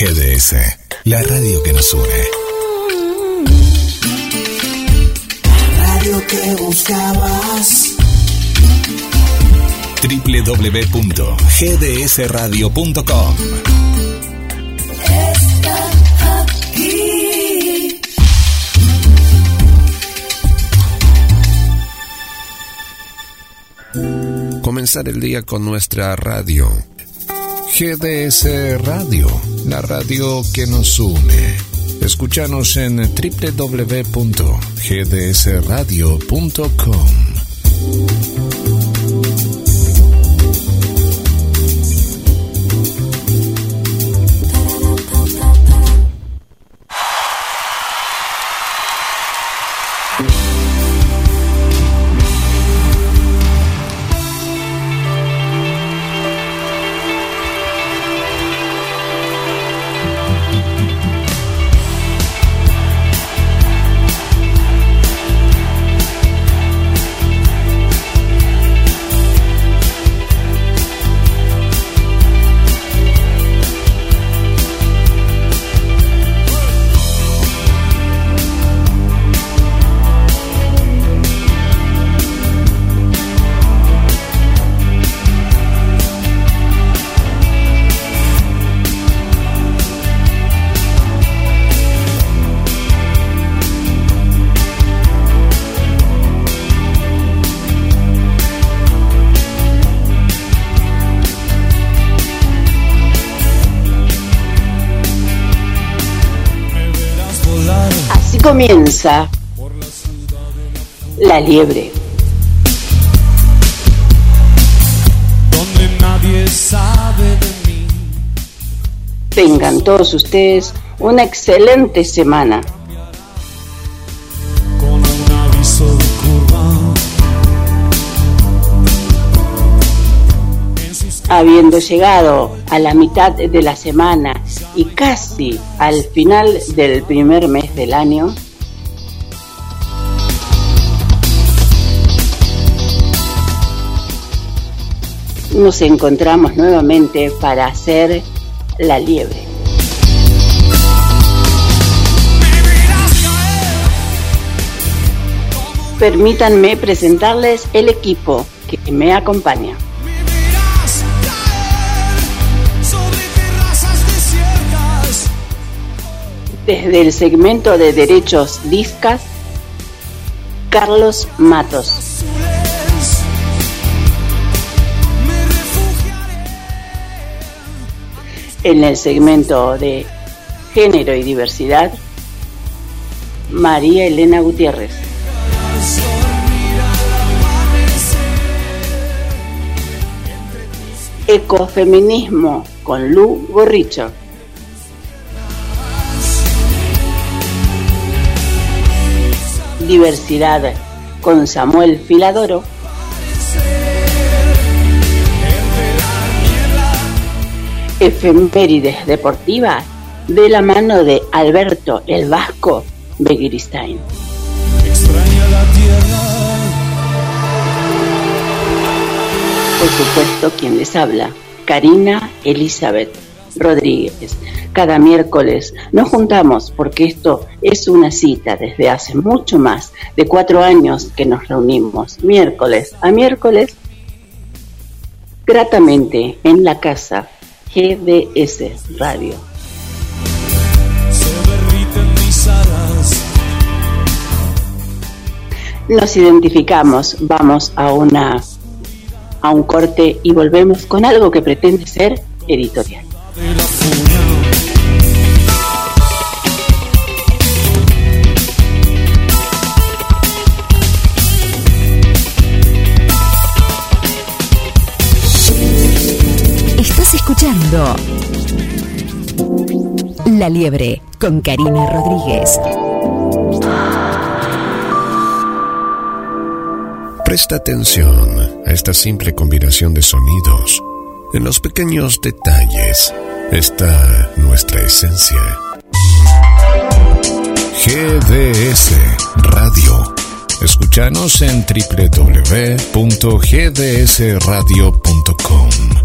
GDS, la radio que nos une. La radio que buscabas www.gdsradio.com Comenzar el día con nuestra radio. GDS Radio, la radio que nos une. Escúchanos en www.gdsradio.com. La Liebre. donde nadie sabe de mí. Tengan todos ustedes una excelente semana. Con un aviso de curva. En sus Habiendo llegado a la mitad de la semana y casi al final del primer mes del año, nos encontramos nuevamente para hacer la liebre. Permítanme presentarles el equipo que me acompaña. Desde el segmento de derechos Discas, Carlos Matos. En el segmento de género y diversidad, María Elena Gutiérrez. Ecofeminismo con Lu Gorricho. Diversidad con Samuel Filadoro. Efemérides deportivas de la mano de Alberto el Vasco Begiristain. Extraña la tierra. Por supuesto, quien les habla, Karina Elizabeth Rodríguez. Cada miércoles nos juntamos porque esto es una cita desde hace mucho más de cuatro años que nos reunimos miércoles a miércoles gratamente en la casa GDS Radio. Nos identificamos, vamos a una a un corte y volvemos con algo que pretende ser editorial. La Liebre con Karina Rodríguez. Presta atención a esta simple combinación de sonidos. En los pequeños detalles está nuestra esencia. GDS Radio. Escúchanos en www.gdsradio.com.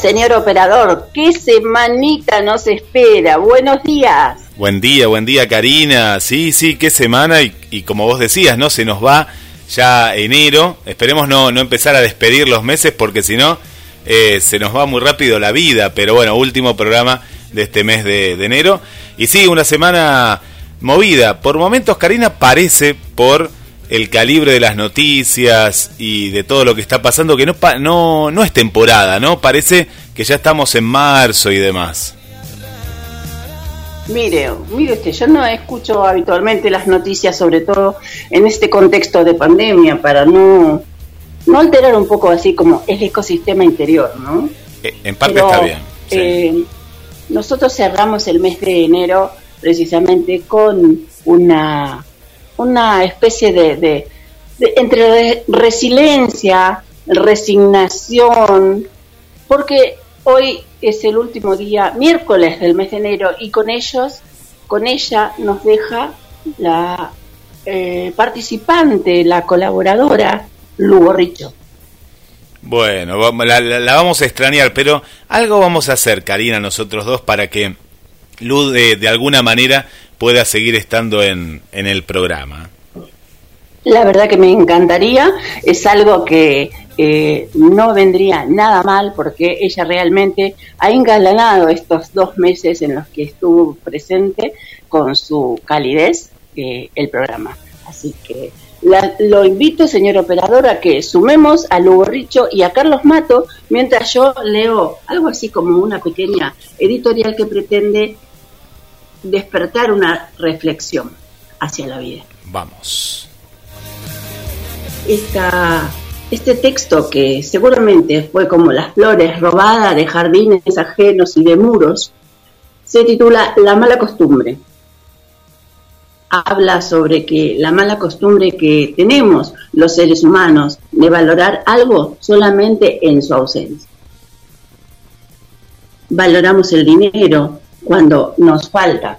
señor operador. ¿Qué semanita nos espera? Buenos días. Buen día, buen día Karina. Sí, sí, qué semana y, como vos decías, ¿no? Se nos va ya enero. Esperemos no, no empezar a despedir los meses porque si no eh, se nos va muy rápido la vida. Pero bueno, último programa de este mes de, de enero. Y sí, una semana movida. Por momentos, Karina, parece por el calibre de las noticias y de todo lo que está pasando que no, no, no es temporada, ¿no? Parece que ya estamos en marzo y demás. Mire, mire usted, yo no escucho habitualmente las noticias, sobre todo en este contexto de pandemia, para no, no alterar un poco así como el ecosistema interior, ¿no? Eh, En parte Pero, está bien. sí. eh, nosotros cerramos el mes de enero precisamente con una, una especie de, de- entre re- resiliencia, resignación, porque hoy es el último día, miércoles del mes de enero, y con ellos, con ella nos deja la eh, participante, la colaboradora, Lugo Richo. Bueno, la, la- vamos a extrañar, pero algo vamos a hacer, Karina, nosotros dos, para que Luz de, de alguna manera pueda seguir estando en, en el programa. La verdad que me encantaría, es algo que eh, no vendría nada mal porque ella realmente ha engalanado estos dos meses en los que estuvo presente con su calidez eh, el programa. Así que la- lo invito, señor operador, a que sumemos a Lugo Richo y a Carlos Mato mientras yo leo algo así como una pequeña editorial que pretende despertar una reflexión hacia la vida Vamos. esta, este texto que seguramente fue como las flores robadas de jardines ajenos y de muros, se titula La mala costumbre. Habla sobre que la mala costumbre que tenemos los seres humanos de valorar algo solamente en su ausencia. Valoramos el dinero cuando nos falta.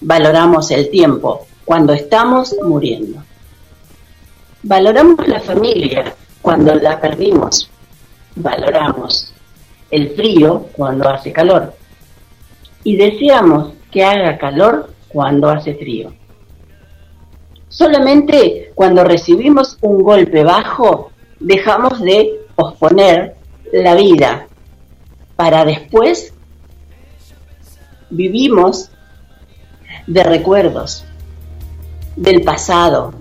Valoramos el tiempo cuando estamos muriendo. Valoramos la familia cuando la perdimos. Valoramos el frío cuando hace calor. Y deseamos que haga calor cuando hace frío. Solamente cuando recibimos un golpe bajo dejamos de posponer la vida para después vivimos de recuerdos, del pasado,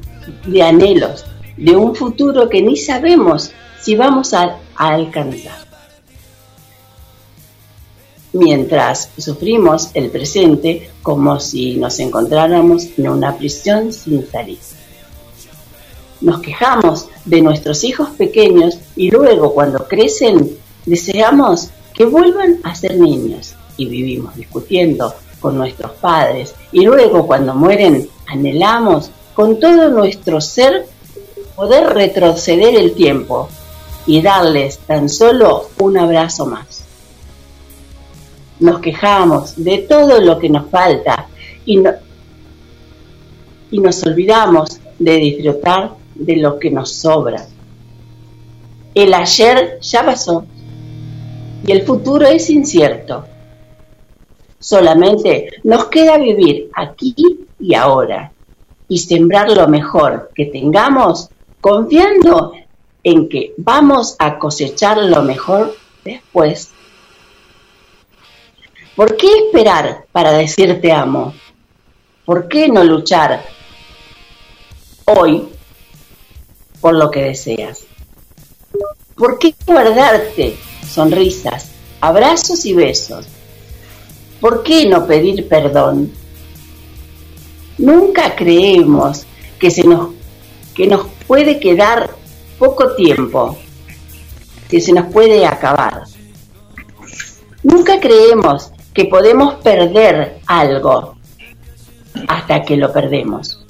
de anhelos, de un futuro que ni sabemos si vamos a, alcanzar. Mientras sufrimos el presente como si nos encontráramos en una prisión sin salir. Nos quejamos de nuestros hijos pequeños y luego cuando crecen deseamos que vuelvan a ser niños y vivimos discutiendo con nuestros padres y luego cuando mueren anhelamos con todo nuestro ser poder retroceder el tiempo y darles tan solo un abrazo más. Nos quejamos de todo lo que nos falta y, no- y nos olvidamos de disfrutar de lo que nos sobra. El ayer ya pasó y el futuro es incierto. Solamente nos queda vivir aquí y ahora y sembrar lo mejor que tengamos confiando en que vamos a cosechar lo mejor después. ¿Por qué esperar para decir te amo? ¿Por qué no luchar hoy por lo que deseas? ¿Por qué guardarte sonrisas, abrazos y besos? ¿Por qué no pedir perdón? Nunca creemos que se nos que nos puede quedar poco tiempo, que se nos puede acabar. Nunca creemos que podemos perder algo hasta que lo perdemos.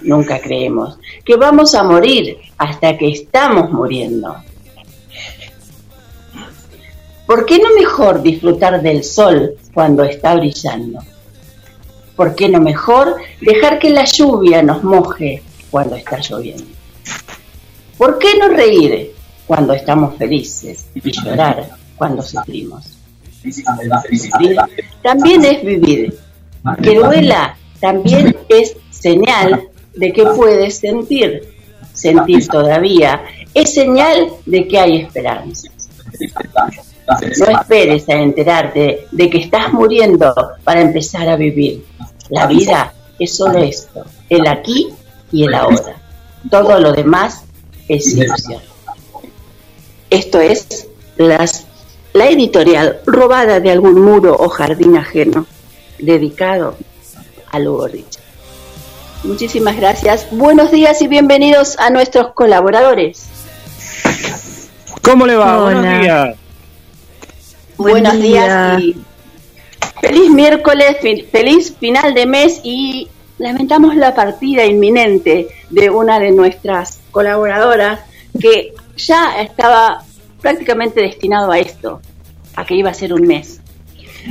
Nunca creemos que vamos a morir hasta que estamos muriendo. ¿Por qué no mejor disfrutar del sol cuando está brillando? ¿Por qué no mejor dejar que la lluvia nos moje cuando está lloviendo? ¿Por qué no reír cuando estamos felices y llorar cuando sufrimos? También es vivir. Que duela también es señal de que puedes sentir. Sentir todavía es señal de que hay esperanza. No esperes a enterarte de que estás muriendo para empezar a vivir. La vida es solo esto, el aquí y el ahora. Todo lo demás es ilusión. Esto es las, la editorial robada de algún muro o jardín ajeno, dedicado a Hugo Richard. Muchísimas gracias. Buenos días y bienvenidos a nuestros colaboradores. ¿Cómo le va? Hola. Buenos días. Buen Buenos día. días y feliz miércoles, feliz final de mes y lamentamos la partida inminente de una de nuestras colaboradoras que ya estaba prácticamente destinado a esto, a que iba a ser un mes.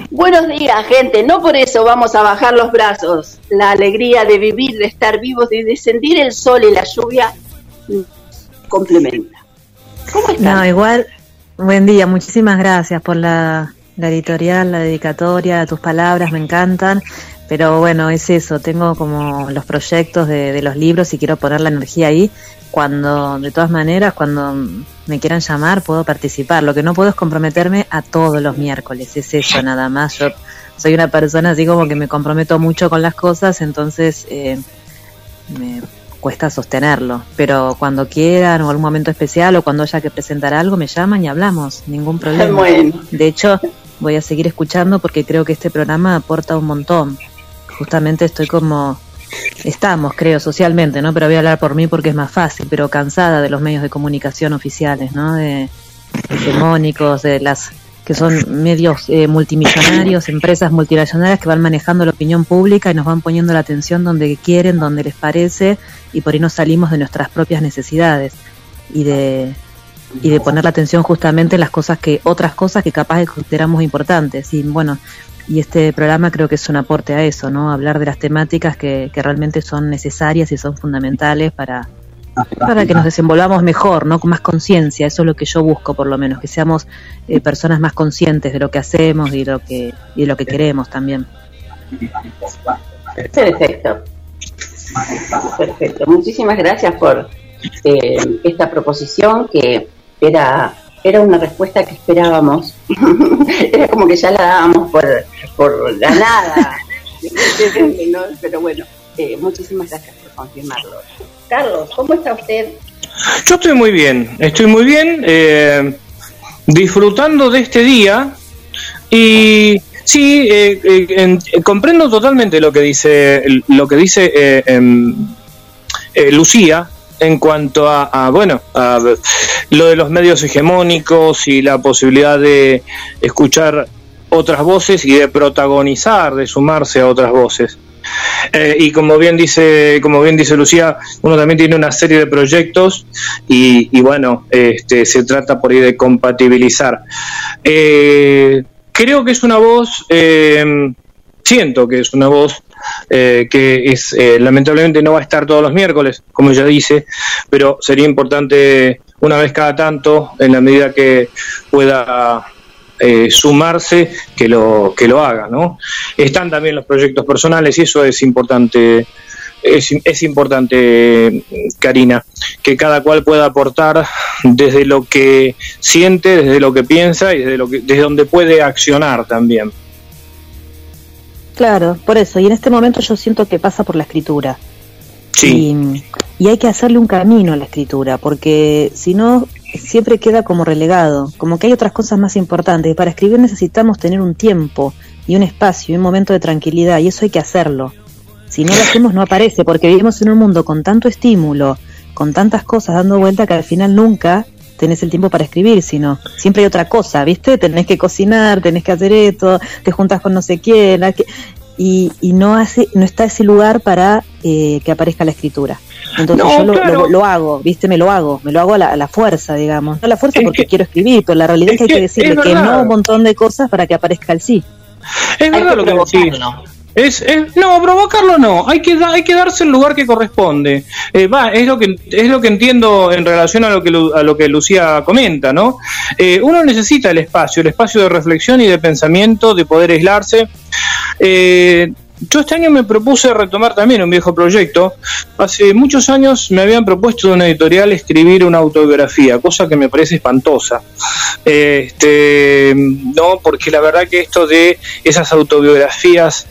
Buenos días, gente. No por eso vamos a bajar los brazos. La alegría de vivir, de estar vivos de sentir el sol y la lluvia complementa. ¿Cómo están? No, igual, buen día, muchísimas gracias por la, la editorial, la dedicatoria, tus palabras me encantan, pero bueno, es eso, tengo como los proyectos de, de los libros y quiero poner la energía ahí. Cuando, de todas maneras, cuando me quieran llamar, puedo participar. Lo que no puedo es comprometerme a todos los miércoles, es eso nada más. Yo soy una persona así como que me comprometo mucho con las cosas, entonces eh, me cuesta sostenerlo. Pero cuando quieran o algún momento especial o cuando haya que presentar algo, me llaman y hablamos, ningún problema. Bueno. De hecho, voy a seguir escuchando porque creo que este programa aporta un montón. Justamente estoy como estamos, creo, socialmente, ¿no? Pero voy a hablar por mí porque es más fácil, pero cansada de los medios de comunicación oficiales, ¿no? De hegemónicos, de las que son medios eh, multimillonarios, empresas multinacionales que van manejando la opinión pública y nos van poniendo la atención donde quieren, donde les parece, y por ahí nos salimos de nuestras propias necesidades y de y de poner la atención justamente en las cosas que otras cosas que capaz consideramos importantes. Y bueno y este programa creo que es un aporte a eso no hablar de las temáticas que, que realmente son necesarias y son fundamentales para para que nos desenvolvamos mejor no con más conciencia eso es lo que yo busco por lo menos que seamos eh, personas más conscientes de lo que hacemos y de lo que y de lo que queremos también Perfecto. Perfecto. Muchísimas gracias por eh, esta proposición que era era una respuesta que esperábamos. era como que ya la dábamos por, por ganada. ¿no? Pero bueno, eh, muchísimas gracias por confirmarlo. Carlos, ¿cómo está usted? Yo estoy muy bien, estoy muy bien, eh, disfrutando de este día y sí, eh, eh, comprendo totalmente lo que dice lo que dice eh, em, eh, Lucía en cuanto a, a, bueno a lo de los medios hegemónicos y la posibilidad de escuchar otras voces y de protagonizar, de sumarse a otras voces. Eh, y como bien dice, como bien dice Lucía, uno también tiene una serie de proyectos y, y bueno, este, se trata por ahí de compatibilizar. Eh, creo que es una voz, eh, siento que es una voz eh, que es eh, lamentablemente no va a estar todos los miércoles, como ella dice, pero sería importante una vez cada tanto, en la medida que pueda eh, sumarse, que lo, que lo haga, ¿no? Están también los proyectos personales y eso es importante, es, es importante, Karina, que cada cual pueda aportar desde lo que siente, desde lo que piensa y desde, lo que, desde donde puede accionar también. Claro, por eso. Y en este momento yo siento que pasa por la escritura. Sí. Y, y hay que hacerle un camino a la escritura, porque si no, siempre queda como relegado, como que hay otras cosas más importantes. Y para escribir necesitamos tener un tiempo y un espacio y un momento de tranquilidad, y eso hay que hacerlo. Si no lo hacemos, no aparece, porque vivimos en un mundo con tanto estímulo, con tantas cosas dando vuelta, que al final nunca tenés el tiempo para escribir, sino siempre hay otra cosa, ¿viste? Tenés que cocinar, tenés que hacer esto, te juntas con no sé quién, y, y no hace no está ese lugar para eh, que aparezca la escritura. Entonces No, yo lo, claro. lo- lo hago, ¿viste? Me lo hago, me lo hago a la, a la fuerza, digamos. No a la fuerza Es porque que- quiero escribir, pero la realidad es que hay que decirle que no un montón de cosas para que aparezca el sí. Es Hay verdad que lo que decís. Es, es- no, provocarlo no, hay que, da- hay que darse el lugar que corresponde. Eh, va, es lo que es lo que entiendo en relación a lo que Lu- a lo que Lucía comenta, ¿no? Eh, uno necesita el espacio, el espacio de reflexión y de pensamiento, de poder aislarse. Eh, yo este año me propuse retomar también un viejo proyecto. Hace muchos años me habían propuesto de una editorial escribir una autobiografía, cosa que me parece espantosa. Este, no, porque la verdad que esto de esas autobiografías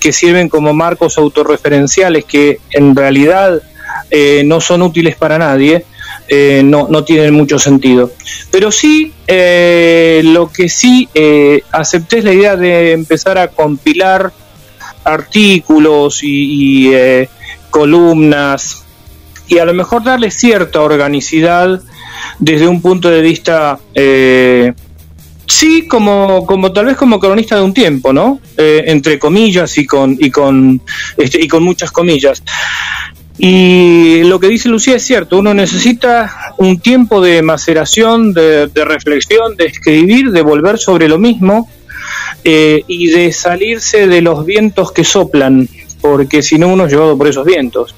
que sirven como marcos autorreferenciales que en realidad eh, no son útiles para nadie, eh, no, no tienen mucho sentido. Pero sí, eh, lo que sí eh, acepté es la idea de empezar a compilar artículos y, y, eh, columnas y a lo mejor darle cierta organicidad desde un punto de vista eh, sí como como tal vez como cronista de un tiempo no entre comillas y con y con este, y con muchas comillas y lo que dice Lucía es cierto, uno necesita un tiempo de maceración, de, reflexión, de escribir, de volver sobre lo mismo eh, y de salirse de los vientos que soplan, porque si no uno es llevado por esos vientos.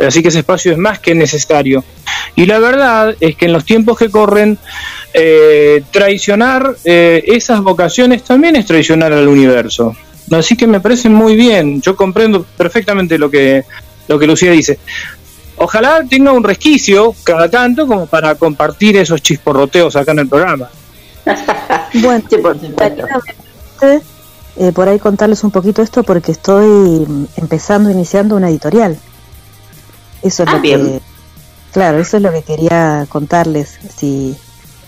Así que ese espacio es más que necesario. Y la verdad es que en los tiempos que corren, eh, traicionar eh, esas vocaciones también es traicionar al universo. Así que me parece muy bien, yo comprendo perfectamente lo que, lo que Lucía dice. Ojalá tenga un resquicio cada tanto como para compartir esos chisporroteos acá en el programa. Bueno, Sí, por eh, por ahí contarles un poquito esto porque estoy mm, empezando, iniciando una editorial. Eso es Ah, lo bien. que, claro, eso es lo que quería contarles. Si,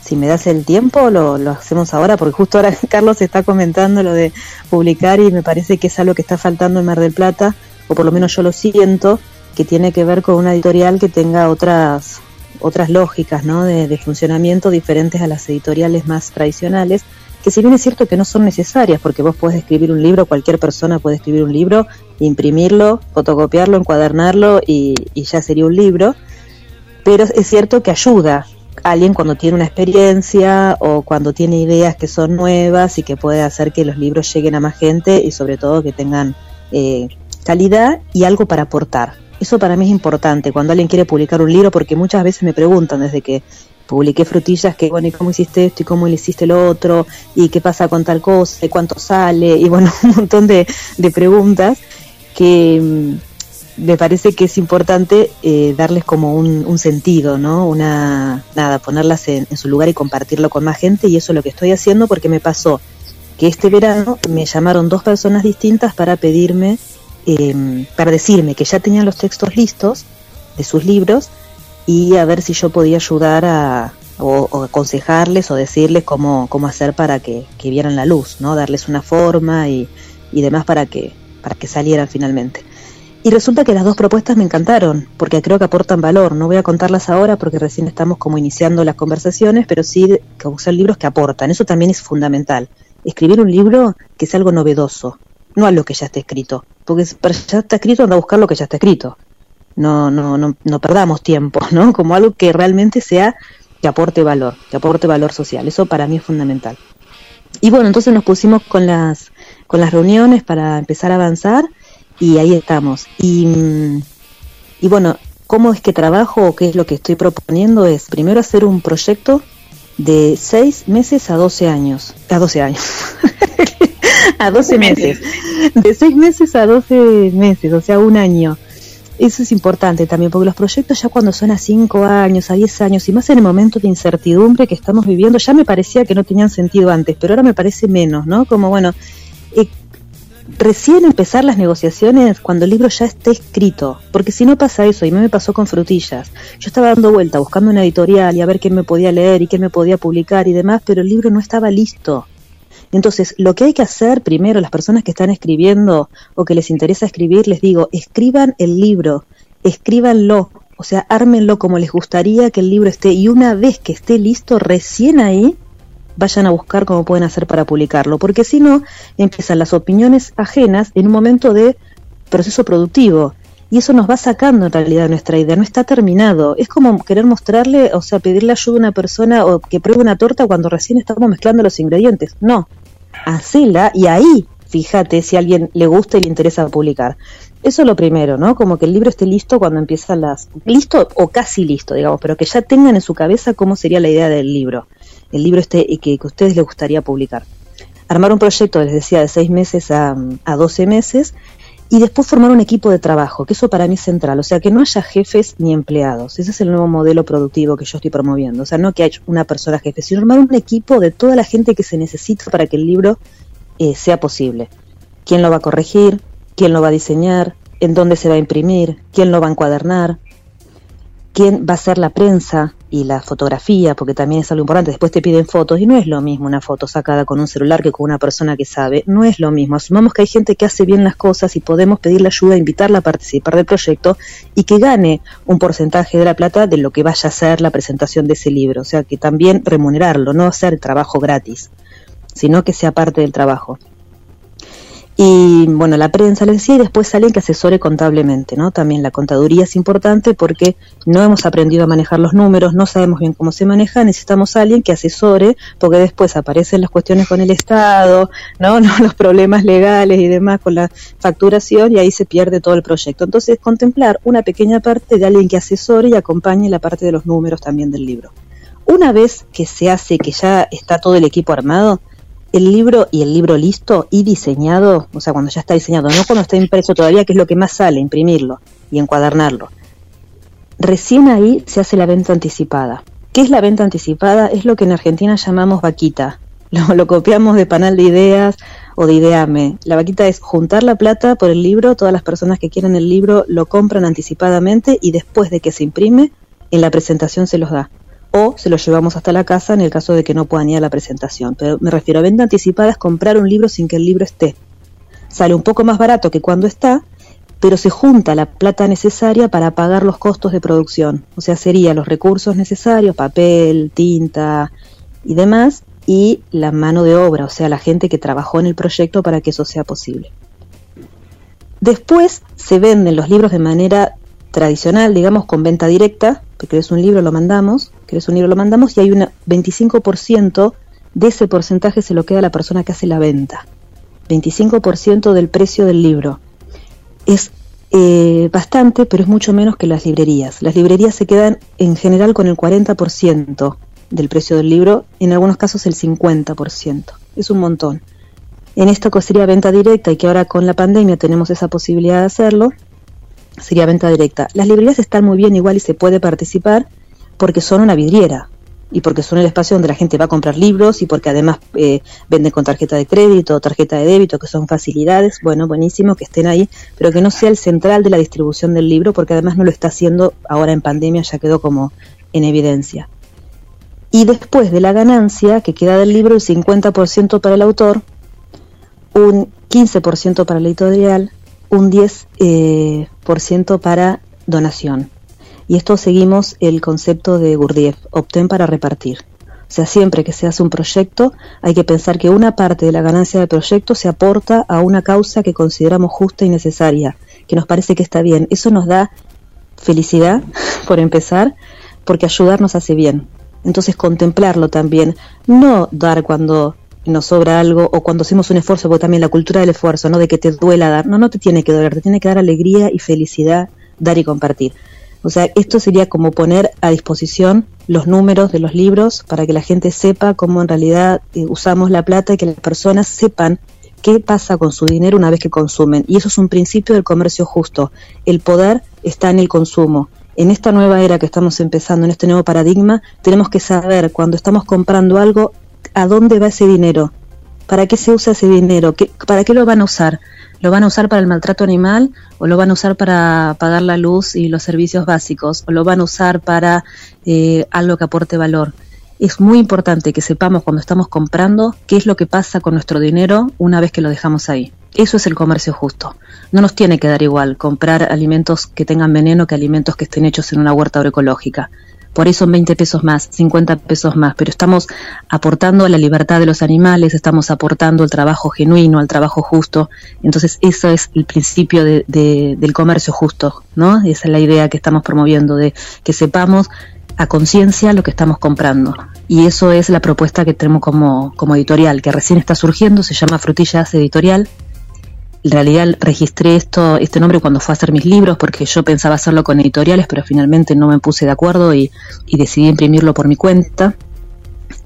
si me das el tiempo, lo, lo hacemos ahora, porque justo ahora Carlos está comentando lo de publicar y me parece que es algo que está faltando en Mar del Plata, o por lo menos yo lo siento, que tiene que ver con una editorial que tenga otras otras lógicas de funcionamiento diferentes a las editoriales más tradicionales, que si bien es cierto que no son necesarias, porque vos podés escribir un libro, cualquier persona puede escribir un libro, imprimirlo, fotocopiarlo, encuadernarlo y, y ya sería un libro, pero es cierto que ayuda a alguien cuando tiene una experiencia o cuando tiene ideas que son nuevas y que puede hacer que los libros lleguen a más gente y sobre todo que tengan eh, calidad y algo para aportar. Eso para mí es importante cuando alguien quiere publicar un libro porque muchas veces me preguntan desde que publiqué frutillas que bueno y cómo hiciste esto y cómo le hiciste lo otro y qué pasa con tal cosa y cuánto sale y bueno un montón de, de preguntas que mm, me parece que es importante eh, darles como un, un sentido, ¿no? Una, nada, ponerlas en, en su lugar y compartirlo con más gente y eso es lo que estoy haciendo porque me pasó que este verano me llamaron dos personas distintas para pedirme, eh, para decirme que ya tenían los textos listos de sus libros y a ver si yo podía ayudar a, o, o aconsejarles o decirles cómo, cómo hacer para que, que vieran la luz, ¿no? Darles una forma y, y demás para que, para que salieran finalmente. Y resulta que las dos propuestas me encantaron, porque creo que aportan valor. No voy a contarlas ahora porque recién estamos como iniciando las conversaciones, pero sí que usar libros que aportan. Eso también es fundamental. Escribir un libro que sea algo novedoso, no algo que ya esté escrito. Porque si ya está escrito, anda a buscar lo que ya está escrito. No, no, no, no perdamos tiempo, ¿no? Como algo que realmente sea que aporte valor, que aporte valor social. Eso para mí es fundamental. Y bueno, entonces nos pusimos con las, con las reuniones para empezar a avanzar y ahí estamos. Y, y bueno, ¿cómo es que trabajo o qué es lo que estoy proponiendo? Es primero hacer un proyecto de 6 meses a 12 años. A 12 años. a 12 meses. De 6 meses a 12 meses, o sea, un año. Eso es importante también, porque los proyectos ya cuando son a 5 años, a 10 años, y más en el momento de incertidumbre que estamos viviendo, ya me parecía que no tenían sentido antes, pero ahora me parece menos, ¿no? Como, bueno, eh, recién empezar las negociaciones cuando el libro ya esté escrito, porque si no pasa eso, y me pasó con frutillas, yo estaba dando vuelta buscando una editorial y a ver quién me podía leer y quién me podía publicar y demás, pero el libro no estaba listo. Entonces, lo que hay que hacer primero, las personas que están escribiendo o que les interesa escribir, les digo, escriban el libro, escríbanlo, o sea, ármenlo como les gustaría que el libro esté, y una vez que esté listo, recién ahí, vayan a buscar cómo pueden hacer para publicarlo, porque si no, empiezan las opiniones ajenas en un momento de proceso productivo. Y eso nos va sacando en realidad nuestra idea, no está terminado. Es como querer mostrarle, o sea, pedirle ayuda a una persona o que pruebe una torta cuando recién estamos mezclando los ingredientes. No, hacela y ahí fíjate si a alguien le gusta y le interesa publicar. Eso es lo primero, ¿no? Como que el libro esté listo cuando empiezan las... Listo o casi listo, digamos, pero que ya tengan en su cabeza cómo sería la idea del libro. El libro este y que, a ustedes les gustaría publicar. Armar un proyecto, les decía, de seis meses a, a 12 meses y después formar un equipo de trabajo, que eso para mí es central, o sea, que no haya jefes ni empleados. Ese es el nuevo modelo productivo que yo estoy promoviendo, o sea, no que haya una persona jefe, sino armar un equipo de toda la gente que se necesita para que el libro eh, sea posible. ¿Quién lo va a corregir? quién lo va a diseñar, en dónde se va a imprimir, quién lo va a encuadernar, quién va a ser la prensa y la fotografía, porque también es algo importante. Después te piden fotos y no es lo mismo una foto sacada con un celular que con una persona que sabe. No es lo mismo. Asumamos que hay gente que hace bien las cosas y podemos pedirle ayuda, invitarla a participar del proyecto y que gane un porcentaje de la plata de lo que vaya a ser la presentación de ese libro. O sea, que también remunerarlo, no hacer trabajo gratis, sino que sea parte del trabajo y bueno, la prensa les decía y después alguien que asesore contablemente, ¿no? También la contaduría es importante porque no hemos aprendido a manejar los números, no sabemos bien cómo se maneja, necesitamos alguien que asesore porque después aparecen las cuestiones con el Estado, ¿no? ¿no? Los problemas legales y demás con la facturación y ahí se pierde todo el proyecto. Entonces, contemplar una pequeña parte de alguien que asesore y acompañe la parte de los números también del libro. Una vez que se hace, que ya está todo el equipo armado, el libro y el libro listo y diseñado, o sea, cuando ya está diseñado, no cuando está impreso todavía, que es lo que más sale, imprimirlo y encuadernarlo. Recién ahí se hace la venta anticipada. ¿Qué es la venta anticipada? Es lo que en Argentina llamamos vaquita. Lo, copiamos de Panal de Ideas o de Ideame. La vaquita es juntar la plata por el libro, todas las personas que quieran el libro lo compran anticipadamente y después de que se imprime, en la presentación se los da o se lo llevamos hasta la casa en el caso de que no puedan ir a la presentación. Pero me refiero a venta anticipada es comprar un libro sin que el libro esté. Sale un poco más barato que cuando está, pero se junta la plata necesaria para pagar los costos de producción. O sea, serían los recursos necesarios, papel, tinta y demás, y la mano de obra, o sea, la gente que trabajó en el proyecto para que eso sea posible. Después se venden los libros de manera tradicional, digamos, con venta directa, que es un libro, lo mandamos, querés un libro, lo mandamos, y hay un 25% de ese porcentaje se lo queda a la persona que hace la venta. 25% del precio del libro. Es eh, bastante, pero es mucho menos que las librerías. Las librerías se quedan en general con el 40% del precio del libro, en algunos casos el 50%. Es un montón. En esta sería venta directa y que ahora con la pandemia tenemos esa posibilidad de hacerlo, sería venta directa. Las librerías están muy bien igual y se puede participar porque son una vidriera y porque son el espacio donde la gente va a comprar libros y porque además eh, venden con tarjeta de crédito o tarjeta de débito, que son facilidades, bueno, buenísimo que estén ahí, pero que no sea el central de la distribución del libro, porque además no lo está haciendo ahora en pandemia, ya quedó como en evidencia. Y después de la ganancia que queda del libro, el 50% para el autor, un 15% para la editorial, un 10% eh, por ciento para donación. Y esto seguimos el concepto de Gurdjieff, obtén para repartir. O sea, siempre que se hace un proyecto, hay que pensar que una parte de la ganancia del proyecto se aporta a una causa que consideramos justa y necesaria, que nos parece que está bien. Eso nos da felicidad, por empezar, porque ayudarnos hace bien. Entonces, contemplarlo también, no dar cuando nos sobra algo o cuando hacemos un esfuerzo, porque también la cultura del esfuerzo, no de que te duela dar, no, no te tiene que doler, te tiene que dar alegría y felicidad, dar y compartir. O sea, esto sería como poner a disposición los números de los libros para que la gente sepa cómo en realidad eh, usamos la plata y que las personas sepan qué pasa con su dinero una vez que consumen. Y eso es un principio del comercio justo. El poder está en el consumo. En esta nueva era que estamos empezando, en este nuevo paradigma, tenemos que saber cuando estamos comprando algo a dónde va ese dinero, para qué se usa ese dinero, ¿Qué, para qué lo van a usar. ¿Lo van a usar para el maltrato animal o lo van a usar para pagar la luz y los servicios básicos o lo van a usar para eh, algo que aporte valor? Es muy importante que sepamos cuando estamos comprando qué es lo que pasa con nuestro dinero una vez que lo dejamos ahí. Eso es el comercio justo. No nos tiene que dar igual comprar alimentos que tengan veneno que alimentos que estén hechos en una huerta agroecológica por son 20 pesos más, 50 pesos más, pero estamos aportando a la libertad de los animales, estamos aportando al trabajo genuino, al trabajo justo. Entonces, eso es el principio de, de, del comercio justo, ¿no? Esa es la idea que estamos promoviendo, de que sepamos a conciencia lo que estamos comprando. Y eso es la propuesta que tenemos como, como editorial, que recién está surgiendo, se llama Frutillas Editorial, en realidad registré esto, este nombre cuando fue a hacer mis libros, porque yo pensaba hacerlo con editoriales, pero finalmente no me puse de acuerdo y, y decidí imprimirlo por mi cuenta.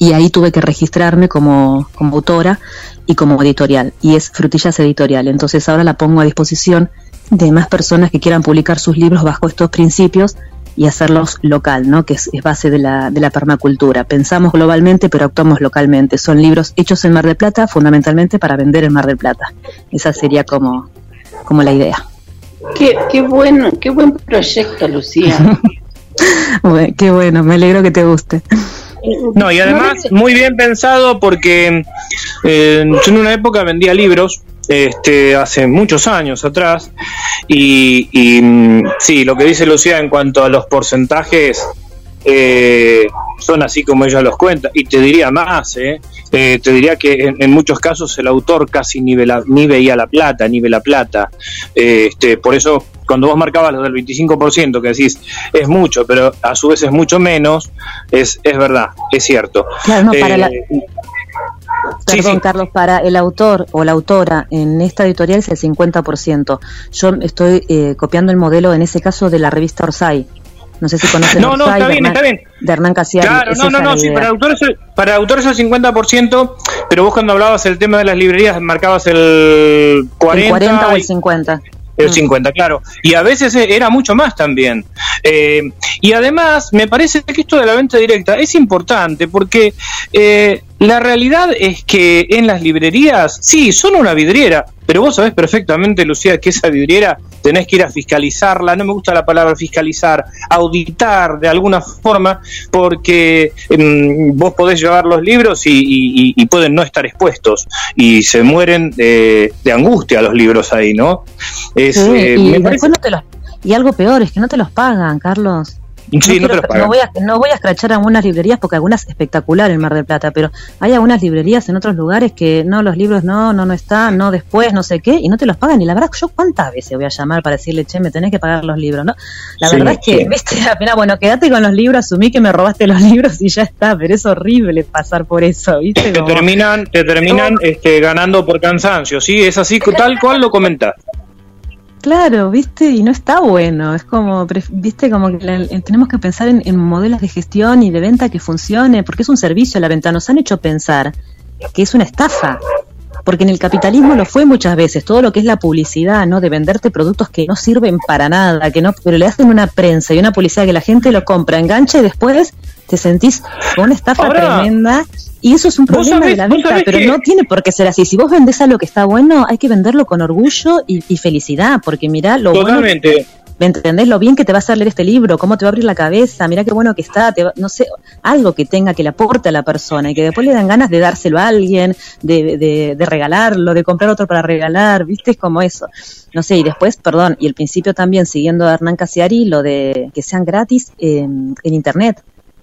Y ahí tuve que registrarme como, como autora y como editorial. Y es Frutillas Editorial. Entonces ahora la pongo a disposición de más personas que quieran publicar sus libros bajo estos principios y hacerlos local, ¿no? que es, es, base de la, de la permacultura. Pensamos globalmente, pero actuamos localmente. Son libros hechos en Mar del Plata, fundamentalmente para vender en Mar del Plata. Esa sería como, como la idea. Qué, qué, bueno, qué buen proyecto, Lucía. bueno, qué bueno, me alegro que te guste. No, y además muy bien pensado porque eh, yo en una época vendía libros este, hace muchos años atrás. Y, y, mm, sí, lo que dice Lucía en cuanto a los porcentajes eh, son así como ella los cuenta. Y te diría más, ¿eh? Eh, te diría que en, en, muchos casos el autor casi ni, veía la plata, ni ve la plata. este, por eso, cuando vos marcabas lo del 25%, que decís es mucho, pero a su vez es mucho menos, es, es verdad, es cierto. Claro, no, para la Perdón, sí, sí. Carlos, para el autor o la autora en esta editorial es el 50%. Yo estoy eh, copiando el modelo, en ese caso, de la revista Orsay. No sé si conocen No, no, Orsay, está de bien, Hernán, está bien. De Hernán Casiari. Claro, no, no, no, sí, para autores, para autores el 50%, pero vos cuando hablabas el tema de las librerías marcabas el 40, el 40 o el y- 50. El 50, claro. Y a veces eh, era mucho más también. Eh, y además, me parece que esto de la venta directa es importante porque eh, la realidad es que en las librerías, sí, son una vidriera, pero vos sabés perfectamente, Lucía, que esa vidriera tenés que ir a fiscalizarla, no me gusta la palabra fiscalizar, auditar de alguna forma, porque mm, vos podés llevar los libros y, y- y pueden no estar expuestos y se mueren de, de angustia los libros ahí, ¿no? Es, Sí, eh, y me después parece- no te los y algo peor es que no te los pagan, Carlos. Sí, no te los voy a, no voy a escrachar algunas librerías porque algunas espectacular en Mar del Plata, pero hay algunas librerías en otros lugares que no, los libros no, no, no están, no después, no sé qué, y no te los pagan. Y la verdad, yo cuántas veces voy a llamar para decirle, che, me tenés que pagar los libros, ¿no? La Sí, verdad es que, sí. viste, apenas, bueno, quédate con los libros, asumí que me robaste los libros y ya está, pero es horrible pasar por eso, ¿viste? te terminan, te terminan este, ganando por cansancio, ¿sí? Es así, tal cual lo comentás. Claro, viste, y no está bueno. Es como, viste, como que la- en- tenemos que pensar en, en modelos de gestión y de venta que funcione, porque es un servicio la venta. Nos han hecho pensar que es una estafa. Porque en el capitalismo lo fue muchas veces, todo lo que es la publicidad, ¿no? De venderte productos que no sirven para nada, que no, pero le hacen una prensa y una publicidad que la gente lo compra, engancha y después te sentís con una estafa Ahora, tremenda. Y eso es un problema sabés- de la venta, pero que- no tiene por qué ser así. Si vos vendés algo que está bueno, hay que venderlo con orgullo y, y felicidad, porque mirá lo bueno Totalmente. ¿Me entendés lo bien que te va a hacer leer este libro? ¿Cómo te va a abrir la cabeza? Mirá qué bueno que está, te va- no sé, algo que tenga que le aporte a la persona y que después le dan ganas de dárselo a alguien, de, de, de regalarlo, de comprar otro para regalar, ¿viste? Es como eso. No sé, y después, perdón, y el principio también, siguiendo a Hernán Casiari, lo de que sean gratis eh, en Internet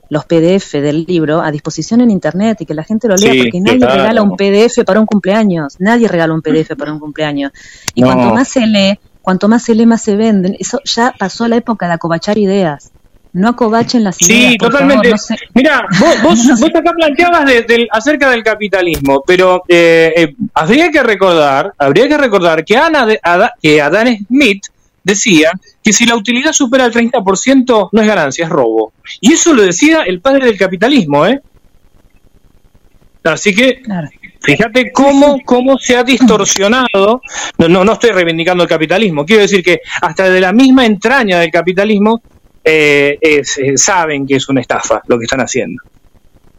los PDF del libro a disposición en internet y que la gente lo lea Sí, porque nadie claro. regala un PDF para un cumpleaños, nadie regala un PDF para un cumpleaños. Y No. cuanto más se lee, cuanto más se lee, más se venden. Eso ya pasó la época de acobachar ideas. No acobachen las ideas. Sí, totalmente. no Mira, vos, vos, vos acá planteabas de- del- acerca del capitalismo, pero eh, eh, habría que recordar, habría que recordar que, Ana de- Ada- que Adam Smith decía que si la utilidad supera el 30% no es ganancia, es robo. Y eso lo decía el padre del capitalismo, ¿eh? Así que Claro. Fíjate cómo, cómo se ha distorsionado, no, no, no estoy reivindicando el capitalismo, quiero decir que hasta de la misma entraña del capitalismo eh, es- eh, saben que es una estafa lo que están haciendo.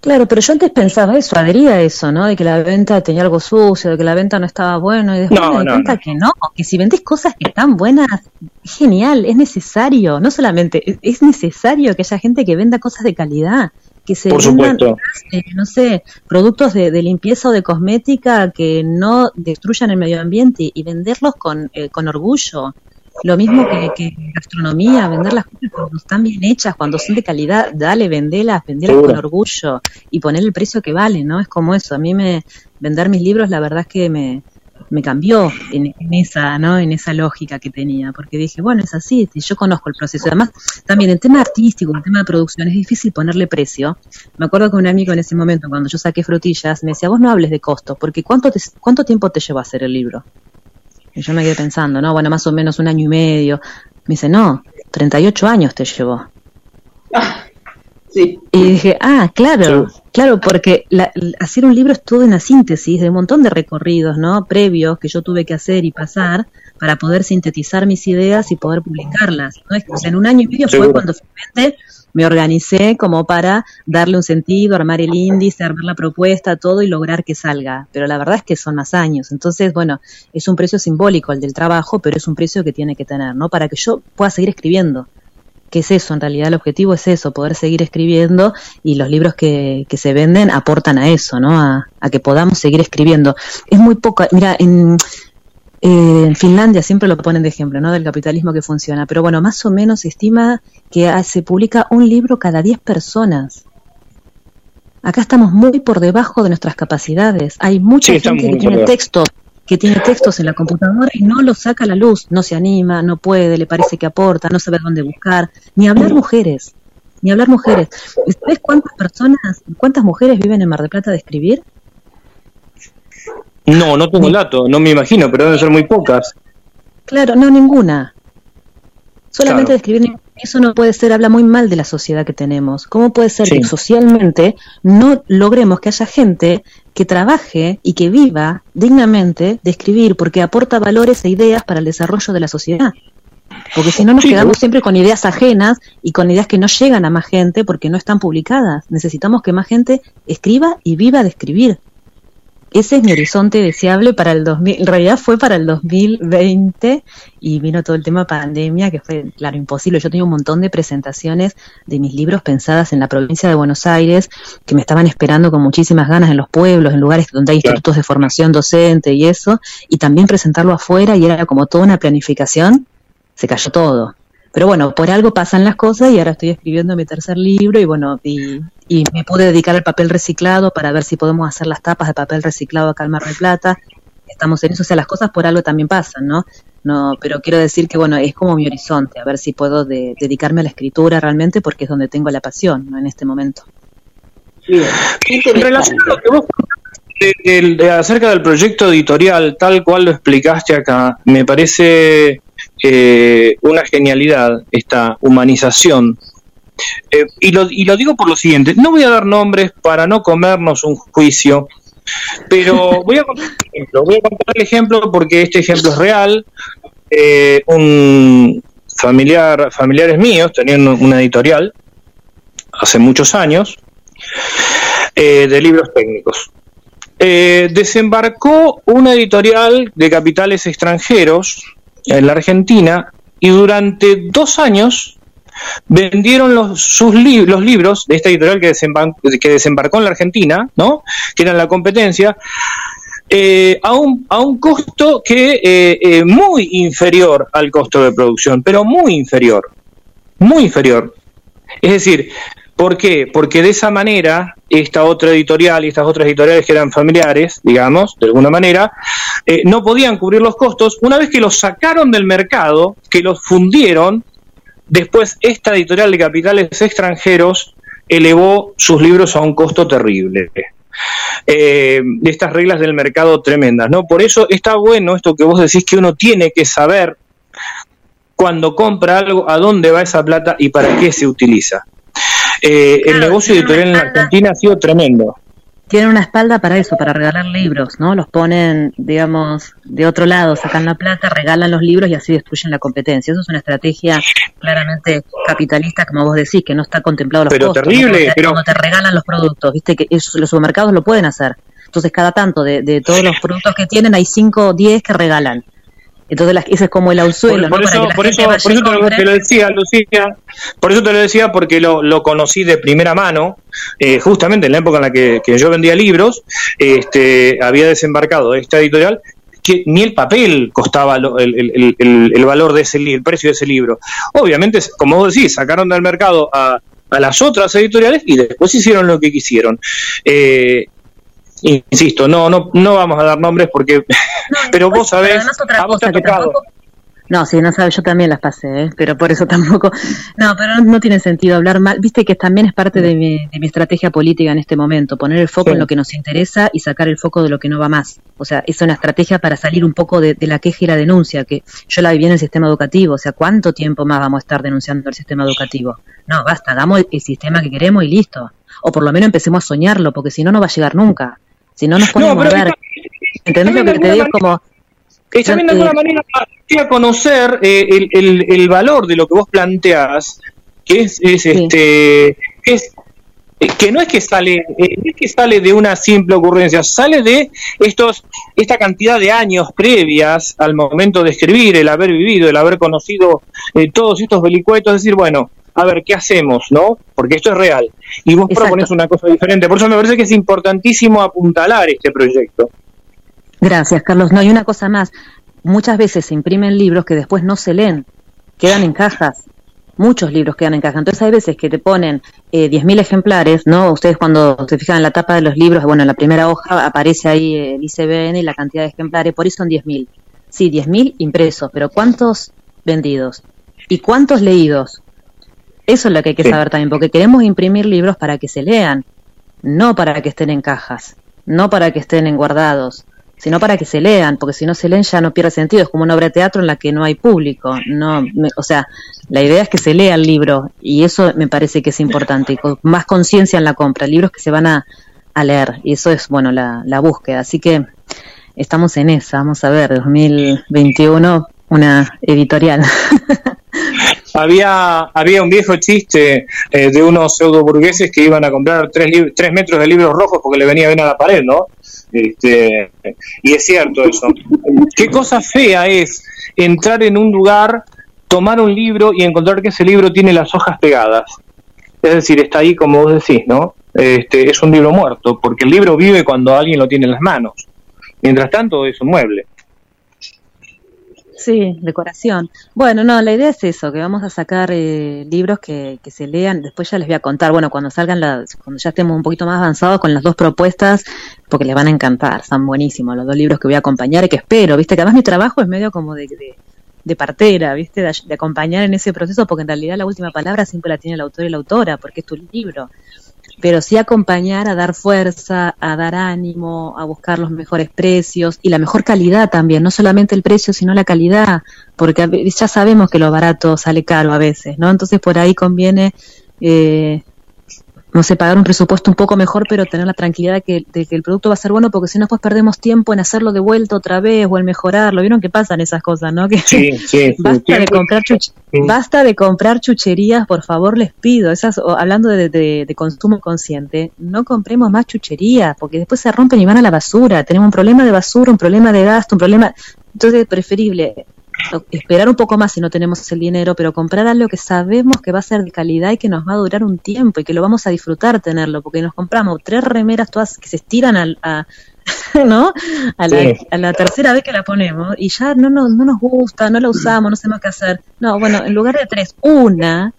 Claro, pero yo antes pensaba eso, adhería a eso, ¿no? De que la venta tenía algo sucio, de que la venta no estaba buena, y después No, me di no, cuenta no. que no, que si vendés cosas que están buenas, es genial, es necesario, no solamente, es- es necesario que haya gente que venda cosas de calidad, que se Por vendan, eh, no sé, productos de, de limpieza o de cosmética que no destruyan el medio ambiente y venderlos con, eh, con orgullo. Lo mismo que, que gastronomía, vender las cosas cuando están bien hechas, cuando son de calidad, dale, vendelas, vendelas con orgullo y poner el precio que vale, ¿no? Es como eso, a mí me, vender mis libros la verdad es que me, me cambió en, esa no en esa lógica que tenía porque dije bueno es así yo conozco el proceso además también el tema artístico el tema de producción es difícil ponerle precio. Me acuerdo que un amigo en ese momento cuando yo saqué frutillas me decía vos no hables de costo porque cuánto cuánto tiempo te llevó a hacer el libro y yo me quedé pensando no bueno más o menos un año y medio me dice no 38 años te llevó y dije, ah, claro, claro, porque hacer un libro es toda una síntesis de un montón de recorridos, ¿no? Previos que yo tuve que hacer y pasar para poder sintetizar mis ideas y poder publicarlas. ¿no? en un año y medio fue cuando finalmente me organicé como para darle un sentido, armar el índice, armar la propuesta, todo y lograr que salga. Pero la verdad es que son más años. Entonces, bueno, es un precio simbólico el del trabajo, pero es un precio que tiene que tener, ¿no? Para que yo pueda seguir escribiendo que es eso, en realidad el objetivo es eso, poder seguir escribiendo y los libros que, que se venden aportan a eso, ¿no? A, que podamos seguir escribiendo. Es muy poco, mira, en, en Finlandia siempre lo ponen de ejemplo, ¿no? Del capitalismo que funciona, pero bueno, más o menos se estima que se publica un libro cada 10 personas. Acá estamos muy por debajo de nuestras capacidades. Hay mucha gente que tiene textos que tiene textos en la computadora y no los saca a la luz, no se anima, no puede, le parece que aporta, no sabe dónde buscar, ni hablar mujeres, ni hablar mujeres. ¿Sabes cuántas personas, cuántas mujeres viven en Mar del Plata de escribir? No, no tengo el dato, no me imagino, pero deben ser muy pocas. Claro, no, ninguna. Solamente de escribir, eso no puede ser, habla muy mal de la sociedad que tenemos. ¿Cómo puede ser que socialmente no logremos que haya gente que trabaje y que viva dignamente de escribir, porque aporta valores e ideas para el desarrollo de la sociedad. Porque si no nos quedamos siempre con ideas ajenas y con ideas que no llegan a más gente porque no están publicadas. Necesitamos que más gente escriba y viva de escribir ese es mi horizonte deseable para el 2000, en realidad fue para el 2020 y vino todo el tema pandemia que fue, claro, imposible. Yo tenía un montón de presentaciones de mis libros pensadas en la provincia de Buenos Aires que me estaban esperando con muchísimas ganas en los pueblos, en lugares donde hay institutos de formación docente y eso, y también presentarlo afuera y era como toda una planificación, se cayó todo pero bueno, por algo pasan las cosas y ahora estoy escribiendo mi tercer libro y bueno, y, me pude dedicar al papel reciclado para ver si podemos hacer las tapas de papel reciclado acá en Mar del Plata. Estamos en eso, o sea, las cosas por algo también pasan, ¿no? No, pero quiero decir que bueno, es como mi horizonte, a ver si puedo dedicarme a la escritura realmente porque es donde tengo la pasión, ¿no? En este momento. En relación a lo que vos de, acerca del proyecto editorial, tal cual lo explicaste acá, me parece eh, una genialidad esta humanización. Eh, y, lo, y lo digo por lo siguiente, no voy a dar nombres para no comernos un juicio, pero voy a contar ejemplo, voy a contar el ejemplo porque este ejemplo es real. Eh, un familiar, familiares míos tenían una editorial hace muchos años de libros técnicos. Desembarcó una editorial de capitales extranjeros en la Argentina y durante dos años vendieron los, sus los libros de esta editorial que, que desembarcó en la Argentina, ¿no? que eran la competencia, eh, a, un, a un costo que eh, eh, muy inferior al costo de producción, pero muy inferior, muy inferior. Es decir, ¿Por qué? Porque de esa manera, esta otra editorial y estas otras editoriales que eran familiares, digamos, de alguna manera, eh, no podían cubrir los costos. Una vez que los sacaron del mercado, que los fundieron, después esta editorial de capitales extranjeros elevó sus libros a un costo terrible. Eh, estas reglas del mercado tremendas, ¿no? Por eso está bueno esto que vos decís que uno tiene que saber cuando compra algo a dónde va esa plata y para qué se utiliza. Eh, el negocio editorial en la Argentina ha sido tremendo. Tienen una espalda para eso, para regalar libros, ¿no? Los ponen, digamos, de otro lado, sacan la plata, regalan los libros y así destruyen la competencia. Eso es una estrategia claramente capitalista, como vos decís, que no está contemplado los pero terrible, pero te regalan los productos, viste que los supermercados lo pueden hacer. Entonces, cada tanto de, de todos los productos que tienen, hay 5 o 10 que regalan. Entonces ese es como el ausuelo. Por, eso, por eso, te, lo decía, Lucía, por eso te lo decía porque lo, lo conocí de primera mano, eh, justamente en la época en la que, yo vendía libros, este, había desembarcado esta editorial que ni el papel costaba lo- el, el- el- el valor de ese el precio de ese libro. Obviamente, como vos decís, sacaron del mercado a, a las otras editoriales y después hicieron lo que quisieron. Eh, insisto, no, no, no vamos a dar nombres porque, pero vos sabés, a vos te ha tocado. tampoco- No, sí, no sabes, yo también las pasé, ¿eh? pero por eso tampoco. No, pero no, no tiene sentido hablar mal. Viste que también es parte de mi, de mi estrategia política en este momento, poner el foco Sí. en lo que nos interesa y sacar el foco de lo que no va más. O sea, es una estrategia para salir un poco de, de la queja y la denuncia, que yo la viví en el sistema educativo. O sea, ¿cuánto tiempo más vamos a estar denunciando el sistema educativo? No, basta, hagamos el, el sistema que queremos y listo. O por lo menos empecemos a soñarlo, porque si no, no va a llegar nunca. Si no nos ponemos pero a ver. ¿Entendés lo que te digo? Es como. también de alguna manera a conocer eh, el, el- el valor de lo que vos planteás, que es, es, este que es eh, que no es que sale eh, no es que sale de una simple ocurrencia, sale de estos esta cantidad de años previas al momento de escribir, el haber vivido, el haber conocido eh, todos estos vericuetos, decir, bueno, a ver, ¿qué hacemos, no? Porque esto es real. Y vos Exacto. propones una cosa diferente. Por eso me parece que es importantísimo apuntalar este proyecto. Gracias, Carlos. No, y una cosa más. Muchas veces se imprimen libros que después no se leen, quedan en cajas. Muchos libros quedan en caja. Entonces hay veces que te ponen eh, 10.000 ejemplares, ¿no? Ustedes cuando se fijan en la tapa de los libros, bueno, en la primera hoja aparece ahí eh, el ICBN y la cantidad de ejemplares, por eso son 10.000. Sí, 10.000 impresos, pero ¿cuántos vendidos? ¿Y cuántos leídos? Eso es lo que hay que Sí. saber también, porque queremos imprimir libros para que se lean, no para que estén en cajas, no para que estén en guardados, sino para que se lean, porque si no se leen ya no pierde sentido, es como una obra de teatro en la que no hay público, no, me- o sea, la idea es que se lea el libro y eso me parece que es importante, y con más conciencia en la compra, libros que se van a, a leer y eso es, bueno, la, la búsqueda, así que estamos en esa, vamos a ver, 2021, una editorial. Había, había un viejo chiste eh, de unos pseudo burgueses que iban a comprar tres, tres metros de libros rojos porque le venía bien a la pared, ¿no? Este, y es cierto eso. Qué cosa fea es entrar en un lugar, tomar un libro y encontrar que ese libro tiene las hojas pegadas. Es decir, está ahí como vos decís, ¿no? Este, es un libro muerto, porque el libro vive cuando alguien lo tiene en las manos. Mientras tanto, es un mueble. Sí, decoración. Bueno, no, la idea es eso, que vamos a sacar eh, libros que, que se lean, después ya les voy a contar, bueno, cuando salgan las, cuando ya estemos un poquito más avanzados con las dos propuestas, porque les van a encantar, están buenísimos los dos libros que voy a acompañar y que espero, viste, que además mi trabajo es medio como de, de, de partera, viste, de, de acompañar en ese proceso, porque en realidad la última palabra siempre la tiene el autor y la autora, porque es tu libro pero sí acompañar a dar fuerza, a dar ánimo, a buscar los mejores precios y la mejor calidad también, no solamente el precio, sino la calidad, porque ya sabemos que lo barato sale caro a veces, ¿no? Entonces por ahí conviene, eh, no sé, pagar un presupuesto un poco mejor, pero tener la tranquilidad de que, de que el producto va a ser bueno, porque si no, pues perdemos tiempo en hacerlo de vuelta otra vez o en mejorarlo. ¿Vieron que pasan esas cosas, no? Que Sí, sí, sí. basta de comprar chuch- Sí. basta de comprar chucherías, por favor, les pido. Esas, o hablando de, de- de consumo consciente, no compremos más chucherías, porque después se rompen y van a la basura. Tenemos un problema de basura, un problema de gasto, un problema. Entonces, es preferible esperar un poco más si no tenemos el dinero, pero comprar algo que sabemos que va a ser de calidad y que nos va a durar un tiempo y que lo vamos a disfrutar tenerlo, porque nos compramos tres remeras todas que se estiran al, a, ¿no? A la, Sí. a la tercera vez que la ponemos y ya no, nos no nos gusta, no la usamos, no sabemos qué hacer. No, bueno, en lugar de tres, una,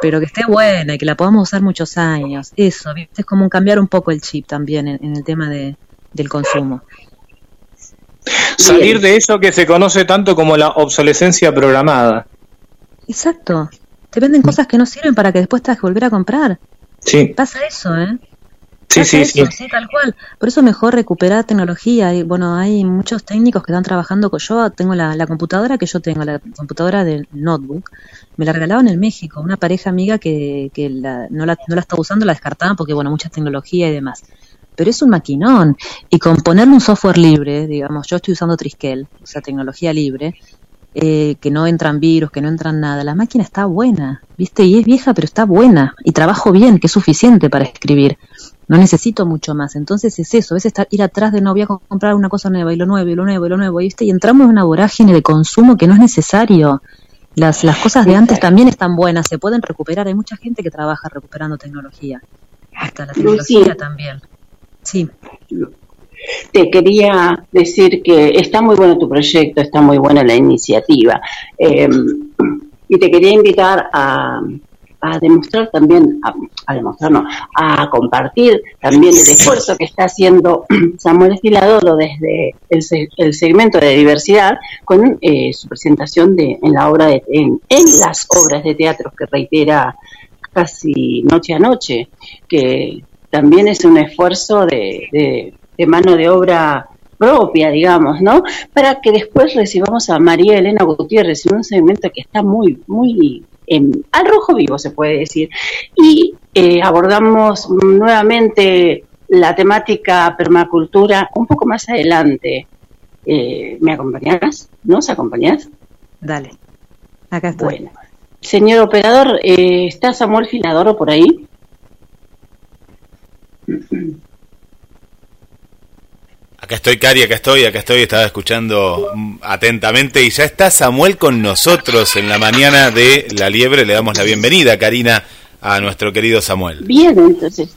pero que esté buena y que la podamos usar muchos años. Eso, ¿viste? Es como cambiar un poco el chip también en, en el tema de, del consumo. Salir de eso que se conoce tanto como la obsolescencia programada. Exacto. Te venden cosas que no sirven para que después tengas que volver a comprar. Sí, Pasa eso, ¿eh? sí, sí, sí. eso, sí, tal cual. Por eso mejor recuperar tecnología. Y, bueno, hay muchos técnicos que están trabajando con yo. Tengo la, la computadora que yo tengo, la computadora del notebook. Me la regalaron en México. Una pareja amiga que, que la- no, la, no la está usando, la descartaban porque, bueno, mucha tecnología y demás. Pero es un maquinón. Y con ponerle un software libre, digamos, yo estoy usando Triskel, o sea, tecnología libre, eh, que no entran virus, que no entran nada. La máquina está buena, ¿viste? Y es vieja, pero está buena. Y trabajo bien, que es suficiente para escribir. No necesito mucho más. Entonces es eso, es estar, ir atrás de no voy a comprar una cosa nueva y lo nuevo y lo nuevo y lo nuevo, ¿viste? Y entramos en una vorágine de consumo que no es necesario. Las, las cosas de antes también están buenas, se pueden recuperar. Hay mucha gente que trabaja recuperando tecnología. Hasta la tecnología también. Sí. te quería decir que está muy bueno tu proyecto, está muy buena la iniciativa. Eh, y te quería invitar a, a demostrar también, a, demostrar, no, a compartir también el esfuerzo que está haciendo Samuel Filadoro desde el, segmento de diversidad con eh, su presentación de, en la obra de, en, las obras de teatro que reitera casi noche a noche, que también es un esfuerzo de, de mano de obra propia, digamos, ¿no? Para que después recibamos a María Elena Gutiérrez en un segmento que está muy, muy al rojo vivo, se puede decir. Y eh, abordamos nuevamente la temática permacultura un poco más adelante. Eh, ¿Me acompañarás? ¿Nos acompañás? Dale, acá estoy. Bueno. Señor operador, eh, ¿está Samuel Filadoro por ahí? Acá estoy, Cari, acá estoy, acá estoy, estaba escuchando atentamente y ya está Samuel con nosotros en la mañana de La Liebre. Le damos la bienvenida, Karina, a nuestro querido Samuel. Bien, entonces.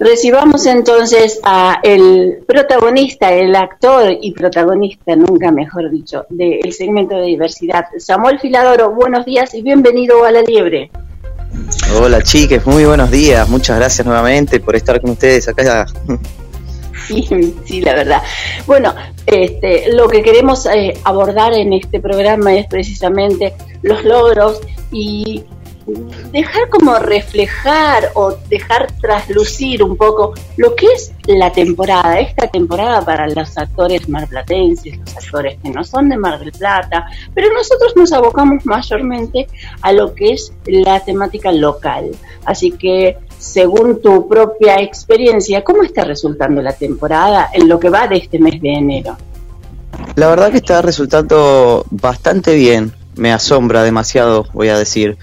Recibamos entonces a el protagonista, el actor y protagonista, nunca mejor dicho, del segmento de diversidad, Samuel Filadoro. Buenos días y bienvenido a La Liebre. Hola chiques, muy buenos días, muchas gracias nuevamente por estar con ustedes acá Sí, sí, la verdad. Bueno, este, lo que queremos eh, abordar en este programa es precisamente los logros y dejar como reflejar o dejar traslucir un poco lo que es la temporada, esta temporada para los actores marplatenses, los actores que no son de Mar del Plata, pero nosotros nos abocamos mayormente a lo que es la temática local. Así que según tu propia experiencia, ¿cómo está resultando la temporada en lo que va de este mes de enero? La verdad que está resultando bastante bien, me asombra demasiado, voy a decir.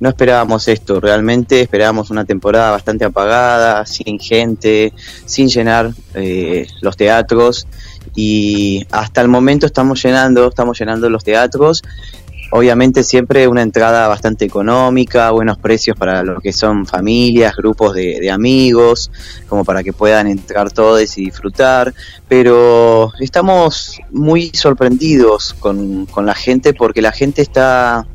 No esperábamos esto, realmente esperábamos una temporada bastante apagada, sin gente, sin llenar eh, los teatros y hasta el momento estamos llenando, estamos llenando los teatros Obviamente siempre una entrada bastante económica, buenos precios para lo que son familias, grupos de, amigos, como para que puedan entrar todos y disfrutar. Pero estamos muy sorprendidos con, con la gente porque la gente está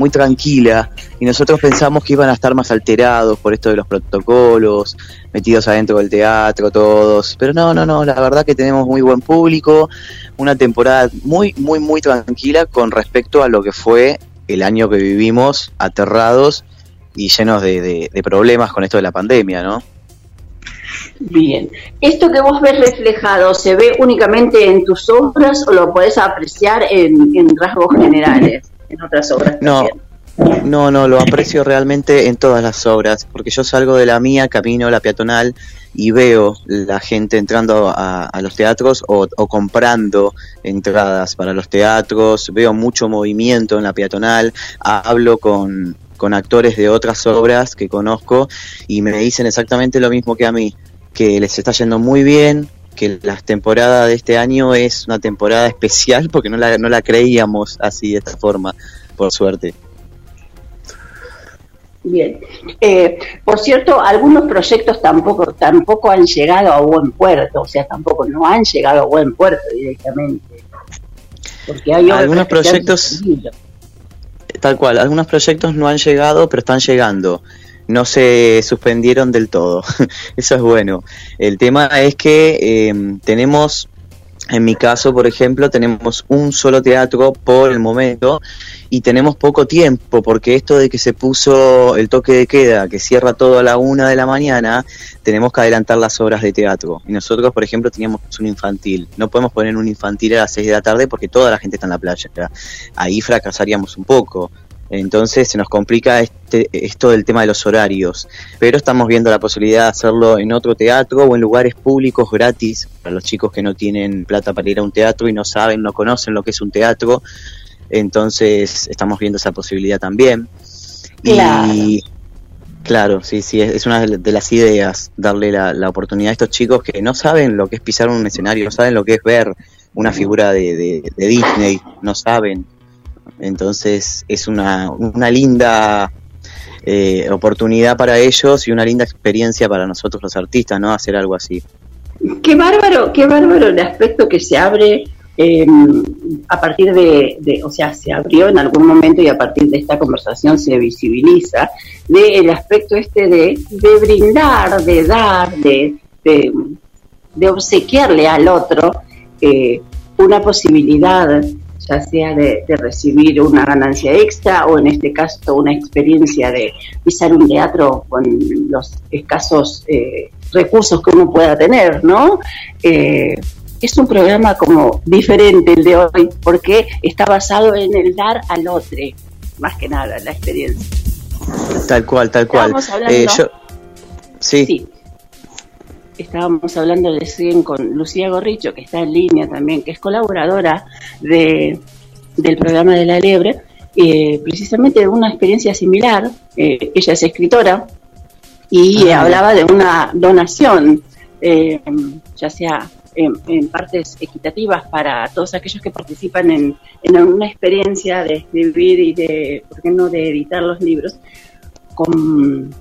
muy tranquila y nosotros pensamos que iban a estar más alterados por esto de los protocolos, metidos adentro del teatro todos, pero no, no, no, la verdad que tenemos muy buen público, una temporada muy, muy, muy tranquila con respecto a lo que fue el año que vivimos aterrados y llenos de, problemas con esto de la pandemia, ¿no? Bien, ¿esto que vos ves reflejado se ve únicamente en tus obras o lo podés apreciar en, en rasgos generales? En otras obras. No. No, no, lo aprecio realmente en todas las obras, porque yo salgo de la mía, camino la peatonal y veo la gente entrando a, los teatros o, comprando entradas para los teatros, veo mucho movimiento en la peatonal, hablo con, con actores de otras obras que conozco y me dicen exactamente lo mismo que a mí, que les está yendo muy bien, que la temporada de este año es una temporada especial porque no la, no la creíamos así de esta forma, por suerte. Bien. Eh, por cierto, algunos proyectos tampoco tampoco han llegado a buen puerto, o sea, tampoco no han llegado a buen puerto directamente. Porque hay algunos proyectos, tal cual, algunos proyectos no han llegado, pero están llegando no se suspendieron del todo. Eso es bueno. El tema es que em, tenemos, en mi caso, por ejemplo, tenemos un solo teatro por el momento y tenemos poco tiempo porque esto de que se puso el toque de queda, que cierra todo a la una de la mañana, tenemos que adelantar las horas de teatro. Y nosotros, por ejemplo, teníamos un infantil. No podemos poner un infantil a las seis de la tarde porque toda la gente está en la playa. Ahí fracasaríamos un poco. Entonces se nos complica este, esto del tema de los horarios. Pero estamos viendo la posibilidad de hacerlo en otro teatro o en lugares públicos gratis para los chicos que no tienen plata para ir a un teatro y no saben, no conocen lo que es un teatro. Entonces estamos viendo esa posibilidad también. Claro. Y claro, sí, sí, es, una de las ideas darle la, oportunidad a estos chicos que no saben lo que es pisar un escenario, no saben lo que es ver una figura de Disney, no saben entonces es una, una linda eh, oportunidad para ellos y una linda experiencia para nosotros los artistas, ¿no? Hacer algo así. Qué bárbaro, qué bárbaro el aspecto que se abre em, a partir de, o sea, se abrió en algún momento y a partir de esta conversación se visibiliza del aspecto este de, de brindar, de dar, de, de, obsequiarle al otro eh, una posibilidad ya sea de, recibir una ganancia extra o en este caso una experiencia de pisar un teatro con los escasos eh, recursos que uno pueda tener, ¿no? Eh, es un programa como diferente el de hoy porque está basado en el dar al otro, más que nada, la experiencia. Tal cual, tal cual. Eh, sí. Estábamos hablando de con Lucía Gorricho, que está en línea también, que es colaboradora de, del programa de la Liebre, eh, precisamente de una experiencia similar. Eh, ella es escritora y ah, hablaba de una donación, eh, ya sea en, partes equitativas para todos aquellos que participan en, en una experiencia de escribir y de, ¿por qué no?, de editar los libros, con,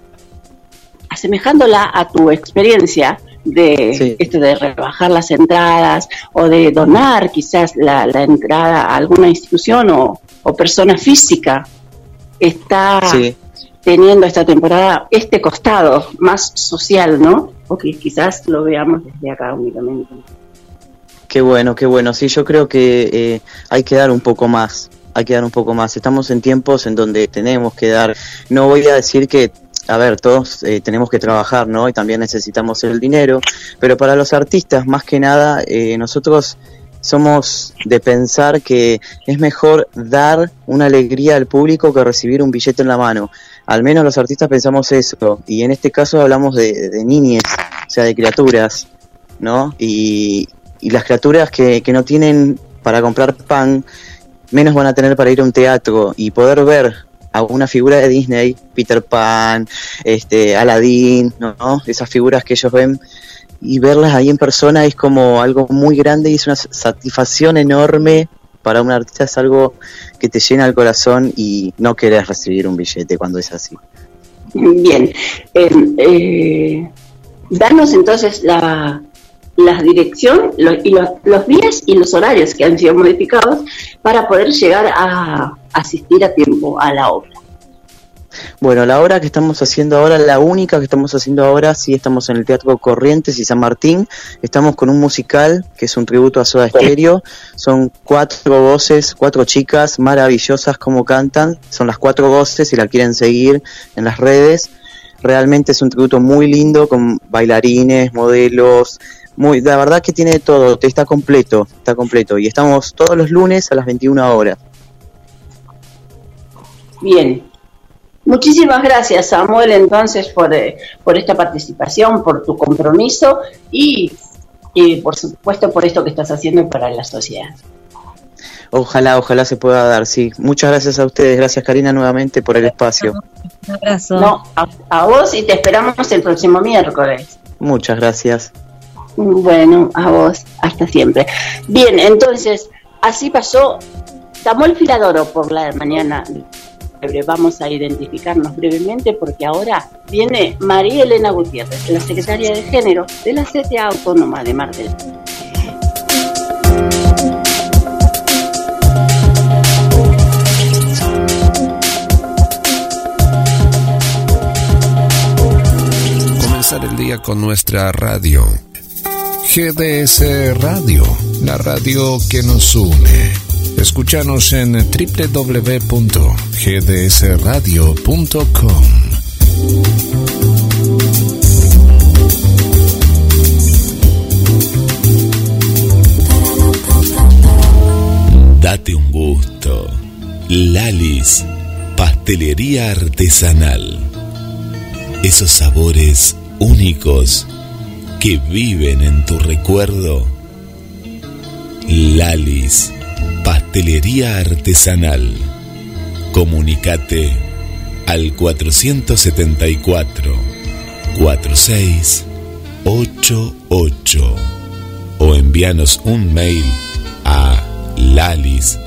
asemejándola a tu experiencia de esto de rebajar las entradas o de donar quizás la, entrada a alguna institución o, persona física está teniendo esta temporada este costado más social, ¿no? O que quizás lo veamos desde acá únicamente. Qué bueno, qué bueno. Sí, yo creo que eh, hay que dar un poco más, hay que dar un poco más. Estamos en tiempos en donde tenemos que dar. No voy a decir que a ver, todos eh, tenemos que trabajar, ¿no? Y también necesitamos el dinero, pero para los artistas, más que nada, eh, nosotros somos de pensar que es mejor dar una alegría al público que recibir un billete en la mano. Al menos los artistas pensamos eso, y en este caso hablamos de, de niñes, o sea, de criaturas, ¿no? Y, y las criaturas que, que no tienen para comprar pan, menos van a tener para ir a un teatro y poder ver a una figura de Disney, Peter Pan, este, Aladdin, ¿no? Esas figuras que ellos ven y verlas ahí en persona es como algo muy grande y es una satisfacción enorme para un artista, es algo que te llena el corazón y no querés recibir un billete cuando es así. Bien, em, eh, darnos entonces la, la dirección y los, días y los horarios que han sido modificados para poder llegar a asistir a tiempo a la obra. Bueno, la obra que estamos haciendo ahora, la única que estamos haciendo ahora, sí estamos en el Teatro Corrientes y San Martín. Estamos con un musical que es un tributo a Soda Stereo. Son cuatro voces, cuatro chicas maravillosas como cantan. Son las cuatro voces, si la quieren seguir en las redes. Realmente es un tributo muy lindo con bailarines, modelos, muy, la verdad que tiene todo, está completo, está completo. Y estamos todos los lunes a las 21 horas. Bien. Muchísimas gracias, Samuel, entonces, por, eh, por esta participación, por tu compromiso y, y, por supuesto, por esto que estás haciendo para la sociedad. Ojalá, ojalá se pueda dar, sí. Muchas gracias a ustedes, gracias Karina nuevamente por el espacio. Un abrazo. No, a vos y te esperamos el próximo miércoles. Muchas gracias. Bueno, a vos, hasta siempre. Bien, entonces, así pasó Samuel Filadoro por la mañana. Vamos a identificarnos brevemente porque ahora viene María Elena Gutiérrez, la secretaria de Género de la CTA Autónoma de Mar del Comenzar el día con nuestra radio GDS Radio, la radio que nos une. Escúchanos en www.gdsradio.com. Date un gusto. Lalis, pastelería artesanal. Esos sabores únicos que viven en tu recuerdo. Lalis, pastelería artesanal. Comunicate al 474 4688 o envíanos un mail a lalis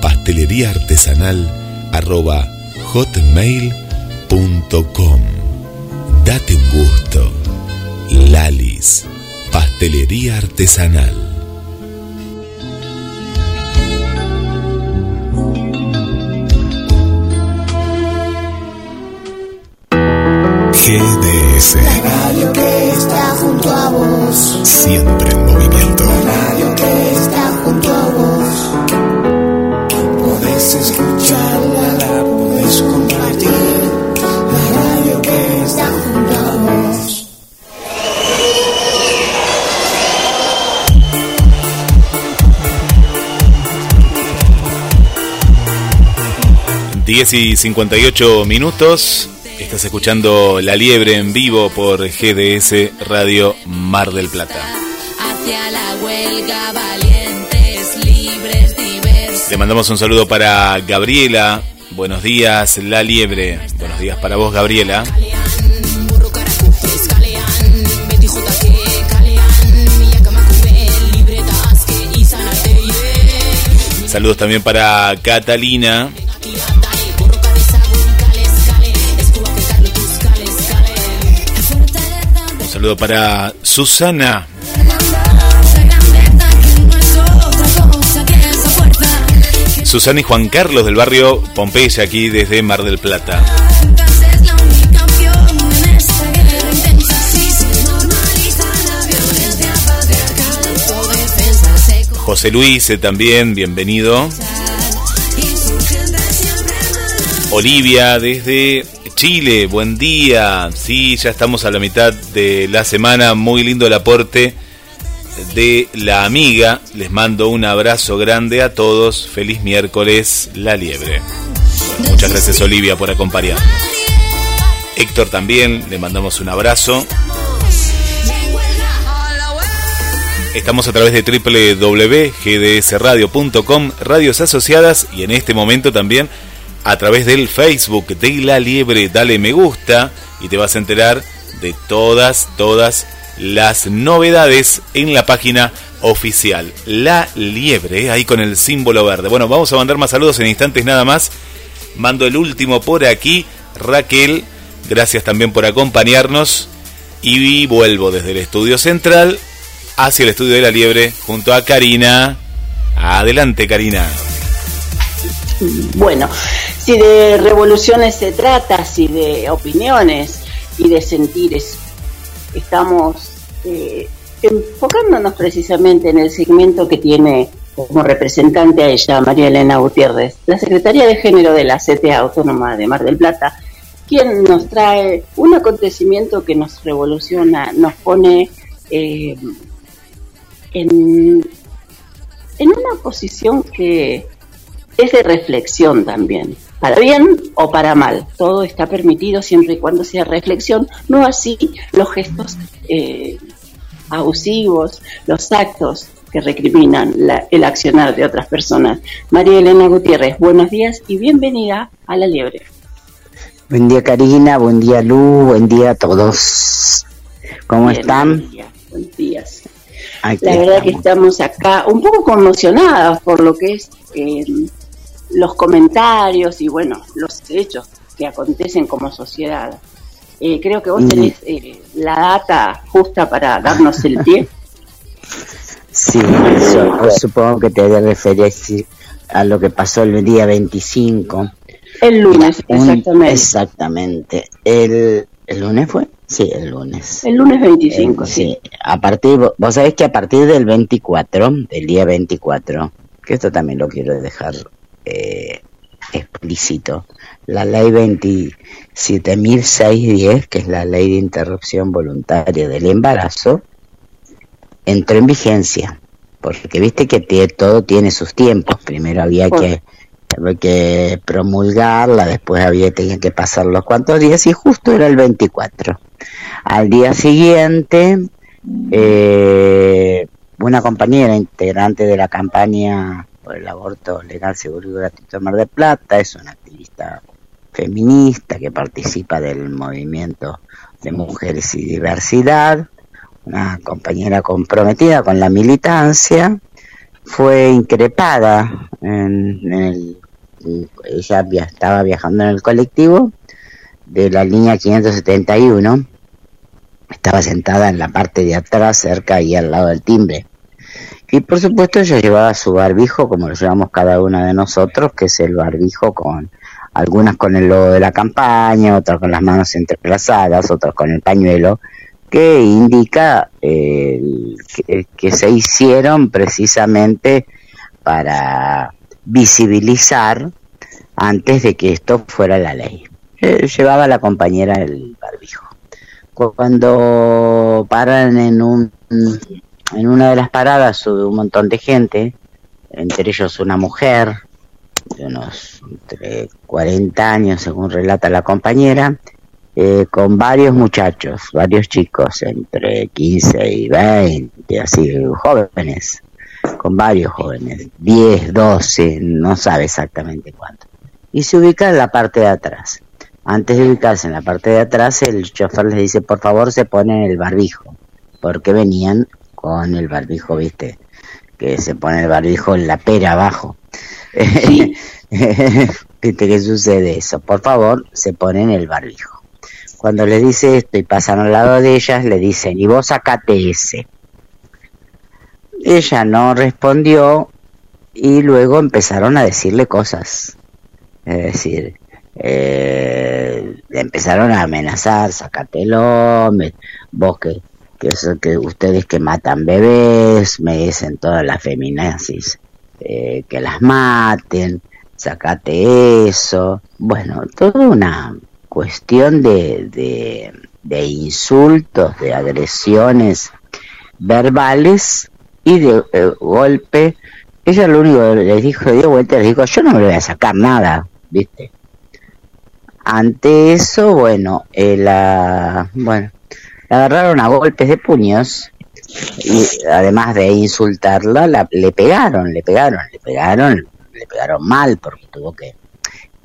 pastelería artesanal arroba hotmail.com. Date un gusto. Lalis, pastelería artesanal. GDS. La radio que está junto a vos. Siempre en movimiento. La radio que está junto a vos. Podés escucharla, la podés compartir. La radio que está junto a vos. 10 y 58 minutos. Estás escuchando La Liebre en vivo por GDS Radio Mar del Plata. Hacia la huelga, valientes, libres, diversos. Le mandamos un saludo para Gabriela. Buenos días, La Liebre. Buenos días para vos, Gabriela. Saludos también para Catalina. Para Susana. Susana y Juan Carlos del barrio Pompeya, aquí desde Mar del Plata. José Luis eh, también, bienvenido. Olivia desde Chile, buen día. Sí, ya estamos a la mitad de la semana. Muy lindo el aporte de la amiga. Les mando un abrazo grande a todos. Feliz miércoles, La Liebre. Muchas gracias Olivia por acompañarnos. Héctor también, le mandamos un abrazo. Estamos a través de www.gdsradio.com, radios asociadas y en este momento también a través del Facebook de La Liebre. Dale me gusta y te vas a enterar de todas, todas las novedades en la página oficial. La Liebre, ahí con el símbolo verde. Bueno, vamos a mandar más saludos en instantes nada más. Mando el último por aquí. Raquel, gracias también por acompañarnos. Y vuelvo desde el estudio central hacia el estudio de la liebre junto a Karina. Adelante, Karina. Bueno, si de revoluciones se trata, si de opiniones y de sentires, estamos eh, enfocándonos precisamente en el segmento que tiene como representante a ella María Elena Gutiérrez, la Secretaría de Género de la CTA Autónoma de Mar del Plata, quien nos trae un acontecimiento que nos revoluciona, nos pone eh, en, en una posición que es de reflexión también, para bien o para mal. Todo está permitido siempre y cuando sea reflexión, no así los gestos eh, abusivos, los actos que recriminan el accionar de otras personas. María Elena Gutiérrez, buenos días y bienvenida a La Liebre. Buen día Karina, buen día Lu, buen día a todos. ¿Cómo están? Buenos días. La verdad que estamos acá un poco conmocionadas por lo que es eh, los comentarios y bueno, los hechos que acontecen como sociedad. Eh, creo que vos tenés eh, la data justa para darnos el pie. Sí, yo supongo que te referir a lo que pasó el día 25. El lunes, Un- exactamente. Exactamente. El, ¿El lunes fue? Sí, el lunes. El lunes 25, Eh, sí. A partir, vos sabés que a partir del 24, del día 24, que esto también lo quiero dejar eh, explícito, la ley 27.610, que es la ley de interrupción voluntaria del embarazo, entró en vigencia. Porque viste que todo tiene sus tiempos. Primero había que, promulgarla, después había tenía que pasar los cuantos días y justo era el 24. Al día siguiente, eh, una compañera integrante de la campaña por el aborto legal, seguro y gratuito en Mar del Plata, es una activista feminista que participa del movimiento de mujeres y diversidad, una compañera comprometida con la militancia, fue increpada en, el ella estaba viajando en el colectivo de la línea 571 estaba sentada en la parte de atrás, cerca y al lado del timbre. Y por supuesto ella llevaba su barbijo, como lo llevamos cada una de nosotros, que es el barbijo con algunas con el logo de la campaña, otras con las manos entrelazadas, otras con el pañuelo, que indica eh, que, se hicieron precisamente para visibilizar antes de que esto fuera la ley. Eh, llevaba la compañera el barbijo. Cuando paran en un en una de las paradas sube un montón de gente, entre ellos una mujer de unos entre 40 años, según relata la compañera, eh, con varios muchachos, varios chicos, entre 15 y 20, así, jóvenes, con varios jóvenes, 10, 12, no sabe exactamente cuánto. Y se ubica en la parte de atrás. Antes de ubicarse en la parte de atrás, el chofer les dice, por favor, se ponen el barbijo, porque venían con el barbijo, viste, que se pone el barbijo en la pera abajo. ¿Viste qué sucede eso? Por favor, se ponen el barbijo. Cuando le dice esto y pasan al lado de ellas, le dicen, y vos sacate ese. Ella no respondió y luego empezaron a decirle cosas. Es decir, eh, empezaron a amenazar, sacatelo, vos que, que, que ustedes que matan bebés, me dicen todas las feminazis, eh, que las maten, sacate eso. Bueno, toda una cuestión de, de, insultos, de agresiones verbales y de eh, golpe. Ella lo único que les dijo, dio vuelta, les dijo, yo no me voy a sacar nada, ¿viste? Ante eso, bueno, eh, la, bueno, la agarraron a golpes de puños y además de insultarla, la, le pegaron, le pegaron, le pegaron, le pegaron mal porque tuvo que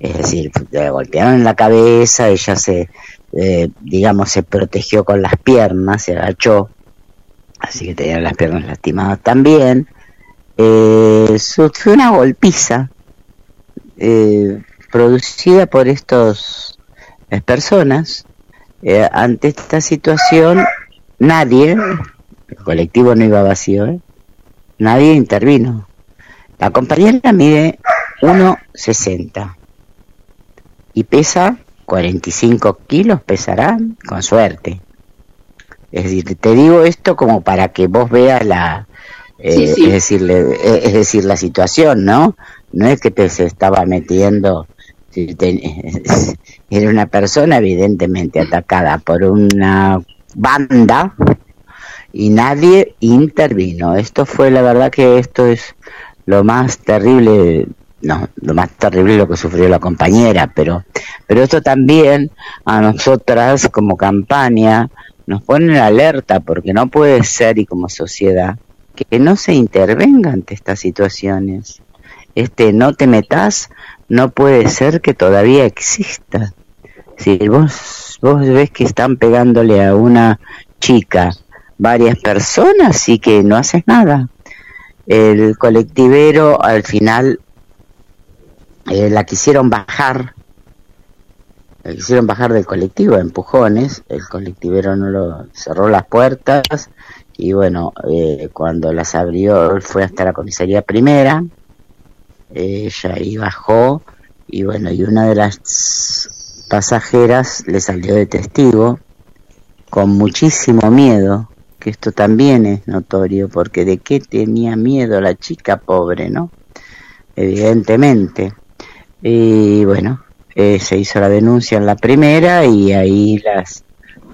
es decir, le golpearon en la cabeza, ella se, eh, digamos, se protegió con las piernas, se agachó, así que tenía las piernas lastimadas también. Eh, sufrió una golpiza eh, producida por estas personas. Eh, ante esta situación, nadie, el colectivo no iba vacío, nadie intervino. La compañera mide 1,60 y pesa 45 kilos, pesará con suerte. Es decir, te digo esto como para que vos veas la, eh, Es, decir, eh, es decir, la situación, ¿no? No es que te se estaba metiendo, era una persona evidentemente atacada por una banda y nadie intervino. Esto fue la verdad que esto es lo más terrible no, lo más terrible lo que sufrió la compañera, pero, pero esto también a nosotras como campaña nos pone en alerta porque no puede ser y como sociedad que no se intervenga ante estas situaciones. Este no te metas no puede ser que todavía exista. Si vos, vos ves que están pegándole a una chica varias personas y que no haces nada. El colectivero al final eh, la quisieron bajar, la quisieron bajar del colectivo, empujones, el colectivero no lo cerró las puertas y bueno, eh, cuando las abrió fue hasta la comisaría primera, ella ahí bajó y bueno, y una de las pasajeras le salió de testigo con muchísimo miedo, que esto también es notorio, porque de qué tenía miedo la chica pobre, ¿no? Evidentemente. Y bueno, eh, se hizo la denuncia en la primera y ahí las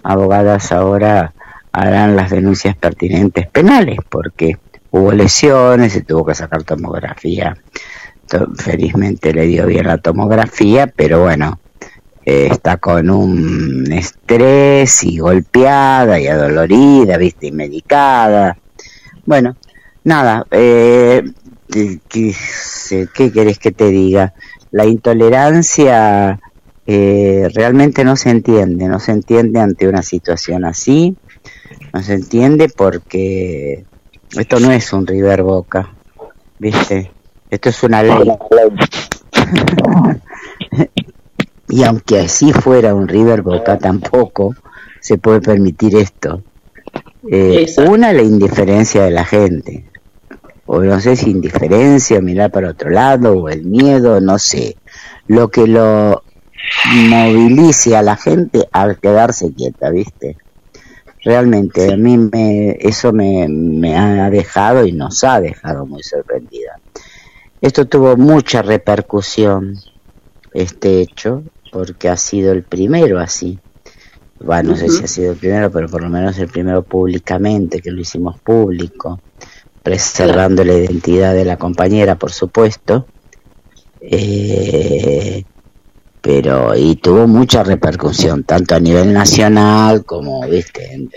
abogadas ahora harán las denuncias pertinentes penales porque hubo lesiones, se tuvo que sacar tomografía. Felizmente le dio bien la tomografía, pero bueno, eh, está con un estrés y golpeada y adolorida, viste, y medicada. Bueno, nada, eh, ¿qué, ¿qué querés que te diga? la intolerancia eh, realmente no se entiende, no se entiende ante una situación así, no se entiende porque esto no es un River Boca, ¿viste? Esto es una ley. y aunque así fuera un River Boca, tampoco se puede permitir esto. Eh, una, la indiferencia de la gente. O no sé si indiferencia, mirar para otro lado, o el miedo, no sé. Lo que lo movilice a la gente al quedarse quieta, ¿viste? Realmente, a mí me, eso me, me ha dejado y nos ha dejado muy sorprendida. Esto tuvo mucha repercusión, este hecho, porque ha sido el primero así. Bueno, no sé si ha sido el primero, pero por lo menos el primero públicamente, que lo hicimos público, preservando la identidad de la compañera, por supuesto. Eh, pero y tuvo mucha repercusión, tanto a nivel nacional como, viste, en,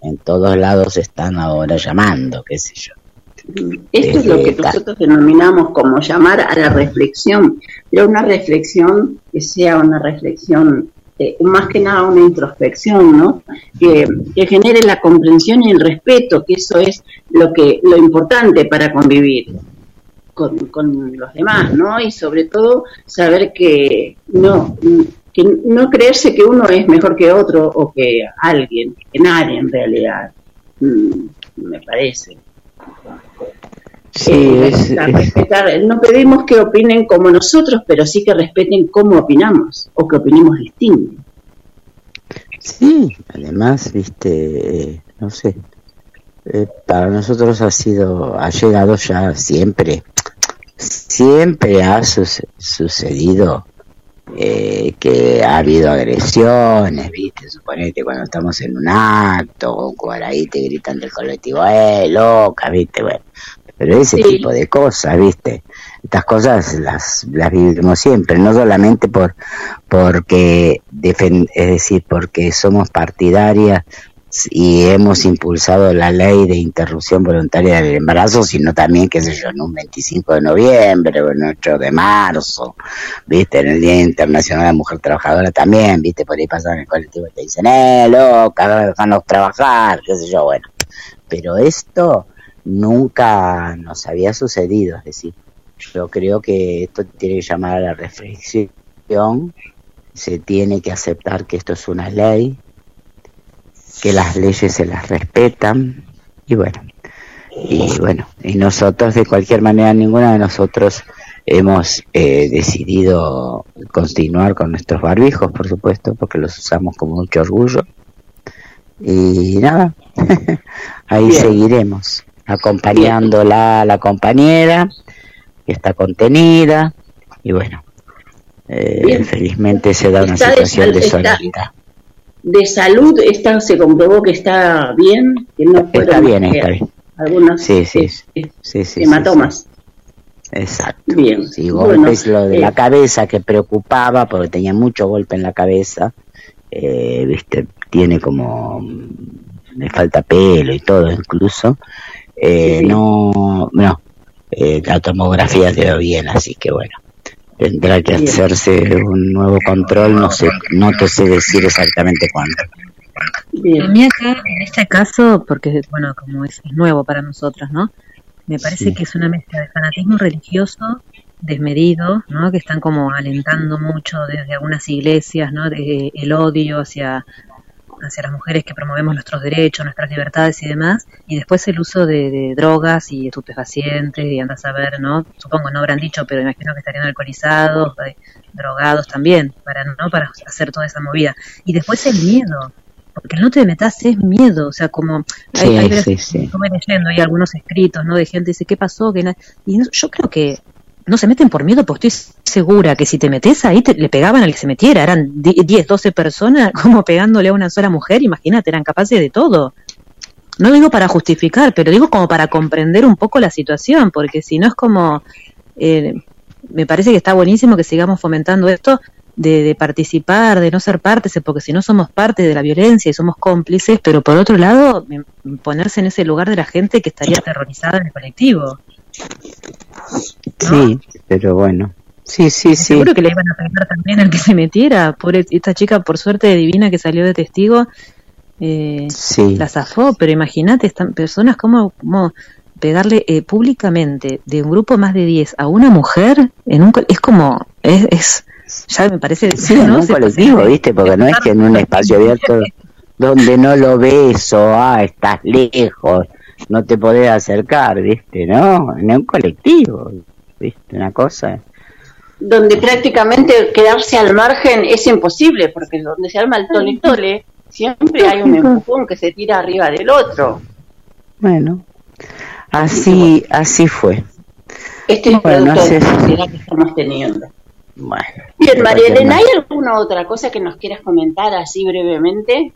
en todos lados están ahora llamando, qué sé yo. Esto es lo que nosotros denominamos como llamar a la reflexión, pero una reflexión que sea una reflexión, eh, más que nada una introspección, ¿no? Que, genere la comprensión y el respeto, que eso es lo que lo importante para convivir con, con los demás, ¿no? Y sobre todo saber que no que no creerse que uno es mejor que otro o que alguien, que nadie en realidad, mm, me parece. Sí, eh, respetar. No pedimos que opinen como nosotros, pero sí que respeten cómo opinamos o que opinemos distinto. Sí, además, viste, no sé, eh, para nosotros ha sido, ha llegado ya siempre, siempre ha sucedido eh, que ha habido agresiones, viste, suponete cuando estamos en un acto, o por ahí te gritan del colectivo, eh, loca, viste, bueno, pero ese tipo de cosas, ¿viste? Estas cosas las, las vivimos siempre, no solamente por porque es decir, porque somos partidarias y hemos impulsado la ley de interrupción voluntaria del embarazo, sino también, qué sé yo, en un 25 de noviembre o en 8 de marzo, viste, en el Día Internacional de la Mujer Trabajadora también, viste, por ahí pasan en el colectivo y te dicen, eh, loca, déjanos trabajar, qué sé yo, bueno. Pero esto nunca nos había sucedido, es decir, yo creo que esto tiene que llamar a la reflexión, se tiene que aceptar que esto es una ley, que las leyes se las respetan y bueno, y bueno, y nosotros de cualquier manera, ninguna de nosotros hemos eh, decidido continuar con nuestros barbijos, por supuesto, porque los usamos con mucho orgullo. Y nada, ahí seguiremos acompañándola a la compañera, que está contenida, y bueno, eh, felizmente se da una situación de, solidaridad. De salud, está, se comprobó que está bien, que no está bien, está bien. Algunos sí, sí, sí, sí, hematomas. Exacto. Bien. Sí, golpes lo de la eh, cabeza que preocupaba porque tenía mucho golpe en la cabeza. Eh, viste, tiene como le falta pelo y todo incluso eh, no, no, eh, la tomografía quedó bien, así que bueno, tendrá que hacerse un nuevo control, no sé, no te sé decir exactamente cuándo. A mí acá, en este caso, porque bueno, como es, nuevo para nosotros, ¿no? Me parece que es una mezcla de fanatismo religioso desmedido, ¿no? Que están como alentando mucho desde algunas iglesias, ¿no? De el odio hacia hacia las mujeres que promovemos nuestros derechos, nuestras libertades y demás, y después el uso de, drogas y estupefacientes, y andas a ver, ¿no? Supongo no habrán dicho, pero imagino que estarían alcoholizados, eh, drogados también, para no para hacer toda esa movida. Y después el miedo, porque el no te metas es miedo, o sea, como hay, hay, leyendo, hay algunos escritos, ¿no? De gente que dice, ¿qué pasó? que Y yo creo que no se meten por miedo, porque estoy segura que si te metes ahí te, le pegaban al que se metiera. Eran 10, 12 personas como pegándole a una sola mujer, imagínate, eran capaces de todo. No digo para justificar, pero digo como para comprender un poco la situación, porque si no es como... Eh, me parece que está buenísimo que sigamos fomentando esto de, de, participar, de no ser partes, porque si no somos parte de la violencia y somos cómplices, pero por otro lado, ponerse en ese lugar de la gente que estaría aterrorizada en el colectivo. Sí, pero bueno. Sí, sí, sí. Seguro que le iban a pegar también al que se metiera. Por esta chica, por suerte divina que salió de testigo, eh, la zafó. Pero imagínate, están personas como, como pegarle eh, públicamente de un grupo más de 10 a una mujer en un es como es, es ya me parece sí, en un colectivo, ¿viste? Porque no es que en un espacio abierto donde no lo ves o ah, estás lejos, no te podés acercar, ¿viste? ¿No? En un colectivo, ¿viste? Una cosa. Donde prácticamente quedarse al margen es imposible, porque donde se arma el tole tole, siempre hay un empujón que se tira arriba del otro. Bueno, así, así fue. Este es Bueno, producto de así la es. sociedad que estamos teniendo. Bueno. Bien, María Elena, ¿hay alguna otra cosa que nos quieras comentar así brevemente?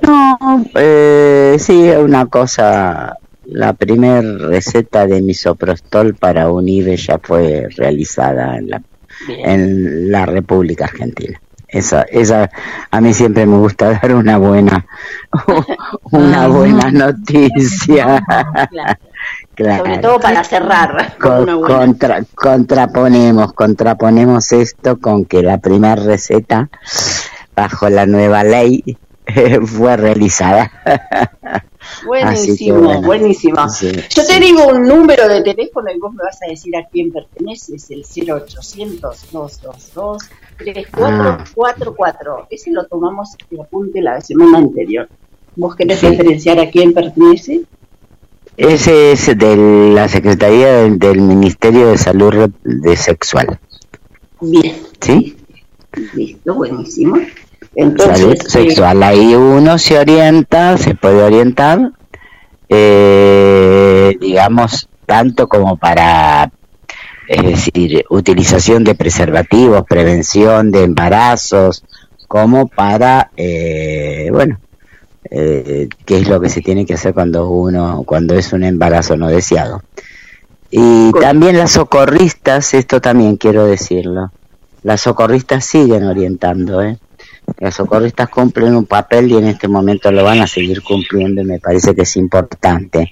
No, eh, sí, una cosa. La primer receta de misoprostol para UNIBE ya fue realizada en la, en la República Argentina. Esa, esa, a mí siempre me gusta dar una buena, una buena noticia. Claro. Sobre todo para cerrar. con buena- contra- contraponemos, contraponemos esto con que la primera receta bajo la nueva ley fue realizada. Buenísimo, bueno. buenísimo. Sí, Yo te digo un número de teléfono y vos me vas a decir a quién pertenece. Es el 0800-222-3444. Ese lo tomamos de apunte la semana anterior. ¿Vos querés Sí. referenciar a quién pertenece? Ese es de la Secretaría del, del Ministerio de Salud de Sexual. Bien, ¿Sí? listo, buenísimo. Salud Entonces, sexual. Ahí uno se orienta, se puede orientar, eh, digamos, tanto como para, es decir, utilización de preservativos, prevención de embarazos, como para, eh, bueno, eh, qué es lo que se tiene que hacer cuando uno, cuando es un embarazo no deseado. Y también las socorristas, esto también quiero decirlo, las socorristas siguen orientando, ¿eh? Las socorristas cumplen un papel y en este momento lo van a seguir cumpliendo y me parece que es importante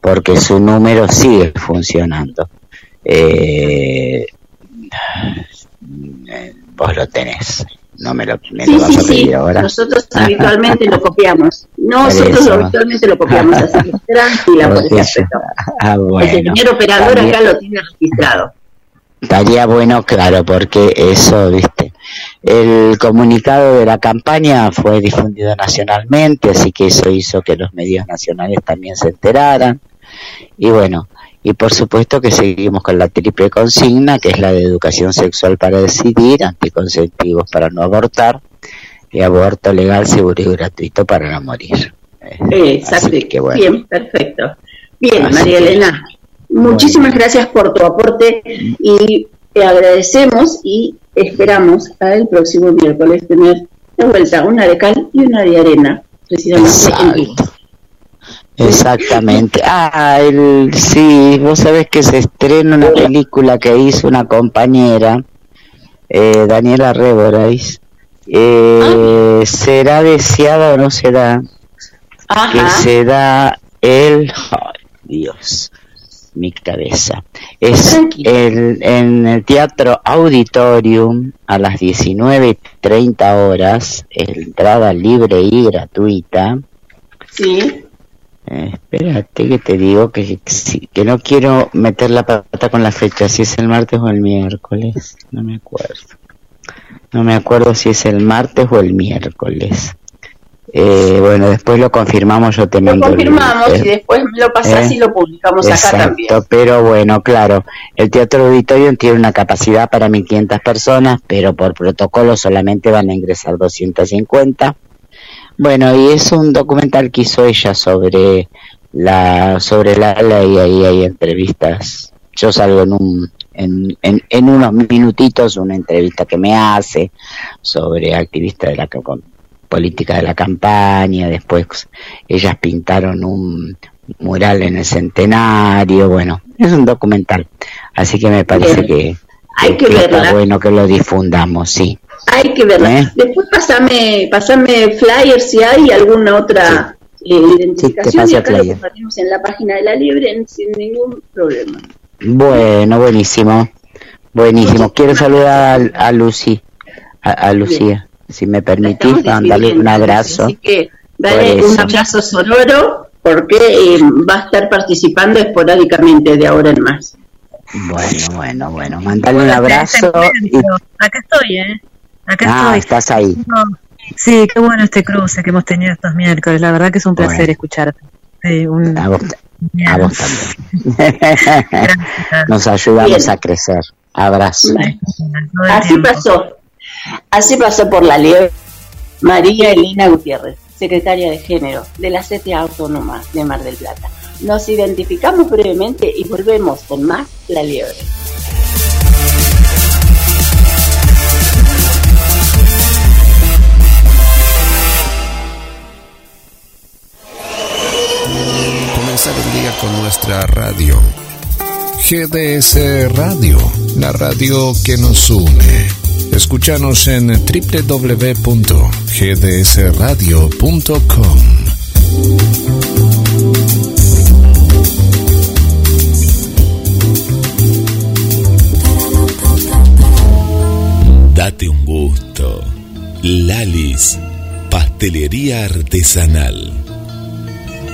porque su número sigue funcionando. Eh, vos lo tenés, no me lo, me lo sí, vas sí, a pedir sí. ahora. Nosotros habitualmente lo copiamos. Nosotros Eso. habitualmente lo copiamos, así que tranquila por ese aspecto. Ah, El señor operador También- acá lo tiene registrado. Estaría bueno, claro, porque eso, viste, el comunicado de la campaña fue difundido nacionalmente, así que eso hizo que los medios nacionales también se enteraran. Y bueno, y por supuesto que seguimos con la triple consigna, que es la de educación sexual para decidir, anticonceptivos para no abortar y aborto legal, seguro y gratuito para no morir. Exacto. Así que bueno. Bien, perfecto. Bien, Así María Elena, muchísimas gracias por tu aporte y te agradecemos y esperamos el próximo miércoles tener de vuelta una de cal y una de arena, precisamente en vivo. Exactamente. Ah, el, sí, vos sabés que se estrena una película que hizo una compañera, eh, Daniela Reborais. Eh, ¿Será deseada o no será? Que Ajá. se da el... ay, Dios, mi cabeza. Es el, en el Teatro Auditorium a las 19.30 horas, entrada libre y gratuita. Sí. Eh, espérate que te digo que, que no quiero meter la pata con la fecha, si es el martes o el miércoles, no me acuerdo. No me acuerdo si es el martes o el miércoles. Eh, bueno, después lo confirmamos, yo te Lo mando el- confirmamos eh, y después me lo pasás ¿Eh? y lo publicamos acá también. Pero bueno, claro, el Teatro Auditorium tiene una capacidad para 1.500 personas, pero por protocolo solamente van a ingresar 250. Bueno, y es un documental que hizo ella sobre la sobre la ley, ahí hay entrevistas. Yo salgo en un en, en, en unos minutitos una entrevista que me hace sobre activistas de la con- política de la campaña, después ellas pintaron un mural en el centenario, bueno, es un documental, así que me parece Bien. que, Hay que está verla. bueno que lo difundamos, sí. Hay que verla. ¿Eh? Después pasame, pasame flyers si hay alguna otra eh, identificación paso y acá lo flyer. compartimos en la página de la Libre sin ningún problema. Bueno, buenísimo, buenísimo. Quiero saludar a, a Lucy, a, a Lucía, si me permitís, mandarle un abrazo. Así que dale un abrazo sonoro porque eh, va a estar participando esporádicamente de ahora en más. Bueno, bueno, bueno, mandarle un abrazo y Acá estoy, ¿eh? Acá ah, estoy. estás ahí. No, Sí, qué bueno este cruce que hemos tenido estos miércoles. La verdad que es un placer escucharte. A vos, también. Nos ayudamos a crecer. Abrazo. Así pasó. Así pasó por la liebre María Elena Gutiérrez, secretaria de Género de la CTA Autónoma de Mar del Plata. Nos identificamos brevemente y volvemos con más La Liebre. Comenzar el día con nuestra radio. GDS Radio, la radio que nos une. Escúchanos en www.gdsradio.com. Date un gusto. Lalis, pastelería artesanal.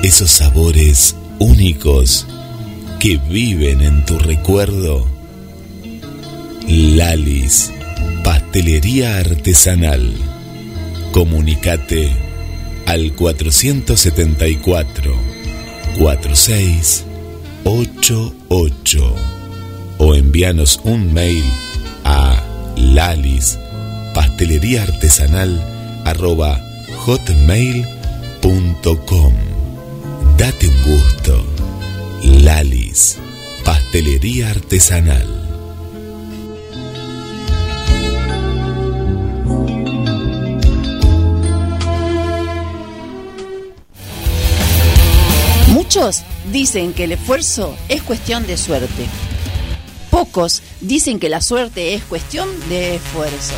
Esos sabores únicos que viven en tu recuerdo. Lalis, pastelería artesanal. Comunicate al 474 4688 o envíanos un mail a lalis pastelería artesanal arroba hotmail.com Date un gusto. Lalis, pastelería artesanal. Muchos dicen que el esfuerzo es cuestión de suerte. Pocos dicen que la suerte es cuestión de esfuerzo.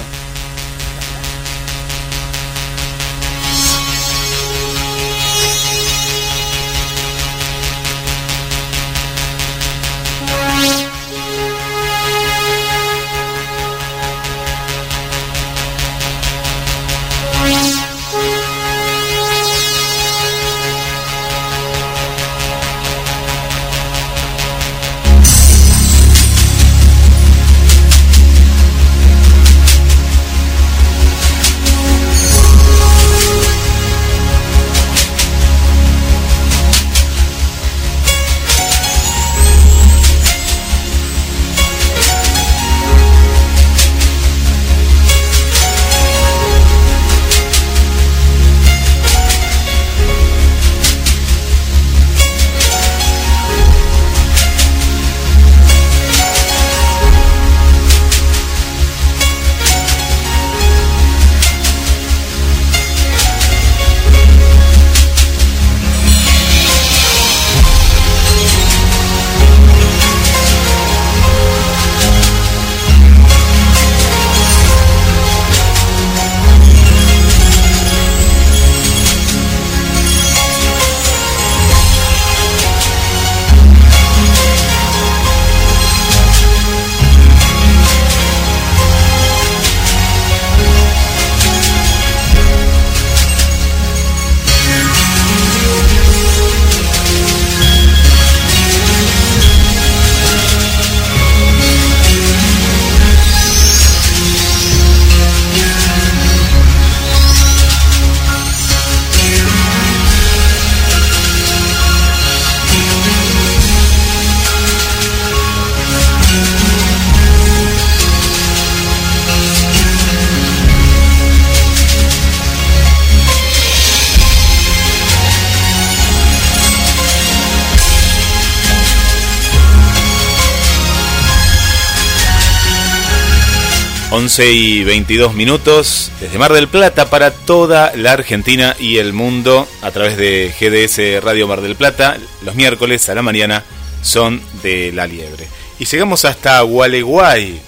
Y 22 minutos desde Mar del Plata para toda la Argentina y el mundo a través de GDS Radio Mar del Plata. Los miércoles a la mañana son de La Liebre. Y llegamos hasta Gualeguay.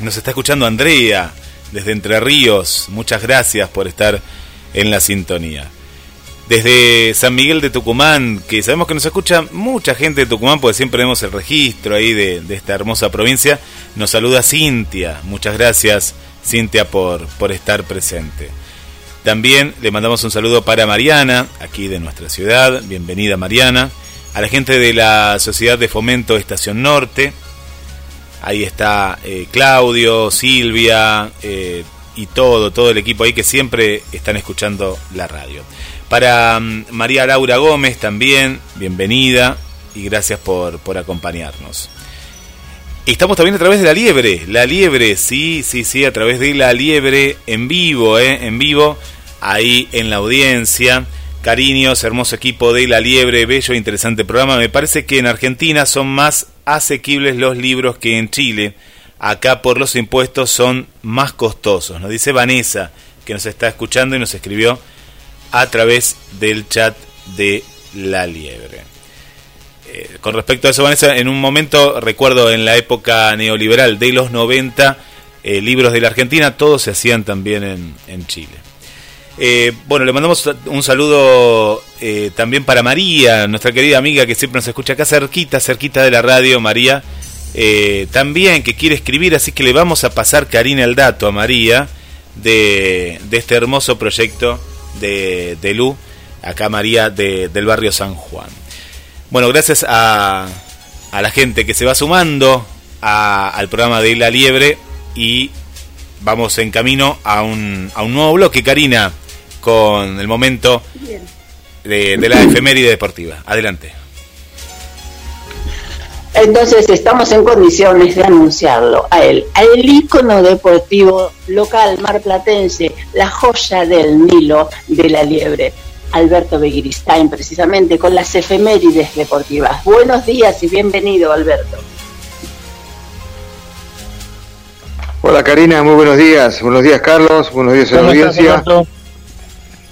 Nos está escuchando Andrea desde Entre Ríos. Muchas gracias por estar en la sintonía desde San Miguel de Tucumán, que sabemos que nos escucha mucha gente de Tucumán, porque siempre vemos el registro ahí de, esta hermosa provincia. Nos saluda Cintia, muchas gracias Cintia por, por estar presente. También le mandamos un saludo para Mariana, aquí de nuestra ciudad, bienvenida Mariana, a la gente de la Sociedad de Fomento Estación Norte, ahí está eh, Claudio, Silvia, eh, y todo, todo el equipo ahí que siempre están escuchando la radio. Para mm, María Laura Gómez también, bienvenida y gracias por, por acompañarnos. Estamos también a través de la liebre, la liebre, sí, sí, sí, a través de la liebre en vivo, ¿eh? en vivo, ahí en la audiencia. Cariños, hermoso equipo de La Liebre, bello e interesante programa. Me parece que en Argentina son más asequibles los libros que en Chile. Acá por los impuestos son más costosos. Nos dice Vanessa, que nos está escuchando y nos escribió a través del chat de La Liebre. Eh, con respecto a eso, Vanessa, en un momento, recuerdo en la época neoliberal de los 90, eh, libros de la Argentina, todos se hacían también en, Chile. Eh, bueno, le mandamos un saludo también para María, nuestra querida amiga que siempre nos escucha acá cerquita, cerquita de la radio, María. También que quiere escribir, así que le vamos a pasar, Karina, el dato a María de, este hermoso proyecto de, de Lu, acá María del barrio San Juan. Bueno, gracias a, a la gente que se va sumando al programa de La Liebre y vamos en camino a un, a un nuevo bloque, Karina con el momento de, la efeméride deportiva. Adelante. Entonces estamos en condiciones de anunciarlo a él, al ícono deportivo local marplatense, la joya del Nilo de la Liebre, Alberto Begiristain, precisamente con las efemérides deportivas. Buenos días y bienvenido, Alberto. Hola Karina, muy buenos días. Buenos días Carlos, buenos días a la audiencia.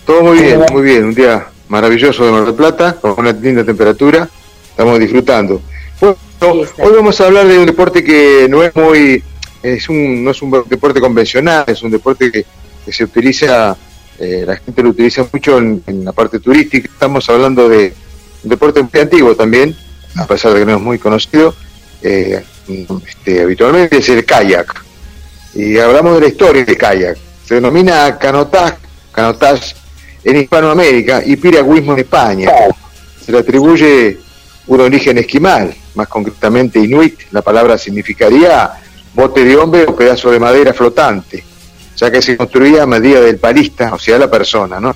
Todo muy bien, muy bien. Un día maravilloso de Mar del Plata, con una linda temperatura. Estamos disfrutando. Bueno, hoy vamos a hablar de un deporte que no es muy, es un, no es un deporte convencional, es un deporte que, se utiliza, eh, la gente lo utiliza mucho en, la parte turística. Estamos hablando de un deporte muy antiguo también, a pesar de que no es muy conocido. Eh, este, habitualmente es el kayak. Y hablamos de la historia del kayak. Se denomina canotaje, canotaje en Hispanoamérica y piragüismo en España. Se le atribuye un origen esquimal, más concretamente inuit. La palabra significaría bote de hombre o pedazo de madera flotante, ya que se construía a medida del palista, o sea, la persona, ¿no?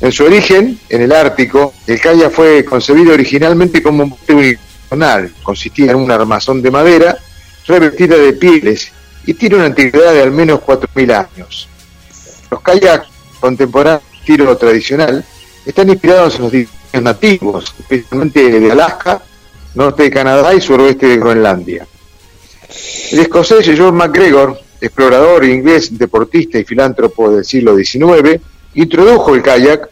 En su origen, en el Ártico, el kayak fue concebido originalmente como un bote unipersonal, consistía en un armazón de madera revestida de pieles y tiene una antigüedad de al menos 4.000 años. Los kayaks contemporáneo estilo tradicional están inspirados en los nativos, especialmente de Alaska, norte de Canadá y suroeste de Groenlandia. El escocés George MacGregor, explorador inglés, deportista y filántropo del siglo XIX, introdujo el kayak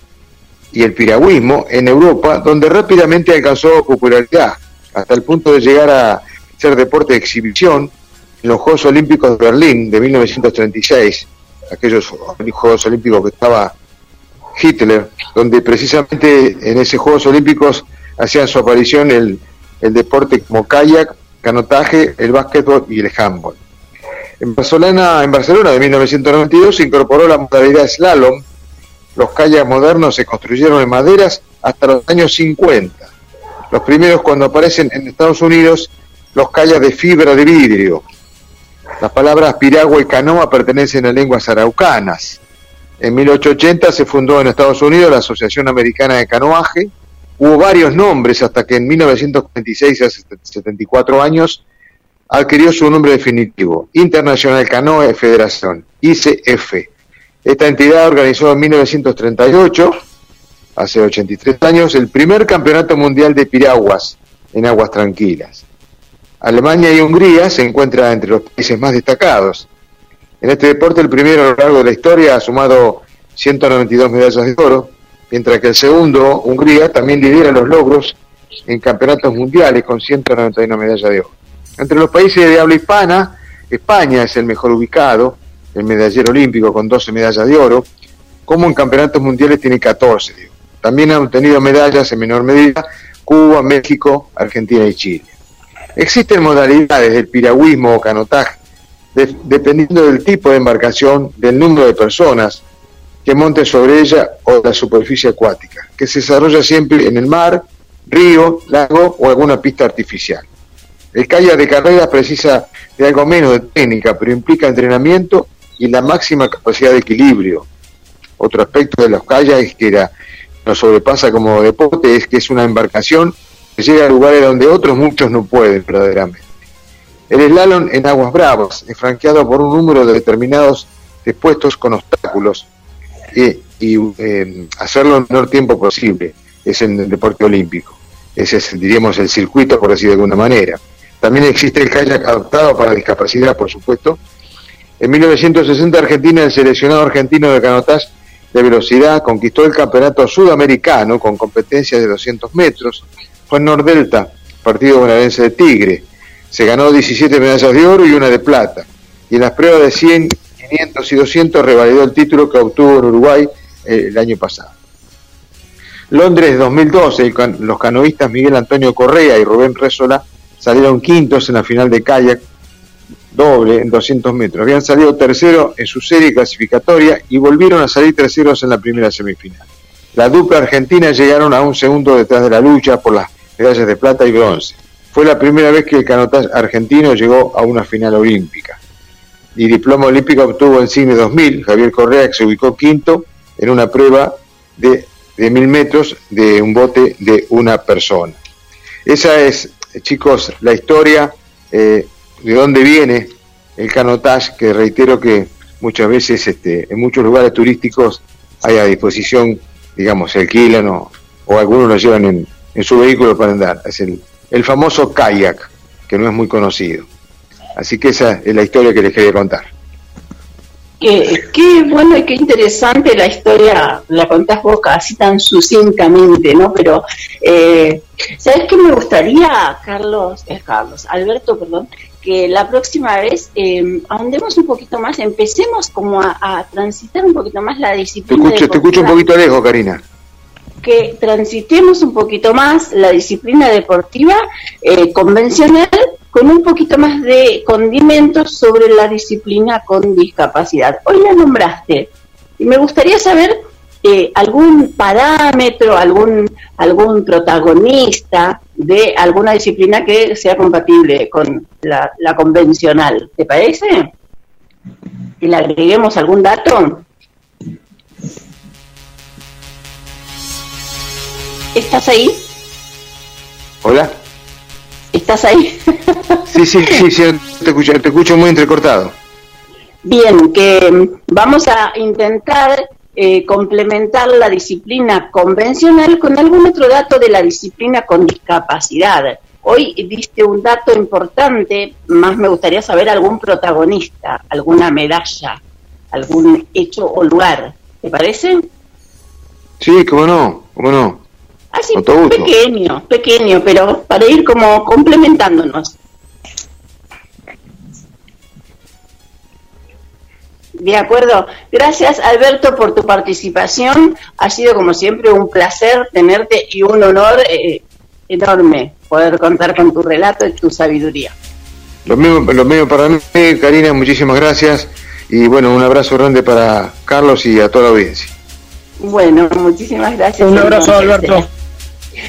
y el piragüismo en Europa, donde rápidamente alcanzó popularidad, hasta el punto de llegar a ser deporte de exhibición en los Juegos Olímpicos de Berlín de 1936 aquellos Juegos Olímpicos que estaba Hitler, donde precisamente en esos Juegos Olímpicos hacían su aparición el, el deporte como kayak, canotaje, el básquetbol y el handball. En Barcelona, en Barcelona de 1992 se incorporó la modalidad slalom. Los kayaks modernos se construyeron en maderas hasta los años 50. Los primeros cuando aparecen en Estados Unidos los kayaks de fibra de vidrio, las palabras piragua y canoa pertenecen a lenguas araucanas. En 1880 se fundó en Estados Unidos la Asociación Americana de Canoaje. Hubo varios nombres hasta que en 1946, hace 74 años, adquirió su nombre definitivo, International Canoe Federación, ICF. Esta entidad organizó en 1938, hace 83 años, el primer campeonato mundial de piraguas en aguas tranquilas. Alemania y Hungría se encuentran entre los países más destacados. En este deporte el primero a lo largo de la historia ha sumado 192 medallas de oro, mientras que el segundo, Hungría, también lidera los logros en campeonatos mundiales con 191 medallas de oro. Entre los países de habla hispana, España es el mejor ubicado, el medallero olímpico con 12 medallas de oro, como en campeonatos mundiales tiene 14. También han obtenido medallas en menor medida Cuba, México, Argentina y Chile. Existen modalidades del piragüismo o canotaje, dependiendo del tipo de embarcación, del número de personas que monten sobre ella o la superficie acuática, que se desarrolla siempre en el mar, río, lago o alguna pista artificial. El kayak de carreras precisa de algo menos de técnica, pero implica entrenamiento y la máxima capacidad de equilibrio. Otro aspecto de los kayaks que era, nos sobrepasa como deporte es que es una embarcación que llega a lugares donde otros muchos no pueden verdaderamente. El slalom en aguas bravas es franqueado por un número de determinados de puestos con obstáculos y, eh, hacerlo en el menor tiempo posible. Es en el deporte olímpico. Ese es, diríamos, el circuito, por decir de alguna manera. También existe el kayak adaptado para discapacidad, por supuesto. En 1960 Argentina, el seleccionado argentino de canotaje de velocidad conquistó el campeonato sudamericano con competencias de 200 metros. Fue en Nordelta, partido bonaerense de Tigre. Se ganó 17 medallas de oro y una de plata. Y en las pruebas de 100, 500 y 200 revalidó el título que obtuvo en Uruguay eh, el año pasado. Londres 2012, los canoístas Miguel Antonio Correa y Rubén Resola salieron quintos en la final de kayak doble en 200 metros. Habían salido tercero en su serie clasificatoria y volvieron a salir terceros en la primera semifinal. La dupla argentina llegaron a un segundo detrás de la lucha por las medallas de plata y bronce. Fue la primera vez que el canotaje argentino llegó a una final olímpica. Y diploma olímpico obtuvo en Cine 2000 Javier Correa, que se ubicó quinto en una prueba de, de mil metros de un bote de una persona. Esa es chicos, la historia eh, de dónde viene el canotage, que reitero que muchas veces este, en muchos lugares turísticos hay a disposición, digamos, se alquilan o, algunos lo llevan en, su vehículo para andar. El, el famoso kayak, que no es muy conocido. Así que esa es la historia que les quería contar. Qué, bueno y qué interesante la historia, la contás vos así tan sucintamente, ¿no? Pero, eh, ¿sabes qué me gustaría, Carlos, es Carlos, Alberto, perdón, que la próxima vez eh, ahondemos un poquito más, empecemos como a, transitar un poquito más la disciplina. Te escucho, te escucho un poquito lejos, Karina que transitemos un poquito más la disciplina deportiva eh, convencional con un poquito más de condimentos sobre la disciplina con discapacidad. Hoy la nombraste y me gustaría saber eh, algún parámetro, algún, algún protagonista de alguna disciplina que sea compatible con la, la convencional. ¿Te parece? ¿Y le agreguemos algún dato? ¿Estás ahí? Hola. ¿Estás ahí? sí, sí, sí, sí te, escucho, te escucho muy entrecortado. Bien, que mm, vamos a intentar eh, complementar la disciplina convencional con algún otro dato de la disciplina con discapacidad. Hoy diste un dato importante, más me gustaría saber algún protagonista, alguna medalla, algún hecho o lugar. ¿Te parece? Sí, cómo no, cómo no. Así, pequeño, pequeño, pero para ir como complementándonos. De acuerdo. Gracias, Alberto, por tu participación. Ha sido, como siempre, un placer tenerte y un honor eh, enorme poder contar con tu relato y tu sabiduría. Lo mismo, lo mismo para mí, Karina, muchísimas gracias. Y bueno, un abrazo grande para Carlos y a toda la audiencia. Bueno, muchísimas gracias. Un abrazo, Alberto.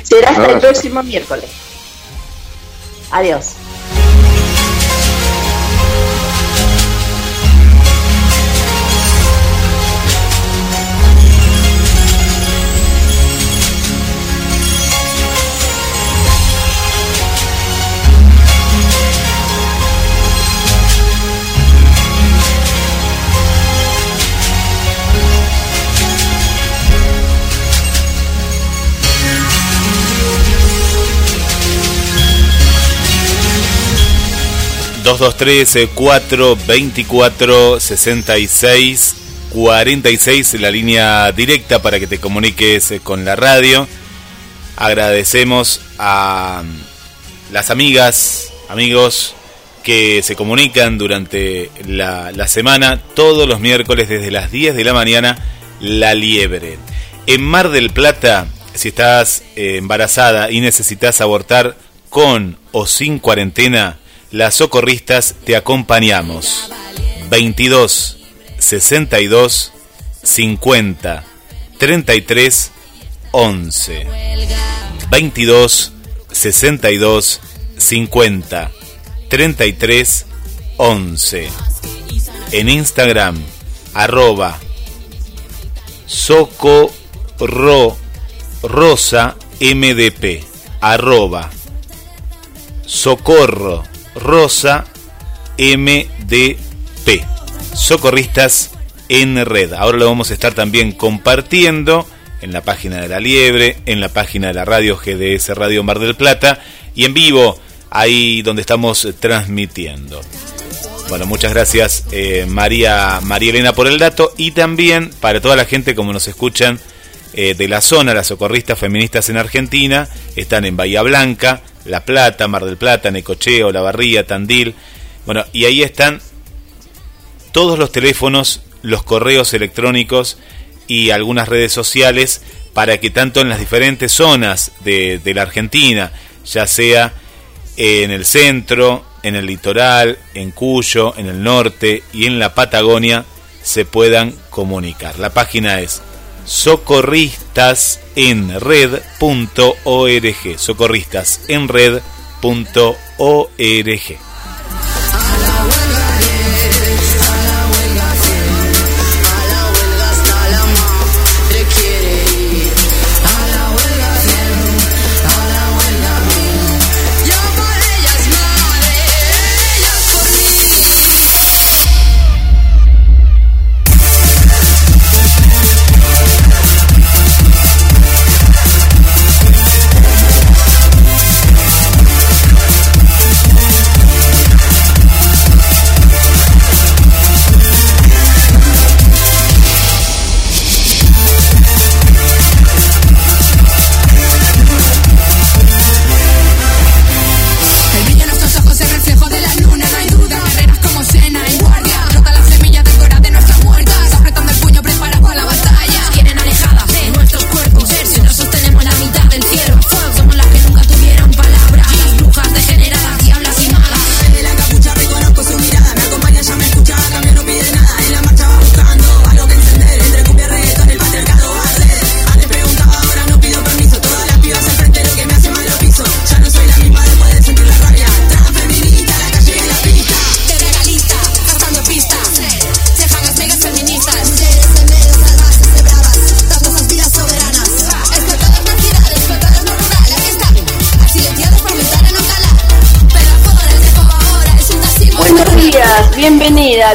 Será hasta el próximo miércoles. Adiós. Dos tres cuatro veinticuatro sesenta y seis cuarenta y seis la línea directa para que te comuniques eh, con la radio. Agradecemos a mm, las amigas, amigos que se comunican durante la, la semana, todos los miércoles desde las 10 de la mañana, La Liebre. En Mar del Plata, si estás eh, embarazada y necesitas abortar con o sin cuarentena, las socorristas te acompañamos. 22 62 50 33 11 22 62 50 33 11 en Instagram, arroba socorro rosa mdp, arroba socorro rosa mdp, socorristas en red. Ahora lo vamos a estar también compartiendo en la página de la Liebre, en la página de la radio GDS Radio Mar del Plata y en vivo ahí donde estamos transmitiendo. Bueno, muchas gracias eh, María, María Elena por el dato y también para toda la gente como nos escuchan eh, de la zona, las socorristas feministas en Argentina, están en Bahía Blanca, La Plata, Mar del Plata, Necocheo, La Barría, Tandil. Bueno, y ahí están todos los teléfonos, los correos electrónicos y algunas redes sociales para que tanto en las diferentes zonas de, de la Argentina, ya sea en el centro, en el litoral, en Cuyo, en el norte y en la Patagonia se puedan comunicar. La página es socorristasenred.org. Socorristasenred.org.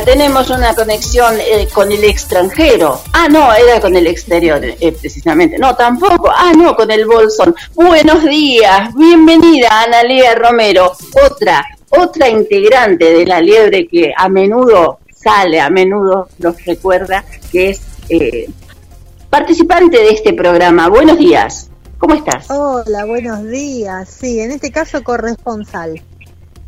tenemos una conexión eh, con el extranjero. Ah, no, era con el exterior, eh, precisamente. No, tampoco. Ah, no, con el bolsón. Buenos días, bienvenida Analia Romero, otra, otra integrante de la liebre que a menudo sale, a menudo nos recuerda que es eh, participante de este programa. Buenos días. ¿Cómo estás? Hola, buenos días. Sí, en este caso corresponsal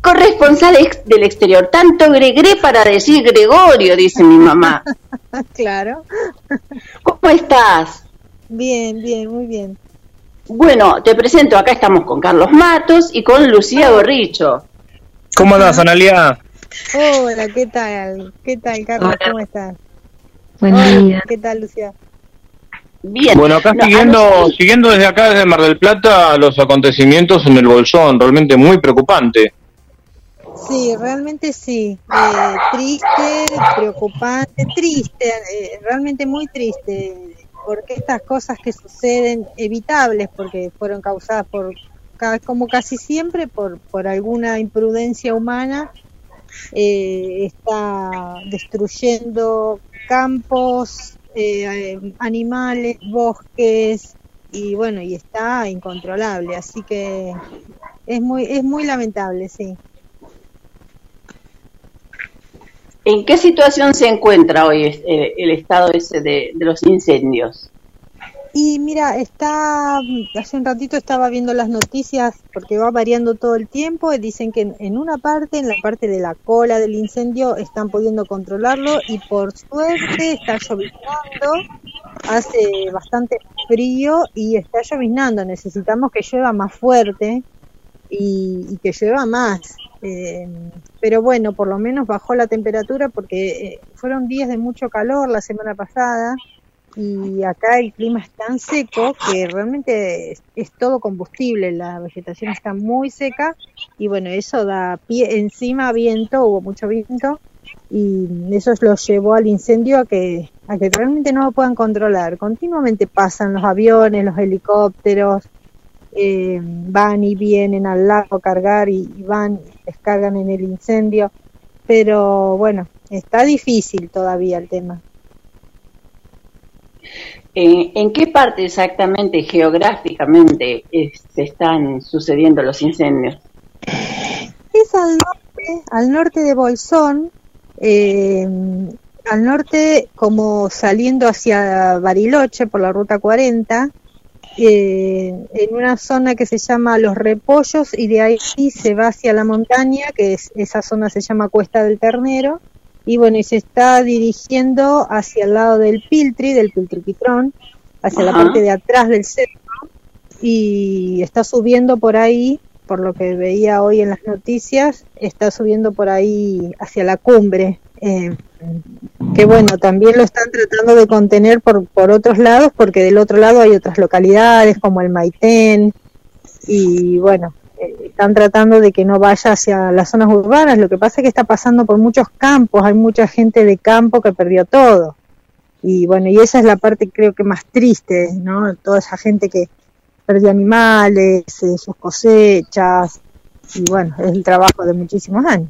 corresponsal del exterior. Tanto Gregre para decir Gregorio, dice mi mamá. claro. ¿Cómo estás? Bien, bien, muy bien. Bueno, te presento, acá estamos con Carlos Matos y con Lucía Borricho. ¿Cómo andas, Analia? Hola, ¿qué tal? ¿Qué tal, Carlos? ¿Cómo estás? Buen día. ¿Qué tal, Lucía? Bien. Bueno, acá siguiendo, siguiendo desde acá, desde Mar del Plata, los acontecimientos en el Bolsón, realmente muy preocupante. Sí, realmente sí. Eh, triste, preocupante, triste, eh, realmente muy triste, porque estas cosas que suceden, evitables, porque fueron causadas por, como casi siempre, por, por alguna imprudencia humana, eh, está destruyendo campos, animales, bosques, y bueno, y está incontrolable, así que es muy, es muy lamentable, sí. ¿En qué situación se encuentra hoy eh, el estado ese de, los incendios? Y mira, está hace un ratito estaba viendo las noticias porque va variando todo el tiempo y dicen que en una parte, en la parte de la cola del incendio, están pudiendo controlarlo y por suerte está lloviznando, hace bastante frío y está lloviznando. Necesitamos que llueva más fuerte y, y que llueva más. Eh, pero bueno, por lo menos bajó la temperatura porque eh, fueron días de mucho calor la semana pasada y acá el clima es tan seco que realmente es, todo combustible, la vegetación está muy seca y bueno, eso da pie, encima viento, hubo mucho viento y eso los llevó al incendio a que, a que realmente no lo puedan controlar. Continuamente pasan los aviones, los helicópteros, eh, van y vienen al lago a cargar y, y van, descargan en el incendio, pero bueno, está difícil todavía el tema. Eh, ¿En qué parte exactamente geográficamente se están sucediendo los incendios? Es al norte, al norte de Bolsón, eh, al norte como saliendo hacia Bariloche por la ruta 40, eh, en una zona que se llama Los Repollos y de ahí se va hacia la montaña, que es, esa zona se llama Cuesta del Ternero, y bueno, y se está dirigiendo hacia el lado del Piltri, del Piltriquitrón, hacia la parte de atrás del centro, y está subiendo por ahí, por lo que veía hoy en las noticias, está subiendo por ahí hacia la cumbre. Eh, que bueno, también lo están tratando de contener por, por otros lados, porque del otro lado hay otras localidades como el Maitén, y bueno, eh, están tratando de que no vaya hacia las zonas urbanas. Lo que pasa es que está pasando por muchos campos, hay mucha gente de campo que perdió todo. Y bueno, y esa es la parte creo que más triste, ¿no? Toda esa gente que perdió animales, eh, sus cosechas, y bueno, es el trabajo de muchísimos años.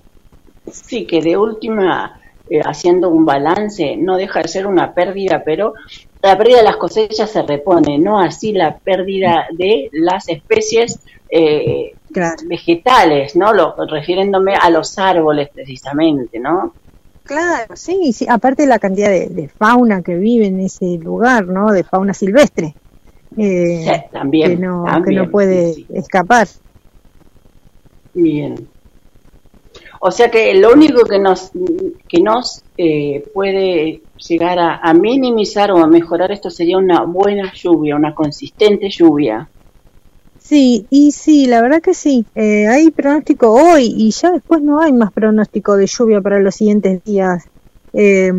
Sí, que de última, eh, haciendo un balance, no deja de ser una pérdida, pero la pérdida de las cosechas se repone, no así la pérdida de las especies eh, vegetales, ¿no? Lo, refiriéndome a los árboles precisamente, ¿no? Claro, sí, sí, aparte de la cantidad de, de fauna que vive en ese lugar, ¿no? De fauna silvestre. eh, Sí, también, que no, que también, no puede sí, escapar. Bien. O sea que lo único que nos, que nos eh, puede llegar a, a minimizar o a mejorar esto sería una buena lluvia, una consistente lluvia. Sí, y sí, la verdad que sí. Eh, hay pronóstico hoy y ya después no hay más pronóstico de lluvia para los siguientes días. Eh,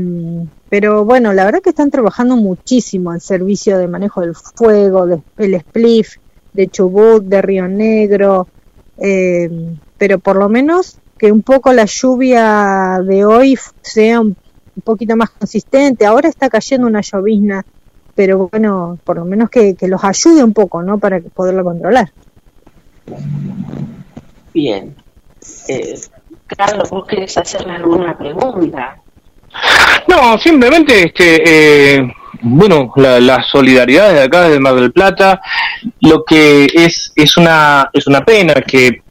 pero bueno, la verdad que están trabajando muchísimo el servicio de manejo del fuego, de, el spliff, de Chubut, de Río Negro. eh, pero por lo menos que un poco la lluvia de hoy sea un, un poquito más consistente. Ahora está cayendo una llovizna, pero bueno, por lo menos que, que los ayude un poco, ¿no? Para poderlo controlar. Bien. Eh, Carlos, ¿vos querés hacerle alguna pregunta? No, simplemente, este, eh, bueno, la, la solidaridad de acá de Mar del Plata, lo que es es una es una pena que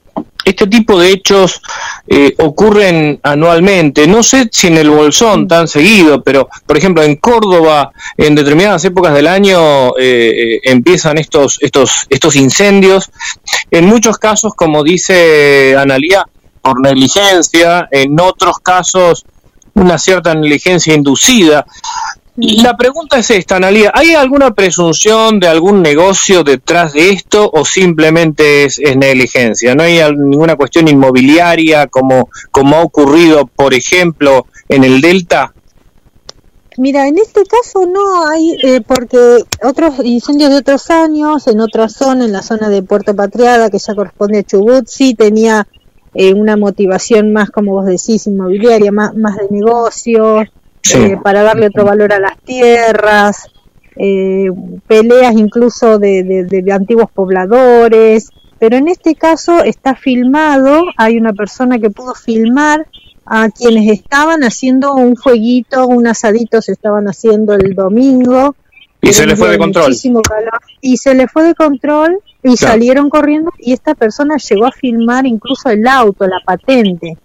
este tipo de hechos eh, ocurren anualmente. No sé si en el Bolsón tan seguido, pero por ejemplo en Córdoba, en determinadas épocas del año eh, eh, empiezan estos estos estos incendios. En muchos casos, como dice Analía, por negligencia. En otros casos una cierta negligencia inducida. La pregunta es esta, Analia, ¿hay alguna presunción de algún negocio detrás de esto o simplemente es, es negligencia? ¿No hay ninguna cuestión inmobiliaria como, como ha ocurrido, por ejemplo, en el Delta? Mira, en este caso no hay, eh, porque otros incendios de otros años, en otra zona, en la zona de Puerto Patriada, que ya corresponde a Chubut, sí tenía eh, una motivación más, como vos decís, inmobiliaria, más, más de negocios, eh, para darle otro valor a las tierras, eh, peleas incluso de, de- antiguos pobladores, pero en este caso está filmado, hay una persona que pudo filmar a quienes estaban haciendo un fueguito, un asadito se estaban haciendo el domingo. Y se Era le un fue de control. calor, y se le fue de control y Claro. salieron corriendo y esta persona llegó a filmar incluso el auto, la patente,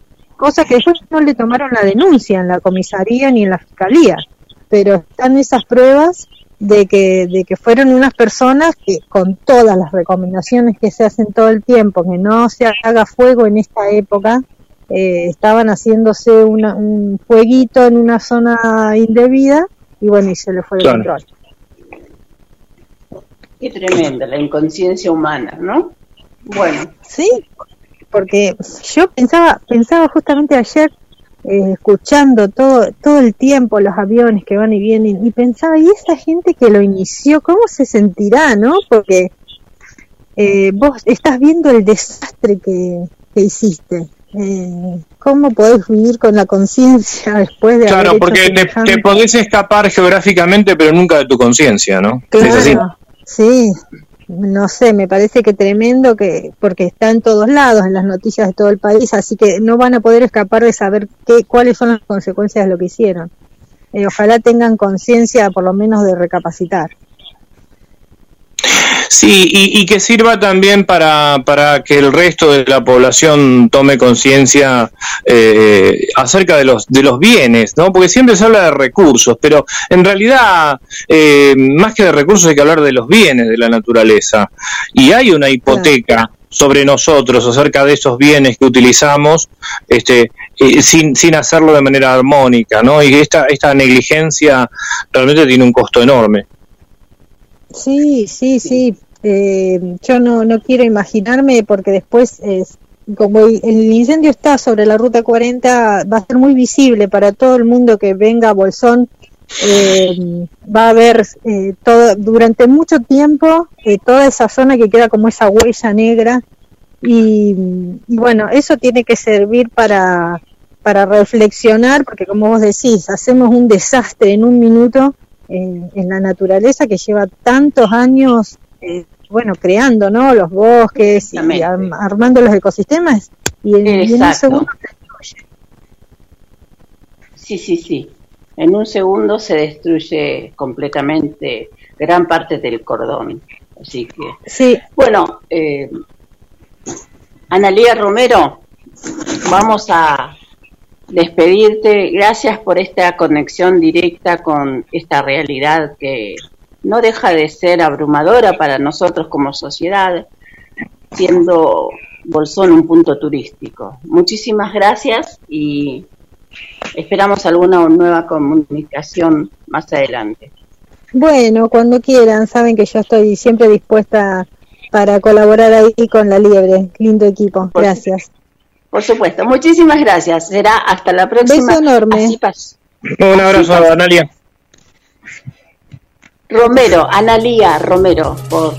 cosa que después no le tomaron la denuncia en la comisaría ni en la fiscalía, pero están esas pruebas de que, de que fueron unas personas que con todas las recomendaciones que se hacen todo el tiempo, que no se haga fuego en esta época, eh, estaban haciéndose una- un fueguito en una zona indebida y bueno, y se le fue Claro. control. Qué tremenda la inconsciencia humana, ¿no? Bueno. Sí, porque yo pensaba, pensaba justamente ayer, eh, escuchando todo, todo el tiempo los aviones que van y vienen, y pensaba, ¿y esa gente que lo inició, cómo se sentirá, no? Porque eh, vos estás viendo el desastre que, que hiciste. eh, ¿cómo podés vivir con la conciencia después de Claro, haber porque hecho te, podés escapar geográficamente, pero nunca de tu conciencia, ¿no? Claro, sí, no sé, me parece que tremendo que porque está en todos lados, en las noticias de todo el país, así que no van a poder escapar de saber qué, cuáles son las consecuencias de lo que hicieron. Eh, ojalá tengan conciencia, por lo menos, de recapacitar. Sí, y, y que sirva también para, para que el resto de la población tome conciencia eh, acerca de los, de los bienes, ¿no? Porque siempre se habla de recursos, pero en realidad, eh, más que de recursos, hay que hablar de los bienes de la naturaleza. Y hay una hipoteca sobre nosotros acerca de esos bienes que utilizamos este eh, sin, sin hacerlo de manera armónica, ¿no? Y esta, esta negligencia realmente tiene un costo enorme. Sí, sí, sí. Eh, yo no, no quiero imaginarme porque después, es, como el, incendio está sobre la ruta 40, va a ser muy visible para todo el mundo que venga a Bolsón. Eh, va a haber eh, todo, durante mucho tiempo eh, toda esa zona que queda como esa huella negra. Y, y bueno, eso tiene que servir para, para reflexionar, porque como vos decís, hacemos un desastre en un minuto en, en la naturaleza que lleva tantos años, eh, bueno, creando, ¿no? Los bosques y arm- armando los ecosistemas y en, y en un segundo Sí, sí, sí. En un segundo se destruye completamente gran parte del cordón. Así que, Sí, bueno, eh, Analía Romero, vamos a despedirte. Gracias por esta conexión directa con esta realidad que no deja de ser abrumadora para nosotros como sociedad, siendo Bolsón un punto turístico. Muchísimas gracias y esperamos alguna nueva comunicación más adelante. bueno, cuando quieran, saben que yo estoy siempre dispuesta para colaborar ahí con la Liebre. Lindo equipo, gracias. Por supuesto, muchísimas gracias. Será hasta la próxima. Beso enorme. Así Un abrazo, Analia. Romero, Analía Romero, por,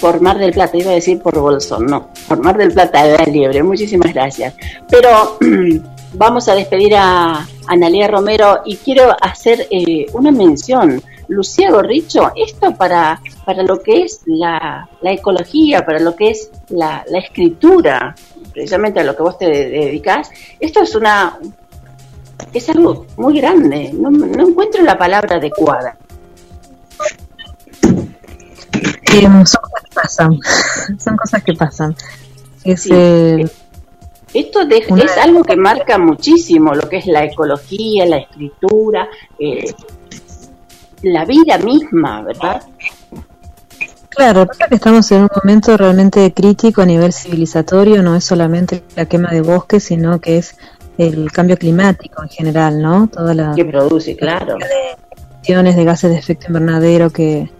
por Mar del Plata, iba a decir por Bolsón, no, por Mar del Plata de la Liebre, muchísimas gracias. Pero vamos a despedir a Analía Romero y quiero hacer eh, una mención. Lucía Gorricho, esto para, para lo que es la, la ecología, para lo que es la, la escritura, precisamente a lo que vos te de- dedicás, esto es una es algo muy grande, no, no encuentro la palabra adecuada. Eh, son cosas que pasan, son cosas que pasan. Es, eh, Esto de- es algo que marca muchísimo lo que es la ecología, la escritura, eh, la vida misma, ¿verdad? Claro, pasa que estamos en un momento realmente crítico a nivel civilizatorio, no es solamente la quema de bosques, sino que es el cambio climático en general, ¿no? Toda la Que produce, claro. emisiones de gases de efecto invernadero que,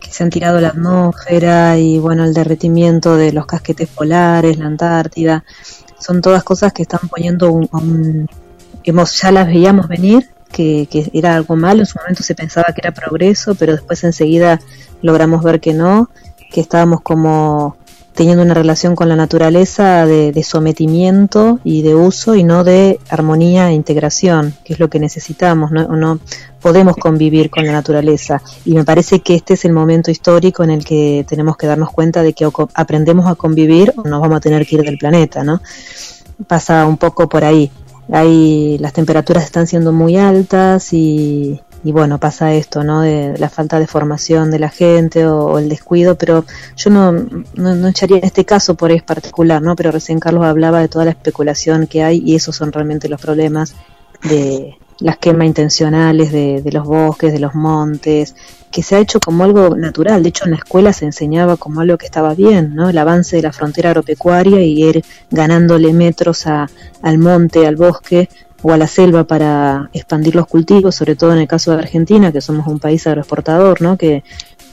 que se han tirado a la atmósfera y bueno, el derretimiento de los casquetes polares, la Antártida, son todas cosas que están poniendo un, hemos ya las veíamos venir, que, que era algo malo, en su momento se pensaba que era progreso, pero después enseguida logramos ver que no, que estábamos como teniendo una relación con la naturaleza de, de sometimiento y de uso y no de armonía e integración, que es lo que necesitamos, no, no podemos convivir con la naturaleza y me parece que este es el momento histórico en el que tenemos que darnos cuenta de que o aprendemos a convivir o nos vamos a tener que ir del planeta, ¿no? Pasa un poco por ahí. Hay, las temperaturas están siendo muy altas y, y bueno, pasa esto, ¿no? De la falta de formación de la gente o, el descuido, pero yo no, no, no echaría este caso por es particular, ¿no? Pero recién Carlos hablaba de toda la especulación que hay y esos son realmente los problemas de las quemas intencionales de, de los bosques, de los montes, que se ha hecho como algo natural. De hecho, en la escuela se enseñaba como algo que estaba bien, ¿no? El avance de la frontera agropecuaria y ir ganándole metros a, al monte, al bosque o a la selva para expandir los cultivos, sobre todo en el caso de Argentina, que somos un país agroexportador, ¿no? Que,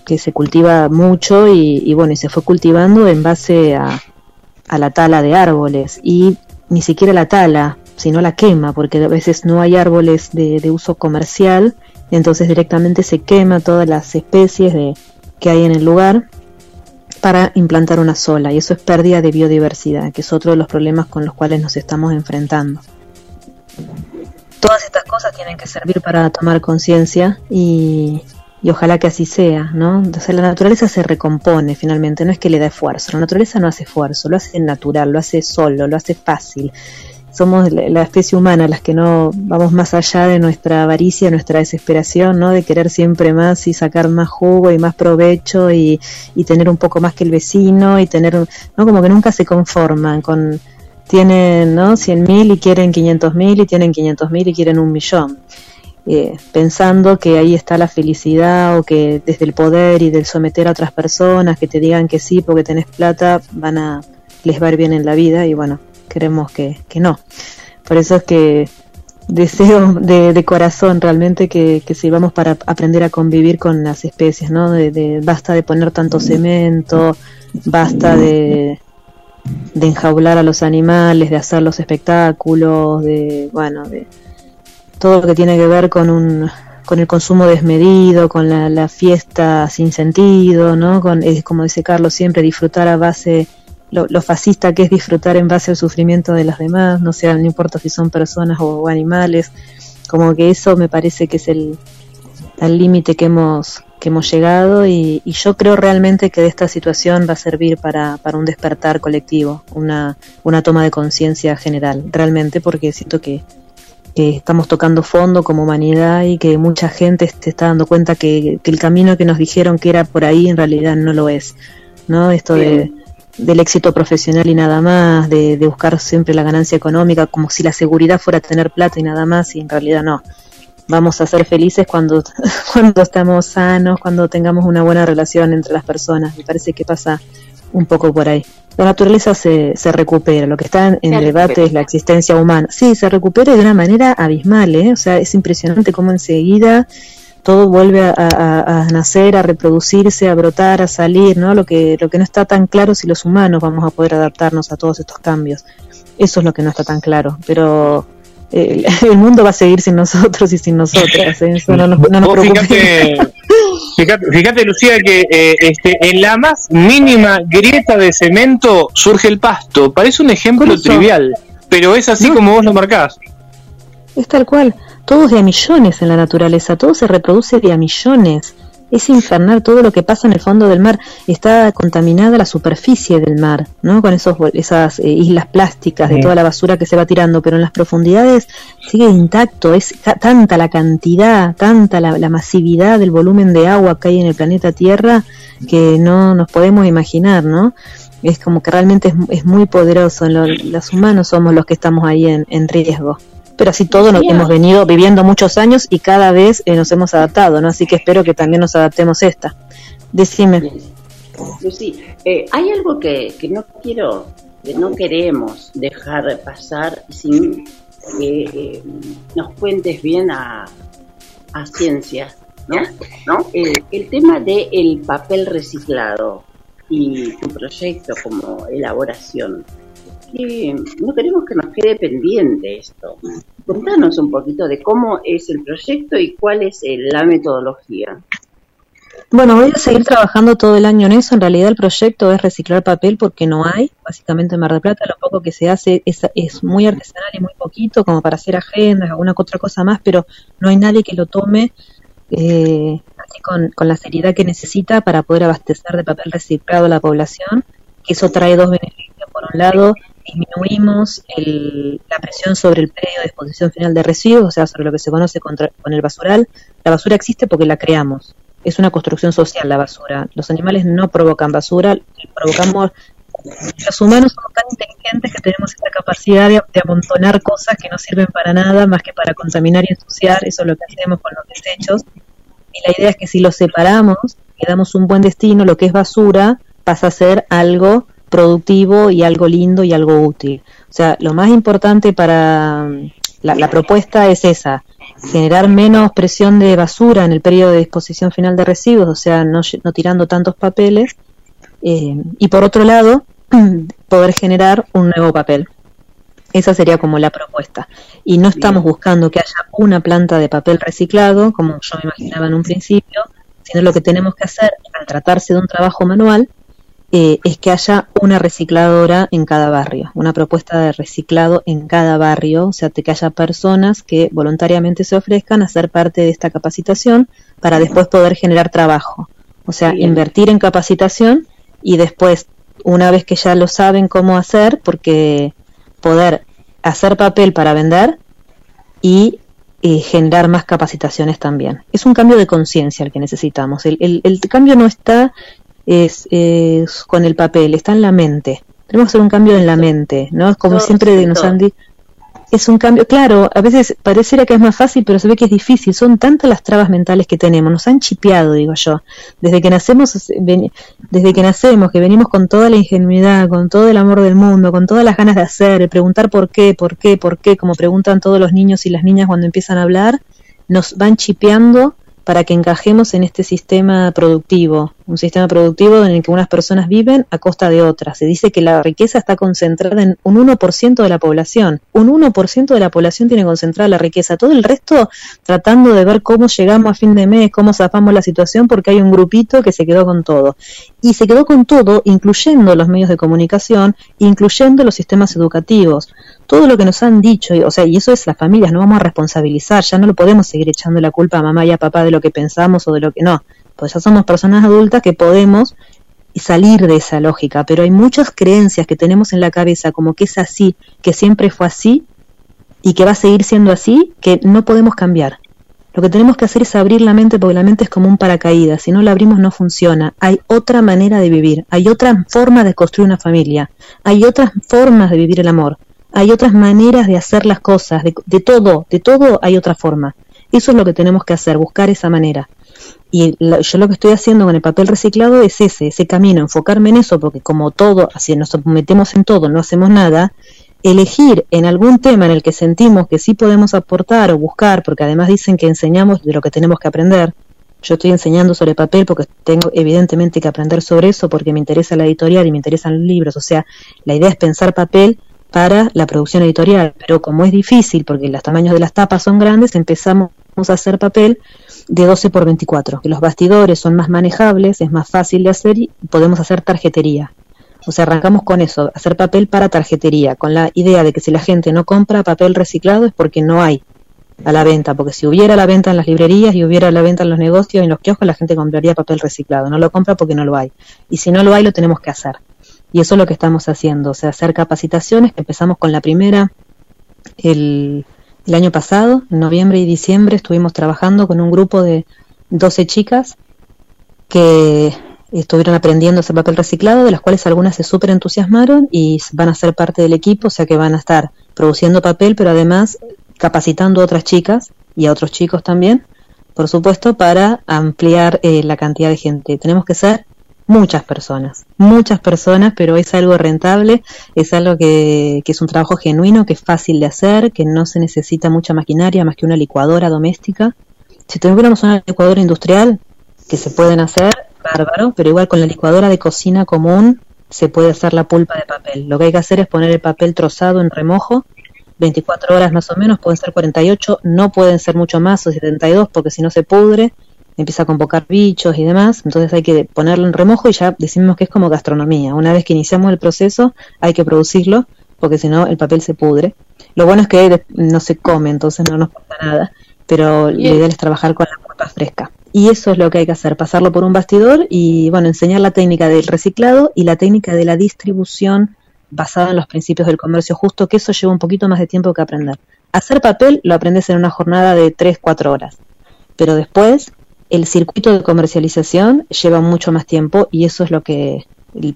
que se cultiva mucho y, y bueno, y se fue cultivando en base a, a la tala de árboles y ni siquiera la tala, sino la quema, porque a veces no hay árboles de, de uso comercial, entonces directamente se quema todas las especies de, que hay en el lugar para implantar una sola y eso es pérdida de biodiversidad, que es otro de los problemas con los cuales nos estamos enfrentando. Todas estas cosas tienen que servir para tomar conciencia y, y ojalá que así sea, ¿no? Entonces la naturaleza se recompone finalmente, no es que le da esfuerzo, la naturaleza no hace esfuerzo, lo hace natural, lo hace solo, lo hace fácil. Somos la especie humana las que no vamos más allá de nuestra avaricia, nuestra desesperación, ¿no? De querer siempre más y sacar más jugo y más provecho y, y tener un poco más que el vecino y tener, ¿no? Como que nunca se conforman con, tienen, ¿no? 100.000 y quieren 500.000 y tienen 500.000 y quieren un millón. Eh, pensando que ahí está la felicidad o que desde el poder y del someter a otras personas que te digan que sí porque tenés plata van a les va a ir bien en la vida y bueno, queremos que, que no. Por eso es que deseo de, de corazón realmente que, que sirvamos para aprender a convivir con las especies, ¿no? De, de, basta de poner tanto cemento, basta de, de enjaular a los animales, de hacer los espectáculos, de, bueno, de todo lo que tiene que ver con un con el consumo desmedido, con la, fiesta sin sentido, ¿no? Con, es como dice Carlos siempre, disfrutar a base, lo, fascista que es disfrutar en base al sufrimiento de los demás, no sea, no importa si son personas o, o animales, como que eso me parece que es el límite que hemos que hemos llegado y, y, yo creo realmente que de esta situación va a servir para, para un despertar colectivo, una, una toma de conciencia general, realmente, porque siento que, que estamos tocando fondo como humanidad y que mucha gente se está dando cuenta que, que, el camino que nos dijeron que era por ahí en realidad no lo es, ¿no? Esto de, del éxito profesional y nada más, de, de, buscar siempre la ganancia económica, como si la seguridad fuera tener plata y nada más, y en realidad no. Vamos a ser felices cuando, cuando estamos sanos, cuando tengamos una buena relación entre las personas. Me parece que pasa un poco por ahí la naturaleza se, se recupera. Lo que está en, en debate es la existencia humana. Sí, se recupera de una manera abismal, ¿eh? O sea, es impresionante cómo enseguida todo vuelve a, a, a, nacer, a reproducirse, a brotar, a salir, ¿no? Lo que, lo que no está tan claro si los humanos vamos a poder adaptarnos a todos estos cambios. Eso es lo que no está tan claro. Pero el, el mundo va a seguir sin nosotros y sin nosotras. ¿eh? Eso no nos, no nos preocupa. Fíjate, fíjate, Lucía, que eh, este, en la más mínima grieta de cemento surge el pasto. Parece un ejemplo trivial, pero es así no. como vos lo marcás. Es tal cual. Todo es de a millones en la naturaleza, todo se reproduce de a millones. Es infernal todo lo que pasa en el fondo del mar. Está contaminada la superficie del mar, ¿no? Con esos, esas eh, islas plásticas de toda la basura que se va tirando, pero en las profundidades sigue intacto. Es tanta la cantidad, tanta la, la, masividad del volumen de agua que hay en el planeta Tierra que no nos podemos imaginar, ¿no? Es como que realmente es, es muy poderoso. Lo, los humanos somos los que estamos ahí en, en riesgo pero así todo nos hemos venido viviendo muchos años y cada vez eh, nos hemos adaptado, ¿no? Así que espero que también nos adaptemos esta. Decime. Lucy, eh, hay algo que, que no quiero, que no queremos dejar pasar sin que eh, nos cuentes bien a, a ciencia, ¿no? ¿No? El, el tema del el papel reciclado y tu proyecto como elaboración que no queremos que nos quede pendiente esto. Contanos un poquito de cómo es el proyecto y cuál es la metodología. Bueno, voy a seguir trabajando todo el año en eso. En realidad el proyecto es reciclar papel porque no hay. Básicamente en Mar del Plata lo poco que se hace es, es muy artesanal y muy poquito, como para hacer agendas, alguna otra cosa más, pero no hay nadie que lo tome eh, así con, con la seriedad que necesita para poder abastecer de papel reciclado a la población. Que eso trae dos beneficios. Por un lado, disminuimos el, la presión sobre el predio de disposición final de residuos, o sea, sobre lo que se conoce contra, con el basural. La basura existe porque la creamos. Es una construcción social la basura. Los animales no provocan basura, provocamos... Los humanos somos tan inteligentes que tenemos esta capacidad de, de amontonar cosas que no sirven para nada más que para contaminar y ensuciar. Eso es lo que hacemos con los desechos. Y la idea es que si los separamos, le damos un buen destino, lo que es basura pasa a ser algo productivo y algo lindo y algo útil. O sea, lo más importante para la, la, propuesta es esa, generar menos presión de basura en el periodo de disposición final de residuos, o sea, no, no tirando tantos papeles, eh, y por otro lado, poder generar un nuevo papel. Esa sería como la propuesta. Y no estamos buscando que haya una planta de papel reciclado, como yo me imaginaba en un principio, sino lo que tenemos que hacer al tratarse de un trabajo manual eh, es que haya una recicladora en cada barrio, una propuesta de reciclado en cada barrio, o sea, que haya personas que voluntariamente se ofrezcan a ser parte de esta capacitación para después poder generar trabajo. O sea, invertir en capacitación y después, una vez que ya lo saben cómo hacer, porque poder hacer papel para vender y eh, generar más capacitaciones también. Es un cambio de conciencia el que necesitamos. El, el, el, cambio no está es, es, con el papel, está en la mente. Tenemos que hacer un cambio en la mente, ¿no? Es como siempre nos han dicho es un cambio, claro, a veces pareciera que es más fácil, pero se ve que es difícil. Son tantas las trabas mentales que tenemos, nos han chipeado, digo yo. Desde que nacemos, desde que nacemos, que venimos con toda la ingenuidad, con todo el amor del mundo, con todas las ganas de hacer, preguntar por qué, por qué, por qué, como preguntan todos los niños y las niñas cuando empiezan a hablar, nos van chipeando para que encajemos en este sistema productivo, un sistema productivo en el que unas personas viven a costa de otras. Se dice que la riqueza está concentrada en un 1% de la población. Un 1% de la población tiene concentrada la riqueza. Todo el resto tratando de ver cómo llegamos a fin de mes, cómo zafamos la situación, porque hay un grupito que se quedó con todo. Y se quedó con todo, incluyendo los medios de comunicación, incluyendo los sistemas educativos todo lo que nos han dicho, o sea, y eso es las familias, no vamos a responsabilizar, ya no lo podemos seguir echando la culpa a mamá y a papá de lo que pensamos o de lo que no, pues ya somos personas adultas que podemos salir de esa lógica, pero hay muchas creencias que tenemos en la cabeza como que es así, que siempre fue así y que va a seguir siendo así, que no podemos cambiar. Lo que tenemos que hacer es abrir la mente porque la mente es como un paracaídas, si no la abrimos no funciona. Hay otra manera de vivir, hay otra forma de construir una familia, hay otras formas de vivir el amor hay otras maneras de hacer las cosas, de, todo, de todo hay otra forma. Eso es lo que tenemos que hacer, buscar esa manera. Y yo lo que estoy haciendo con el papel reciclado es ese, ese camino, enfocarme en eso, porque como todo, así nos metemos en todo, no hacemos nada, elegir en algún tema en el que sentimos que sí podemos aportar o buscar, porque además dicen que enseñamos de lo que tenemos que aprender. Yo estoy enseñando sobre papel porque tengo evidentemente que aprender sobre eso, porque me interesa la editorial y me interesan los libros. O sea, la idea es pensar papel para la producción editorial, pero como es difícil porque los tamaños de las tapas son grandes, empezamos a hacer papel de 12 por 24, que los bastidores son más manejables, es más fácil de hacer y podemos hacer tarjetería. O sea, arrancamos con eso, hacer papel para tarjetería, con la idea de que si la gente no compra papel reciclado es porque no hay a la venta, porque si hubiera la venta en las librerías y hubiera la venta en los negocios, en los kioscos, la gente compraría papel reciclado. No lo compra porque no lo hay. Y si no lo hay, lo tenemos que hacer. Y eso es lo que estamos haciendo, o sea, hacer capacitaciones, empezamos con la primera el, el año pasado, en noviembre y diciembre, estuvimos trabajando con un grupo de 12 chicas que estuvieron aprendiendo a hacer papel reciclado, de las cuales algunas se súper entusiasmaron y van a ser parte del equipo, o sea que van a estar produciendo papel, pero además capacitando a otras chicas y a otros chicos también, por supuesto, para ampliar eh, la cantidad de gente. Tenemos que ser muchas personas, muchas personas, pero es algo rentable, es algo que, que, es un trabajo genuino, que es fácil de hacer, que no se necesita mucha maquinaria más que una licuadora doméstica. Si tuviéramos una licuadora industrial, que se pueden hacer, bárbaro, pero igual con la licuadora de cocina común se puede hacer la pulpa de papel. Lo que hay que hacer es poner el papel trozado en remojo, 24 horas más o menos, pueden ser 48, no pueden ser mucho más o 72 porque si no se pudre empieza a convocar bichos y demás, entonces hay que ponerlo en remojo y ya decimos que es como gastronomía. Una vez que iniciamos el proceso hay que producirlo porque si no el papel se pudre. Lo bueno es que no se come, entonces no nos pasa nada, pero la idea es trabajar con la pulpa fresca. Y eso es lo que hay que hacer, pasarlo por un bastidor y bueno, enseñar la técnica del reciclado y la técnica de la distribución basada en los principios del comercio justo, que eso lleva un poquito más de tiempo que aprender. Hacer papel lo aprendes en una jornada de 3-4 horas, pero después el circuito de comercialización lleva mucho más tiempo y eso es lo que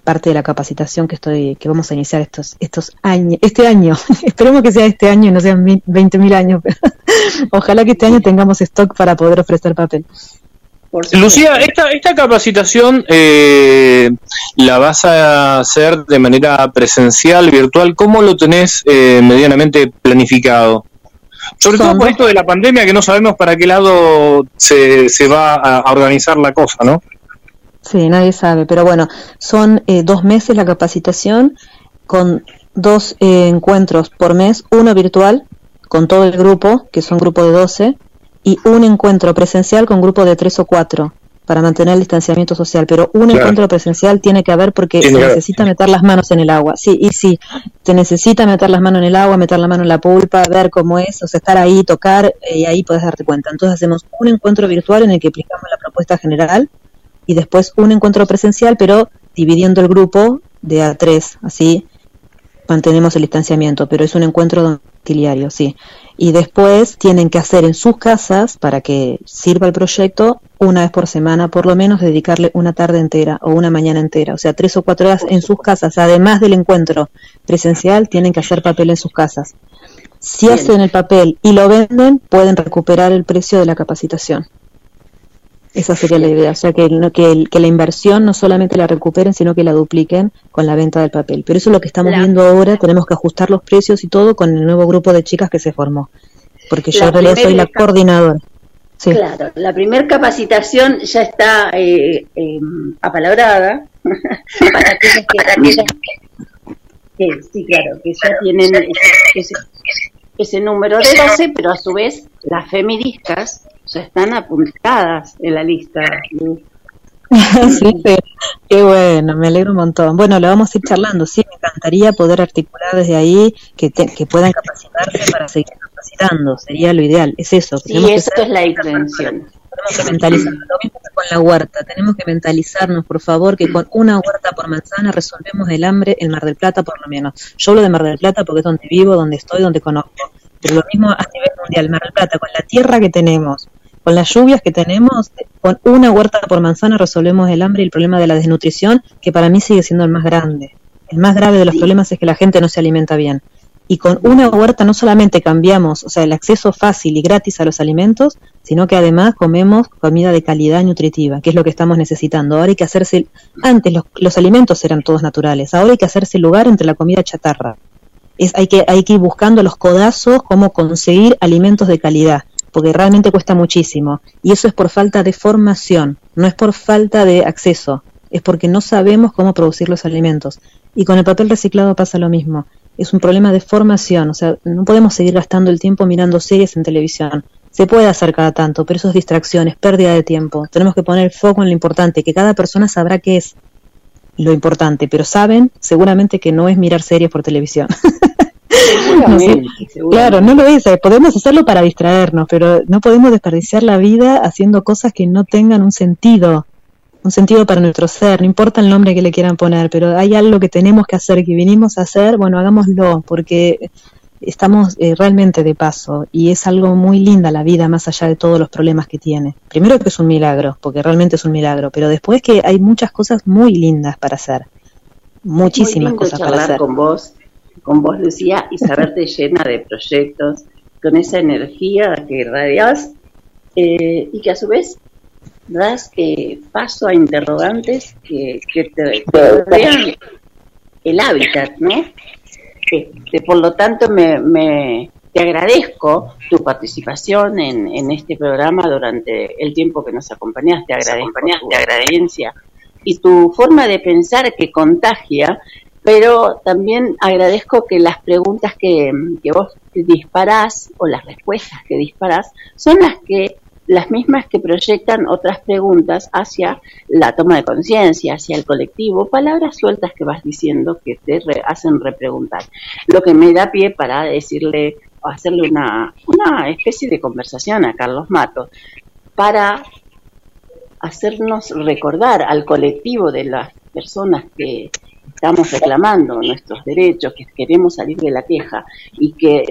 parte de la capacitación que estoy que vamos a iniciar estos estos años este año esperemos que sea este año y no sean 20.000 años ojalá que este año tengamos stock para poder ofrecer papel Lucía, esta, esta capacitación eh, la vas a hacer de manera presencial, virtual. ¿Cómo lo tenés eh, medianamente planificado? Sobre todo por esto de la pandemia, que no sabemos para qué lado se, se va a organizar la cosa, ¿no? Sí, nadie sabe, pero bueno, son eh, dos meses la capacitación con dos eh, encuentros por mes, uno virtual con todo el grupo, que son grupo de 12, y un encuentro presencial con grupo de tres o cuatro. Para mantener el distanciamiento social, pero un encuentro presencial tiene que haber porque se necesita meter las manos en el agua. Sí, y sí, se necesita meter las manos en el agua, meter la mano en la pulpa, ver cómo es, o sea, estar ahí, tocar, eh, y ahí puedes darte cuenta. Entonces hacemos un encuentro virtual en el que aplicamos la propuesta general y después un encuentro presencial, pero dividiendo el grupo de a tres, así mantenemos el distanciamiento, pero es un encuentro domiciliario, sí. Y después tienen que hacer en sus casas, para que sirva el proyecto, una vez por semana, por lo menos dedicarle una tarde entera o una mañana entera, o sea, tres o cuatro horas en sus casas, además del encuentro presencial, tienen que hacer papel en sus casas. Si hacen el papel y lo venden, pueden recuperar el precio de la capacitación. Esa sería la idea, o sea, que, que, que, la inversión no solamente la recuperen, sino que la dupliquen con la venta del papel. Pero eso es lo que estamos viendo ahora, tenemos que ajustar los precios y todo con el nuevo grupo de chicas que se formó, porque yo en realidad soy la coordinadora. Claro, la primera capacitación ya está eh, em, apalabrada para aquellas que, sí, claro, que ya tienen ese, ese número de 12, pero a su vez las feministas ya están apuntadas en la lista. sí, qué bueno, me alegro un montón. Bueno, lo vamos a ir charlando, sí, me encantaría poder articular desde ahí que, que puedan capacitarse para seguir capacitando, sería lo ideal, es eso. Sí, eso es la intención. Tenemos que mentalizarnos, lo mismo que con la huerta, tenemos que mentalizarnos, por favor, que con una huerta por manzana resolvemos el hambre en Mar del Plata, por lo menos. Yo hablo de Mar del Plata porque es donde vivo, donde estoy, donde conozco. Pero lo mismo a nivel mundial, Mar del Plata, con la tierra que tenemos, con las lluvias que tenemos, con una huerta por manzana resolvemos el hambre y el problema de la desnutrición, que para mí sigue siendo el más grande. El más grave de los problemas es que la gente no se alimenta bien. Y con una huerta no solamente cambiamos, o sea, el acceso fácil y gratis a los alimentos, sino que además comemos comida de calidad nutritiva, que es lo que estamos necesitando. Ahora hay que hacerse, antes los, los alimentos eran todos naturales, ahora hay que hacerse lugar entre la comida chatarra. Es, hay, que, hay que ir buscando los codazos cómo conseguir alimentos de calidad porque realmente cuesta muchísimo. Y eso es por falta de formación, no es por falta de acceso, es porque no sabemos cómo producir los alimentos. Y con el papel reciclado pasa lo mismo. Es un problema de formación, o sea, no podemos seguir gastando el tiempo mirando series en televisión. Se puede hacer cada tanto, pero eso es distracción, pérdida de tiempo. Tenemos que poner el foco en lo importante, que cada persona sabrá qué es lo importante, pero saben seguramente que no es mirar series por televisión. Claro, no lo es. Podemos hacerlo para distraernos, pero no podemos desperdiciar la vida haciendo cosas que no tengan un sentido, un sentido para nuestro ser. No importa el nombre que le quieran poner, pero hay algo que tenemos que hacer, que vinimos a hacer. Bueno, hagámoslo, porque estamos eh, realmente de paso y es algo muy linda la vida más allá de todos los problemas que tiene. Primero que es un milagro, porque realmente es un milagro, pero después que hay muchas cosas muy lindas para hacer. Muchísimas cosas para hacer. con vos con vos decía, y saberte llena de proyectos, con esa energía que irradias eh, y que a su vez das eh, paso a interrogantes que, te, rodean el hábitat, ¿no? por lo tanto, me, me, te agradezco tu participación en, en, este programa durante el tiempo que nos acompañaste, agradezco tu agradecencia y tu forma de pensar que contagia pero también agradezco que las preguntas que, vos disparás o las respuestas que disparás son las que las mismas que proyectan otras preguntas hacia la toma de conciencia, hacia el colectivo, palabras sueltas que vas diciendo que te hacen repreguntar. Lo que me da pie para decirle o hacerle una, una especie de conversación a Carlos Mato para hacernos recordar al colectivo de las personas que, estamos reclamando nuestros derechos, que queremos salir de la queja y que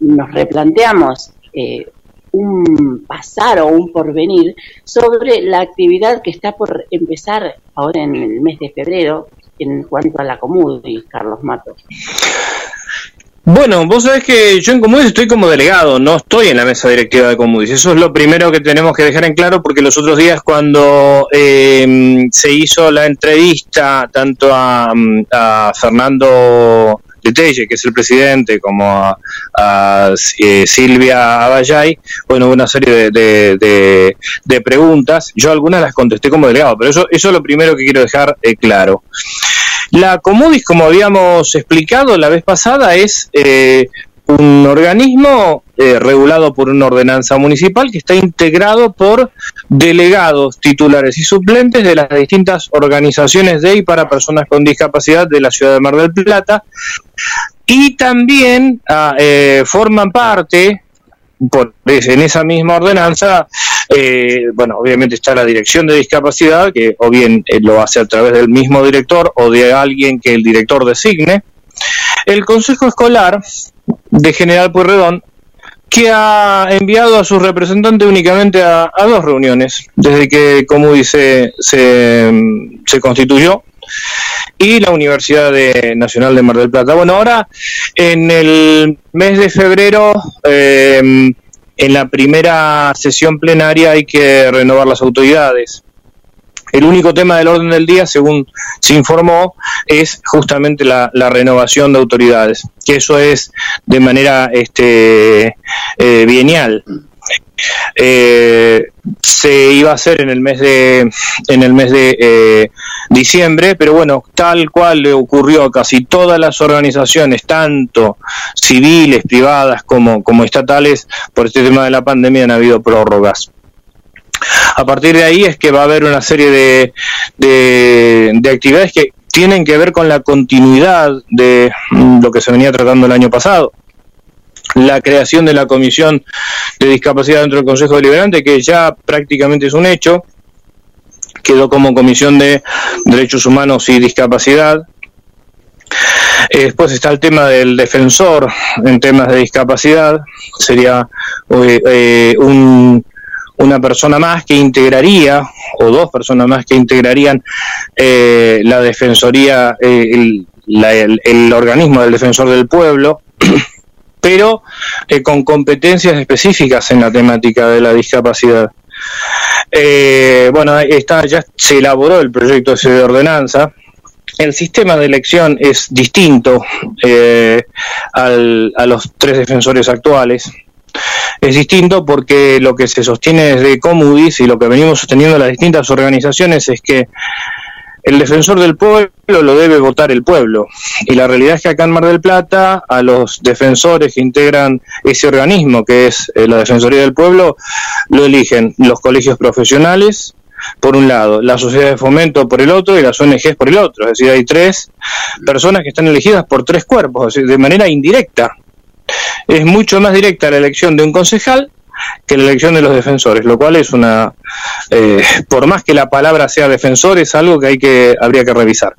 nos replanteamos eh, un pasar o un porvenir sobre la actividad que está por empezar ahora en el mes de febrero en cuanto a la Comudi, Carlos Matos. Bueno, vos sabés que yo en Comudis estoy como delegado, no estoy en la mesa directiva de Comudis. Eso es lo primero que tenemos que dejar en claro porque los otros días cuando eh, se hizo la entrevista tanto a, Fernando Letelle, que es el presidente, como a, eh, Silvia Abayay, bueno, una serie de, de, preguntas. Yo algunas las contesté como delegado, pero eso, eso es lo primero que quiero dejar eh, claro. La Comudis, como habíamos explicado la vez pasada, es eh, un organismo eh, regulado por una ordenanza municipal que está integrado por delegados titulares y suplentes de las distintas organizaciones de y para personas con discapacidad de la ciudad de Mar del Plata. Y también ah, eh, forman parte por, en esa misma ordenanza, eh, bueno, obviamente está la dirección de discapacidad, que o bien lo hace a través del mismo director o de alguien que el director designe, el Consejo Escolar de General Pueyrredón, que ha enviado a su representante únicamente a, dos reuniones, desde que, como dice, se, se constituyó, y la Universidad Nacional de Mar del Plata. Bueno, ahora en el mes de febrero, eh, en la primera sesión plenaria hay que renovar las autoridades. El único tema del orden del día, según se informó, es justamente la, renovación de autoridades, que eso es de manera este, eh. Eh, se iba a hacer en el mes de en el mes de eh, diciembre pero bueno tal cual le ocurrió a casi todas las organizaciones tanto civiles privadas como como estatales por este tema de la pandemia han habido prórrogas. A partir de ahí es que va a haber una serie de, de, actividades que tienen que ver con la continuidad de lo que se venía tratando el año pasado la creación de la Comisión de Discapacidad dentro del Consejo Deliberante, que ya prácticamente es un hecho, quedó como Comisión de Derechos Humanos y Discapacidad. Eh, después está el tema del defensor en temas de discapacidad, sería eh, eh, un, una persona más que integraría, o dos personas más que integrarían eh, la Defensoría, eh, el, el, organismo del Defensor del Pueblo, pero eh, con competencias específicas en la temática de la discapacidad. bueno, está, ya se elaboró el proyecto de ordenanza. El sistema de elección es distinto al, a los tres defensores actuales es distinto porque lo que se sostiene desde Comudis y lo que venimos sosteniendo las distintas organizaciones es que el defensor del pueblo lo debe votar el pueblo. Y la realidad es que acá en Mar del Plata, a los defensores que integran ese organismo, que es eh, la Defensoría del Pueblo, lo eligen los colegios profesionales, por un lado, la sociedad de fomento por el otro y las ONGs por el otro. Es decir, hay tres personas que están elegidas por tres cuerpos, de manera indirecta es mucho más directa la elección de un concejal que la elección de los defensores, lo cual es una, eh, por más que la palabra sea defensor, es algo que hay que habría que revisar.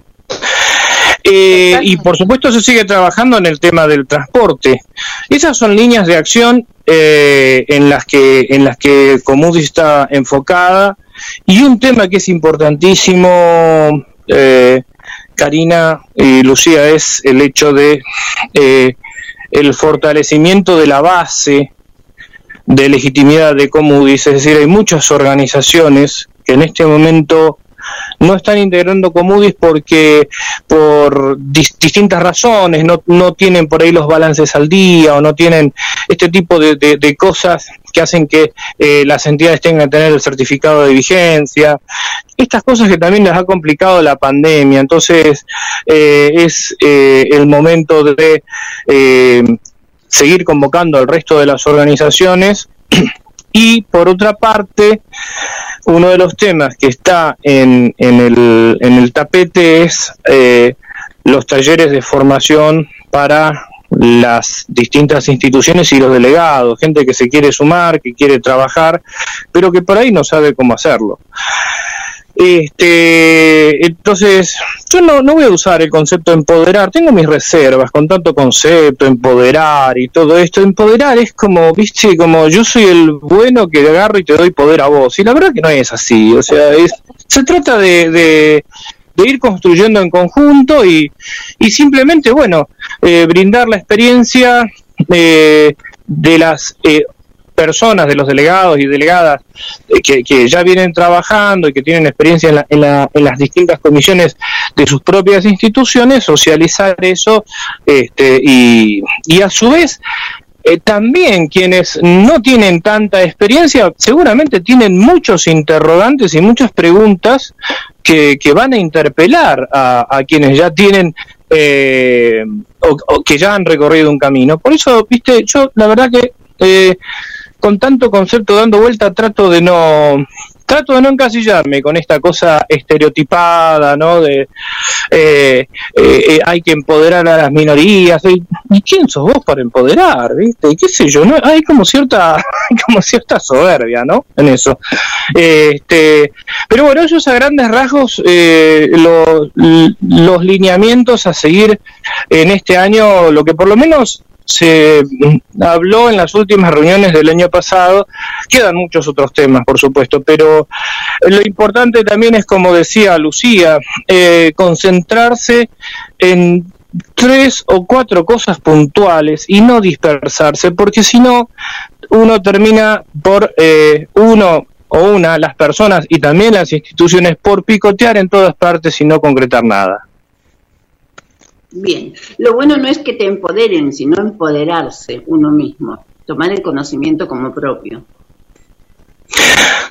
Eh, y por supuesto se sigue trabajando en el tema del transporte. Esas son líneas de acción eh, en las que en las que Comudi está enfocada y un tema que es importantísimo, Karina y Lucía, es el hecho de el fortalecimiento de la base de legitimidad de Comudis, es decir, hay muchas organizaciones que en este momento no están integrando Comudis porque por distintas razones no, no tienen por ahí los balances al día o no tienen este tipo de, de cosas que hacen que eh, las entidades tengan que tener el certificado de vigencia, estas cosas que también les ha complicado la pandemia. Entonces, eh, es eh, el momento de seguir convocando al resto de las organizaciones y, por otra parte, uno de los temas que está en, en, el, en el tapete es los talleres de formación para las distintas instituciones y los delegados, gente que se quiere sumar, que quiere trabajar, pero que por ahí no sabe cómo hacerlo. Este, entonces, yo no, no voy a usar el concepto empoderar, tengo mis reservas con tanto concepto, empoderar y todo esto. Empoderar es como, viste, como yo soy el bueno que agarro y te doy poder a vos. Y la verdad que no es así, o sea, es, se trata de de ir construyendo en conjunto y, y simplemente, bueno, eh, brindar la experiencia eh, de las eh, personas, de los delegados y delegadas que, que, ya vienen trabajando y que tienen experiencia en, la, en, la, en, las distintas comisiones de sus propias instituciones, socializar eso este, y, y a su vez también quienes no tienen tanta experiencia seguramente tienen muchos interrogantes y muchas preguntas que, van a interpelar a, quienes ya tienen eh, o, que ya han recorrido un camino. Por eso, viste, yo la verdad que eh, con tanto concepto dando vuelta trato de no trato de no encasillarme con esta cosa estereotipada, ¿no? De eh, eh, eh, hay que empoderar a las minorías. ¿Y quién sos vos para empoderar, viste? Qué sé yo, ¿no? Hay como cierta, como cierta soberbia, ¿no? En eso. Este, pero bueno, ellos a grandes rasgos los, los lineamientos a seguir en este año, lo que por lo menos se habló en las últimas reuniones del año pasado, quedan muchos otros temas, por supuesto, pero lo importante también es, como decía Lucía, eh, concentrarse en tres o cuatro cosas puntuales y no dispersarse, porque si no, uno termina por, eh, uno o una, las personas y también las instituciones, por picotear en todas partes y no concretar nada. Bien, lo bueno no es que te empoderen, sino empoderarse uno mismo, tomar el conocimiento como propio.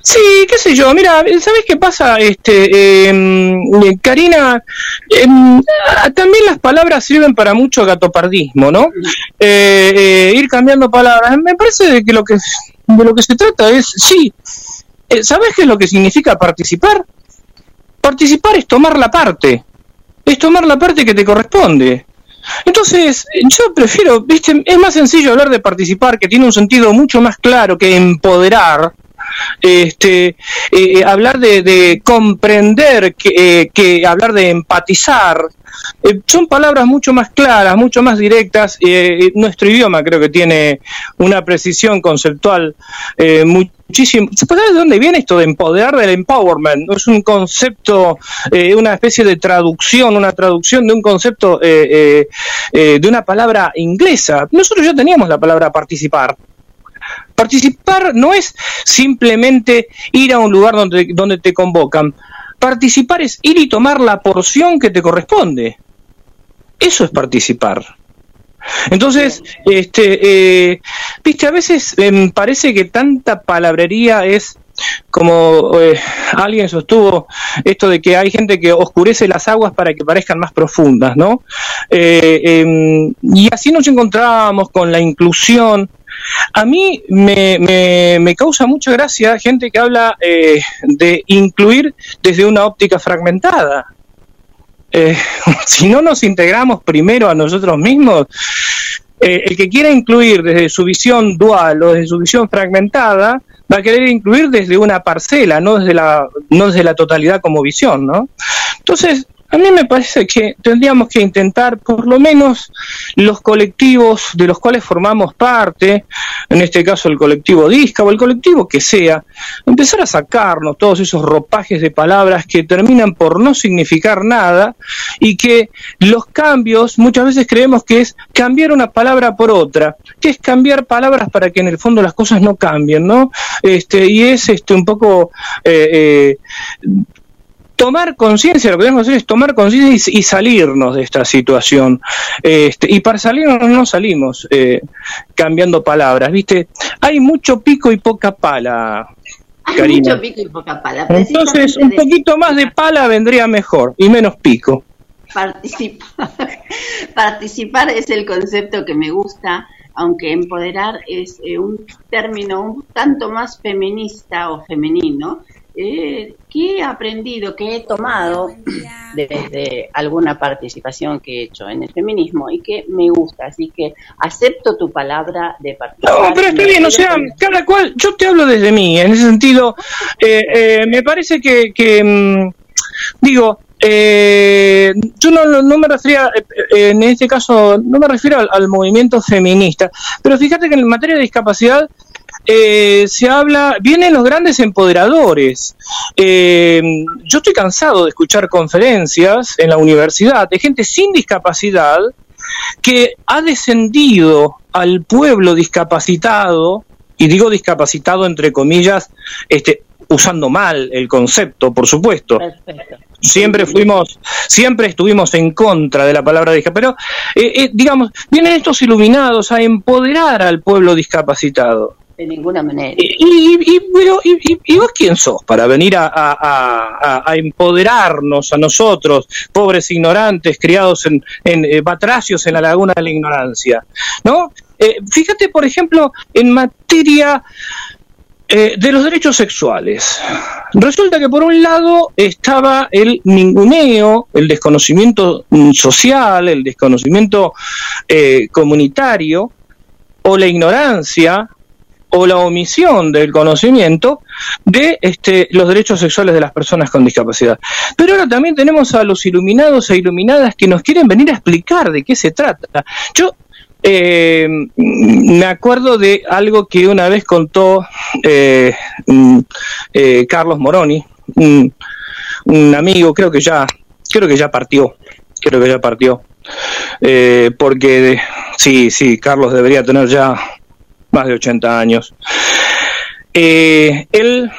Sí, qué sé yo, mira, ¿sabes qué pasa? Este, em, Karina, em, también las palabras sirven para mucho gatopardismo, ¿no? Eh, eh, ir cambiando palabras. Me parece que lo que de lo que se trata es, sí, eh, ¿sabes qué es lo que significa participar? Participar es tomar la parte es tomar la parte que te corresponde. Entonces, yo prefiero, viste, es más sencillo hablar de participar, que tiene un sentido mucho más claro que empoderar, este, eh, eh, hablar de, comprender que, eh, que, hablar de empatizar. Son palabras mucho más claras, mucho más directas. nuestro idioma creo que tiene una precisión conceptual muy muchísimo. ¿Sabes de dónde viene esto de empoderar del empowerment? Es un concepto, eh, una especie de traducción, una traducción de un concepto, eh, eh, de una palabra inglesa. Nosotros ya teníamos la palabra participar. Participar no es simplemente ir a un lugar donde, donde te convocan. Participar es ir y tomar la porción que te corresponde. Eso es participar. Entonces, este, eh, viste, a veces me parece que tanta palabrería es como eh, alguien sostuvo esto de que hay gente que oscurece las aguas para que parezcan más profundas, ¿no? Eh, em, y así nos encontramos con la inclusión. A mí me, me, me causa mucha gracia gente que habla de incluir desde una óptica fragmentada. Eh, si no nos integramos primero a nosotros mismos, eh, el que quiera incluir desde su visión dual o desde su visión fragmentada, va a querer incluir desde una parcela, no desde la, no desde la totalidad como visión, ¿no? Entonces, a mí me parece que tendríamos que intentar, por lo menos los colectivos de los cuales formamos parte, en este caso el colectivo Disca o el colectivo que sea, empezar a sacarnos todos esos ropajes de palabras que terminan por no significar nada y que los cambios muchas veces creemos que es cambiar una palabra por otra, que es cambiar palabras para que en el fondo las cosas no cambien, ¿no? Este, y es este un poco eh, eh, tomar conciencia, lo que tenemos que hacer es tomar conciencia y, salirnos de esta situación. Este, y para salirnos no salimos eh, cambiando palabras, ¿viste? Hay mucho pico y poca pala. Hay mucho pico y poca pala. Entonces, un poquito más de pala vendría mejor y menos pico. Participar. Participar es el concepto que me gusta, aunque empoderar es eh, un término un tanto más feminista o femenino, eh, ¿qué he aprendido, qué he tomado desde alguna participación que he hecho en el feminismo y que me gusta? Así que acepto tu palabra de participación. No, pero está bien, o sea, cada cual, yo te hablo desde mí, en ese sentido, eh, eh, me parece que, que mm, digo, eh, yo no, no, me refería, en este caso, no me refiero al, al, movimiento feminista, pero fíjate que en materia de discapacidad eh, se habla, vienen los grandes empoderadores. Eh, yo estoy cansado de escuchar conferencias en la universidad de gente sin discapacidad que ha descendido al pueblo discapacitado, y digo discapacitado entre comillas, este, usando mal el concepto, por supuesto. Siempre fuimos, siempre estuvimos en contra de la palabra discapacidad, pero eh, digamos, vienen estos iluminados a empoderar al pueblo discapacitado. De ninguna manera. Y, y, vos quién sos para venir a, empoderarnos a nosotros, pobres ignorantes, criados en, en eh, batracios en la laguna de la ignorancia? ¿No? Eh, fíjate, por ejemplo, en materia eh, de los derechos sexuales. Resulta que por un lado estaba el ninguneo, el desconocimiento social, el desconocimiento eh, comunitario, o la ignorancia, o la omisión del conocimiento de este, los derechos sexuales de las personas con discapacidad. Pero ahora también tenemos a los iluminados e iluminadas que nos quieren venir a explicar de qué se trata. Yo eh, me acuerdo de algo que una vez contó eh, mm, eh, Carlos Moroni, un, amigo, creo que ya, creo que ya partió, creo que ya partió, eh, porque sí, sí, Carlos debería tener ya más de 80 años. él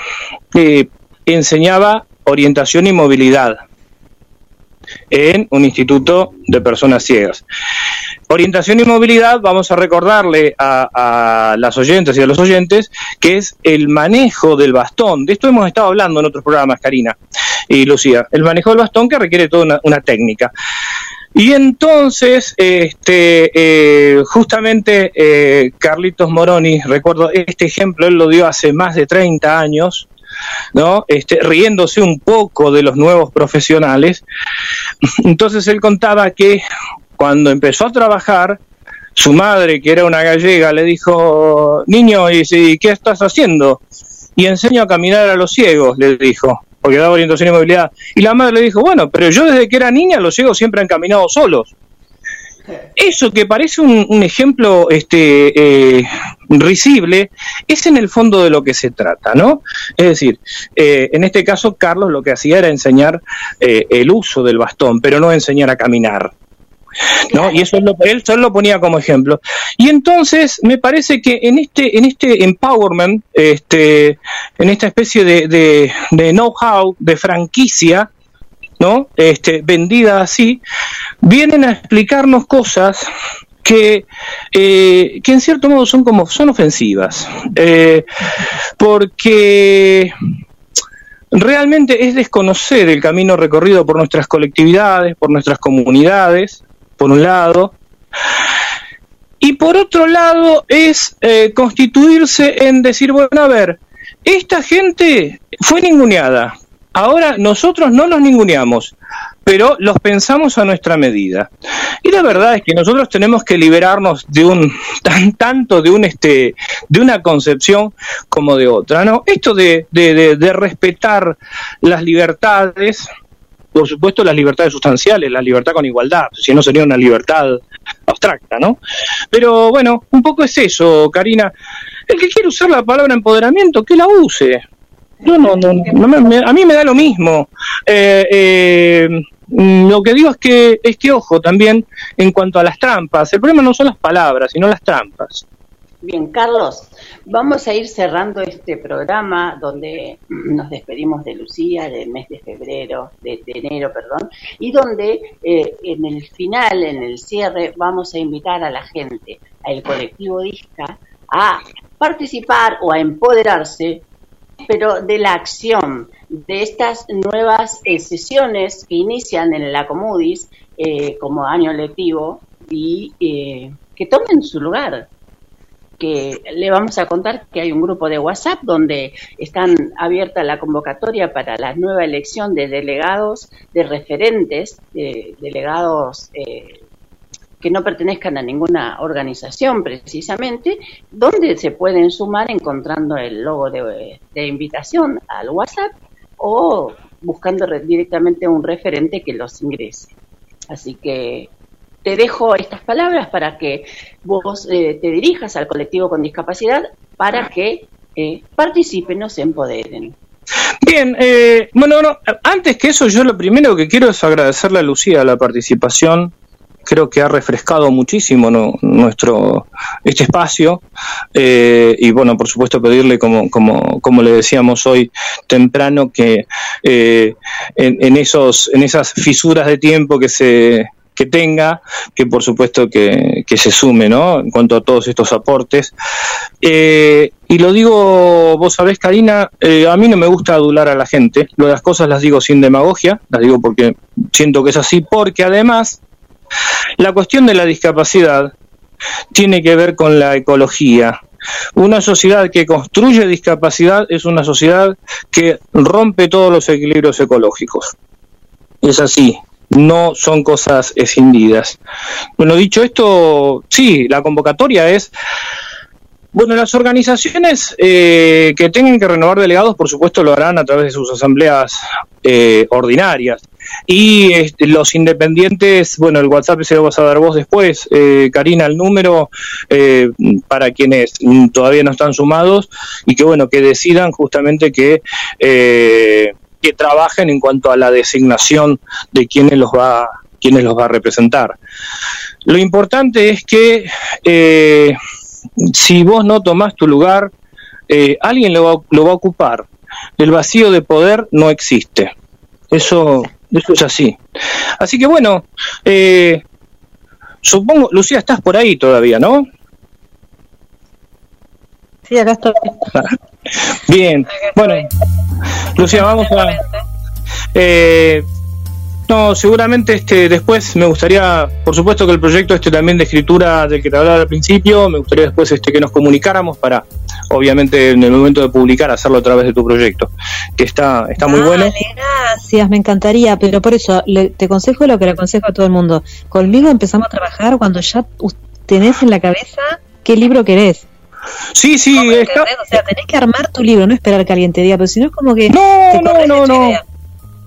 enseñaba orientación y movilidad en un instituto de personas ciegas. Orientación y movilidad, vamos a recordarle a, las oyentes y a los oyentes que es el manejo del bastón. De esto hemos estado hablando en otros programas, Karina y Lucía. El manejo del bastón que requiere toda una, técnica. Y entonces, este, eh, justamente eh, Carlitos Moroni, recuerdo este ejemplo, él lo dio hace más de 30 años, ¿no? Este, riéndose un poco de los nuevos profesionales. Entonces él contaba que cuando empezó a trabajar, su madre, que era una gallega, le dijo, niño, ¿y qué estás haciendo? Y enseño a caminar a los ciegos, le dijo, porque daba orientación y movilidad. Y la madre le dijo, bueno, pero yo desde que era niña los ciegos siempre han caminado solos. Eso que parece un, ejemplo este, eh, risible es en el fondo de lo que se trata, ¿no? Es decir, eh, en este caso Carlos lo que hacía era enseñar eh, el uso del bastón, pero no enseñar a caminar. ¿No? Y eso él solo lo ponía como ejemplo. Y entonces me parece que en este, en este empowerment, este, en esta especie de, de, know-how, de franquicia, ¿no? Este, vendida así, vienen a explicarnos cosas que, eh, que en cierto modo son como son ofensivas eh, porque realmente es desconocer el camino recorrido por nuestras colectividades, por nuestras comunidades, por un lado, y por otro lado es eh, constituirse en decir, bueno, a ver, esta gente fue ninguneada, ahora nosotros no los ninguneamos, pero los pensamos a nuestra medida. Y la verdad es que nosotros tenemos que liberarnos de un tan tanto de un este de una concepción como de otra, ¿no? Esto de, de, de respetar las libertades, por supuesto las libertades sustanciales, la libertad con igualdad, si no sería una libertad abstracta, ¿no? Pero bueno, un poco es eso, Karina. El que quiere usar la palabra empoderamiento, que la use. No, no, no, a mí me da lo mismo. Eh, eh, lo que digo es que, es que, ojo, también en cuanto a las trampas, el problema no son las palabras, sino las trampas. Bien, Carlos, vamos a ir cerrando este programa donde nos despedimos de Lucía del mes de febrero, de, enero, perdón, y donde eh, en el final, en el cierre, vamos a invitar a la gente, al colectivo DISCA, a participar o a empoderarse, pero de la acción, de estas nuevas eh, sesiones que inician en la Comudis eh, como año lectivo y que tomen su lugar que le vamos a contar que hay un grupo de WhatsApp donde están abierta la convocatoria para la nueva elección de delegados, de referentes, de delegados eh, que no pertenezcan a ninguna organización precisamente, donde se pueden sumar encontrando el logo de, de invitación al WhatsApp o buscando directamente un referente que los ingrese. Así que te dejo estas palabras para que vos eh, te dirijas al colectivo con discapacidad para que eh, participen o se empoderen. Bien, eh, bueno, antes que eso, yo lo primero que quiero es agradecerle a Lucía la participación. Creo que ha refrescado muchísimo nuestro este espacio y bueno, por supuesto pedirle como como como le decíamos hoy temprano que en, en esos en esas fisuras de tiempo que se que tenga, que por supuesto que, se sume, ¿no? En cuanto a todos estos aportes. Eh, y lo digo, vos sabés, Karina, eh, a mí no me gusta adular a la gente. Las cosas las digo sin demagogia, las digo porque siento que es así, porque además la cuestión de la discapacidad tiene que ver con la ecología. Una sociedad que construye discapacidad es una sociedad que rompe todos los equilibrios ecológicos. Es así, no son cosas escindidas. Bueno, dicho esto, sí, la convocatoria es... Bueno, las organizaciones eh, que tengan que renovar delegados, por supuesto, lo harán a través de sus asambleas eh, ordinarias. Y este, los independientes, bueno, el WhatsApp se lo vas a dar vos después, eh, Karina, el número eh, para quienes todavía no están sumados y que, bueno, que decidan justamente que, eh, que trabajen en cuanto a la designación de quienes los va quienes los va a representar. Lo importante es que eh, si vos no tomás tu lugar, eh, alguien lo va, lo va a ocupar. El vacío de poder no existe. Eso eso es así. Así que bueno, eh, supongo, Lucía, estás por ahí todavía, ¿no? Sí, acá estoy. Bien, bueno, Lucía, vamos a... Eh, no, seguramente este después me gustaría, por supuesto que el proyecto este también de escritura del que te hablaba al principio, me gustaría después este que nos comunicáramos para, obviamente, en el momento de publicar, hacerlo a través de tu proyecto, que está, está muy bueno. Gracias, me encantaría, pero por eso le- te aconsejo lo que le aconsejo a todo el mundo. Conmigo empezamos a trabajar cuando ya tenés en la cabeza qué libro querés. Sí, sí, está... O sea, tenés que armar tu libro, no esperar que alguien te diga, pero si no es como que... No, te no, no, no.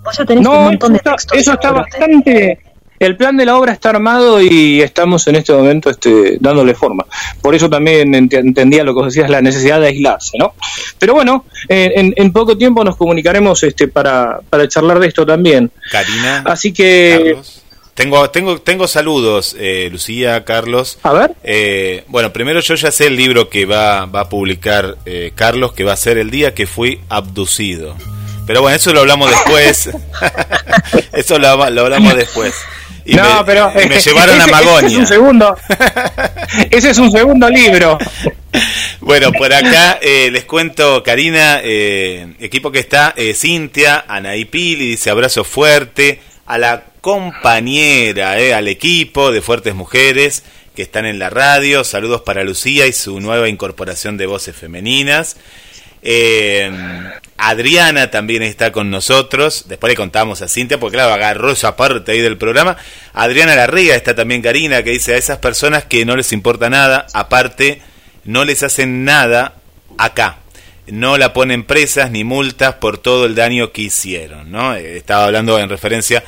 Vos ya tenés No, un montón de textos. Eso está bastante. El plan de la obra está armado y estamos en este momento este, dándole forma. Por eso también ent- entendía lo que vos decías, la necesidad de aislarse, ¿no? Pero bueno, en, en poco tiempo nos comunicaremos este, para, para charlar de esto también. Karina. Así que. Carlos. Tengo, tengo, tengo saludos, eh, Lucía, Carlos. A ver. Eh, bueno, primero yo ya sé el libro que va, va a publicar eh, Carlos, que va a ser el día que fui abducido. Pero bueno, eso lo hablamos después. eso lo, lo hablamos después. Y no, me, pero y me llevaron a ese- Ese es Magonia. un segundo. ese es un segundo libro. Bueno, por acá eh, les cuento, Karina, eh, equipo que está, eh, Cintia, Anaí Pili, dice abrazo fuerte, a la compañera, eh, al equipo de Fuertes Mujeres que están en la radio, saludos para Lucía y su nueva incorporación de voces femeninas. Eh, Adriana también está con nosotros. Después le contamos a Cintia, porque claro, agarró esa parte ahí del programa. Adriana Larriga está también Karina, que dice a esas personas que no les importa nada, aparte, no les hacen nada acá. No la ponen presas ni multas por todo el daño que hicieron, ¿no? Eh, Estaba hablando en referencia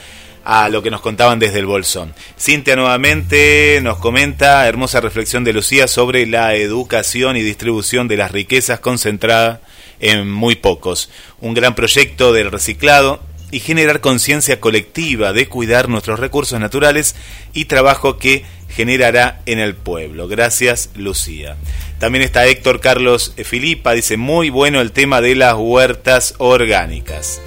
a lo que nos contaban desde el Bolsón. Cintia nuevamente nos comenta, hermosa reflexión de Lucía sobre la educación y distribución de las riquezas concentradas en muy pocos. Un gran proyecto del reciclado y generar conciencia colectiva de cuidar nuestros recursos naturales y trabajo que generará en el pueblo. Gracias, Lucía. También está Héctor Carlos Filipa, dice, muy bueno el tema de las huertas orgánicas.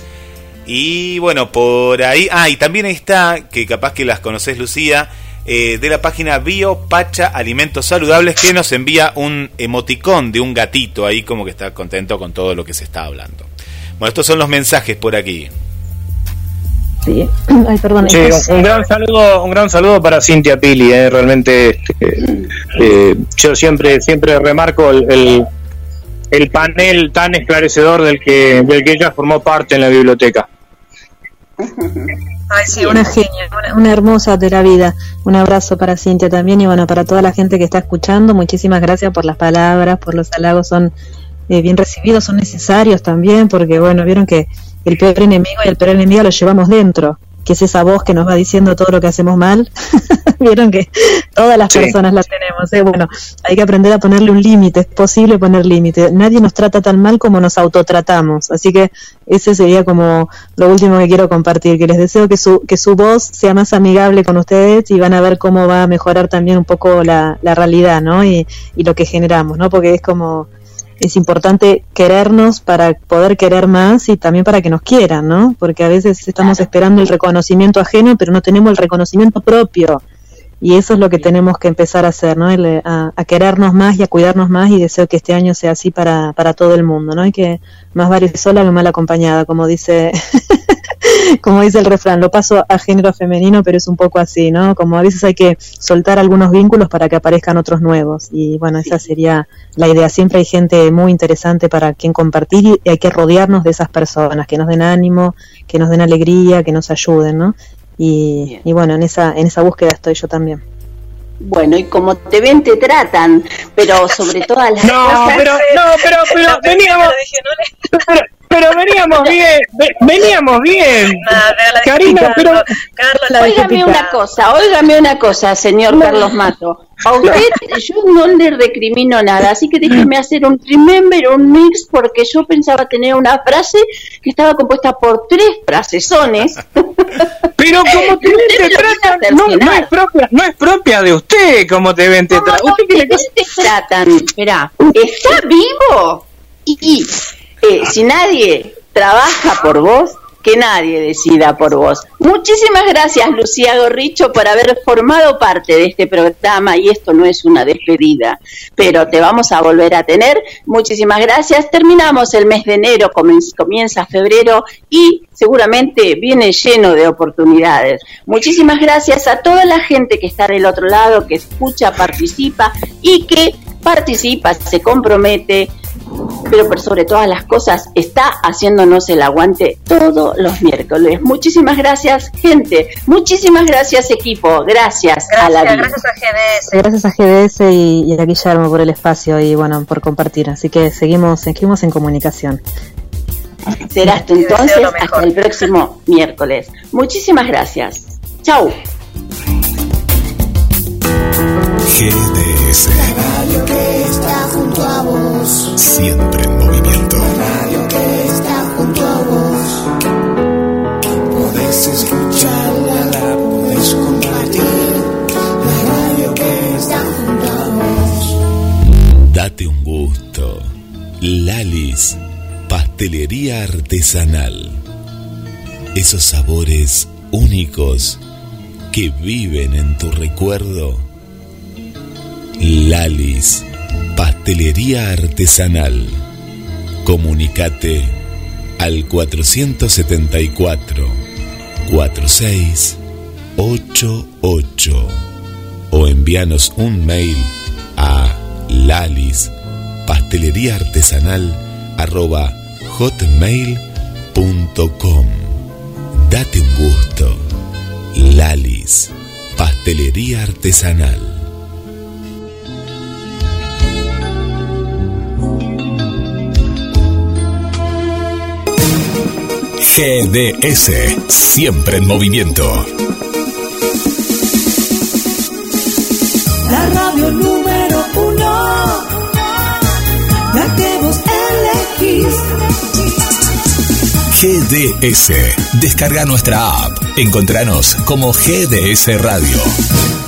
Y bueno, por ahí. Ah, y también está, que capaz que las conoces, Lucía, eh, de la página Biopacha Alimentos Saludables, que nos envía un emoticón de un gatito ahí, como que está contento con todo lo que se está hablando. Bueno, estos son los mensajes por aquí. Sí. Ay, perdón. Sí, un, un gran saludo, un gran saludo para Cintia Pili, eh, realmente este, eh, yo siempre siempre remarco el, el, el panel tan esclarecedor del que del que ella formó parte en la biblioteca. Ay, sí, una genia, una, una hermosa de la vida. Un abrazo para Cintia también y bueno, para toda la gente que está escuchando, muchísimas gracias por las palabras, por los halagos, son eh, bien recibidos, son necesarios también, porque bueno, vieron que el peor enemigo y el peor enemigo lo llevamos dentro, que es esa voz que nos va diciendo todo lo que hacemos mal. vieron que todas las Sí. personas la tenemos. ¿eh? Bueno, hay que aprender a ponerle un límite, es posible poner límite. Nadie nos trata tan mal como nos autotratamos, así que ese sería como lo último que quiero compartir, que les deseo que su, que su voz sea más amigable con ustedes y van a ver cómo va a mejorar también un poco la, la realidad, ¿no? Y, y lo que generamos, ¿no? Porque es como, es importante querernos para poder querer más y también para que nos quieran, ¿no? Porque a veces estamos esperando el reconocimiento ajeno, pero no tenemos el reconocimiento propio. Y eso es lo que tenemos que empezar a hacer, ¿no? El, a, a, querernos más y a cuidarnos más y deseo que este año sea así para, para todo el mundo, ¿no? Y que más vale sola que mal acompañada, como dice como dice el refrán, lo paso a género femenino, pero es un poco así, ¿no? Como a veces hay que soltar algunos vínculos para que aparezcan otros nuevos. Y bueno, esa sería la idea. Siempre hay gente muy interesante para quien compartir y hay que rodearnos de esas personas, que nos den ánimo, que nos den alegría, que nos ayuden, ¿no? Y, y bueno, en esa, en esa búsqueda estoy yo también. Bueno, y como te ven, te tratan, pero sobre todas las no, cosas... Pero, no, pero, pero, veníamos... Pero, pero veníamos bien, veníamos bien. Karina, pero... Carlos, óigame una cosa, óigame una cosa, señor Carlos Mato. A usted yo no le recrimino nada, así que déjeme hacer un remember, un mix, porque yo pensaba tener una frase que estaba compuesta por tres frasesones. Pero como te ven te tratan, no, no, es propia, no es propia de usted como te ven te tratan. ¿Usted qué le te tratan? Espera, ¿está vivo? Y eh, si nadie trabaja por vos, que nadie decida por vos. Muchísimas gracias, Lucía Gorricho, por haber formado parte de este programa y esto no es una despedida, pero te vamos a volver a tener. Muchísimas gracias. Terminamos el mes de enero, comienza febrero y seguramente viene lleno de oportunidades. Muchísimas gracias a toda la gente que está del otro lado, que escucha, participa y que participa, se compromete pero por sobre todas las cosas está haciéndonos el aguante todos los miércoles. Muchísimas gracias, gente. Muchísimas gracias, equipo. Gracias, a la vida. Gracias a GDS. Gracias a GDS y, a Guillermo por el espacio y bueno, por compartir. Así que seguimos, seguimos en comunicación. Será hasta entonces hasta el próximo miércoles. Muchísimas gracias. Chau. GDS. Junto a vos. Siempre en movimiento. La radio que está junto a vos. Podés escucharla, la podés compartir. La radio que está junto a vos. Date un gusto. Lalis, pastelería artesanal. Esos sabores únicos que viven en tu recuerdo Lalis, pastelería artesanal. Comunicate al 474 4688 o envíanos un mail a lalis pastelería artesanal arroba hotmail.com Date un gusto. Lalis, pastelería artesanal. GDS, siempre en movimiento. La radio número uno, la que vos elegís. GDS, descarga nuestra app. Encontranos como GDS Radio.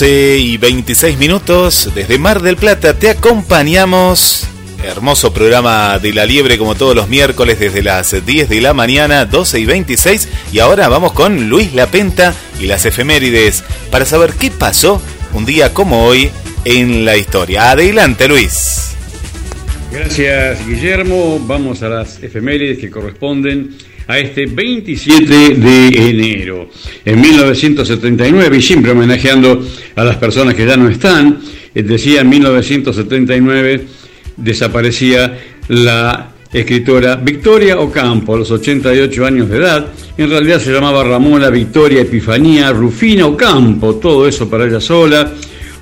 Y 26 minutos desde Mar del Plata te acompañamos. Hermoso programa de la liebre como todos los miércoles desde las 10 de la mañana, 12 y 26. Y ahora vamos con Luis Lapenta y las efemérides para saber qué pasó un día como hoy en la historia. Adelante Luis. Gracias Guillermo. Vamos a las efemérides que corresponden a este 27 de enero. En 1979, y siempre homenajeando a las personas que ya no están, eh, decía en 1979 desaparecía la escritora Victoria Ocampo, a los 88 años de edad. En realidad se llamaba Ramona Victoria Epifanía Rufina Ocampo, todo eso para ella sola.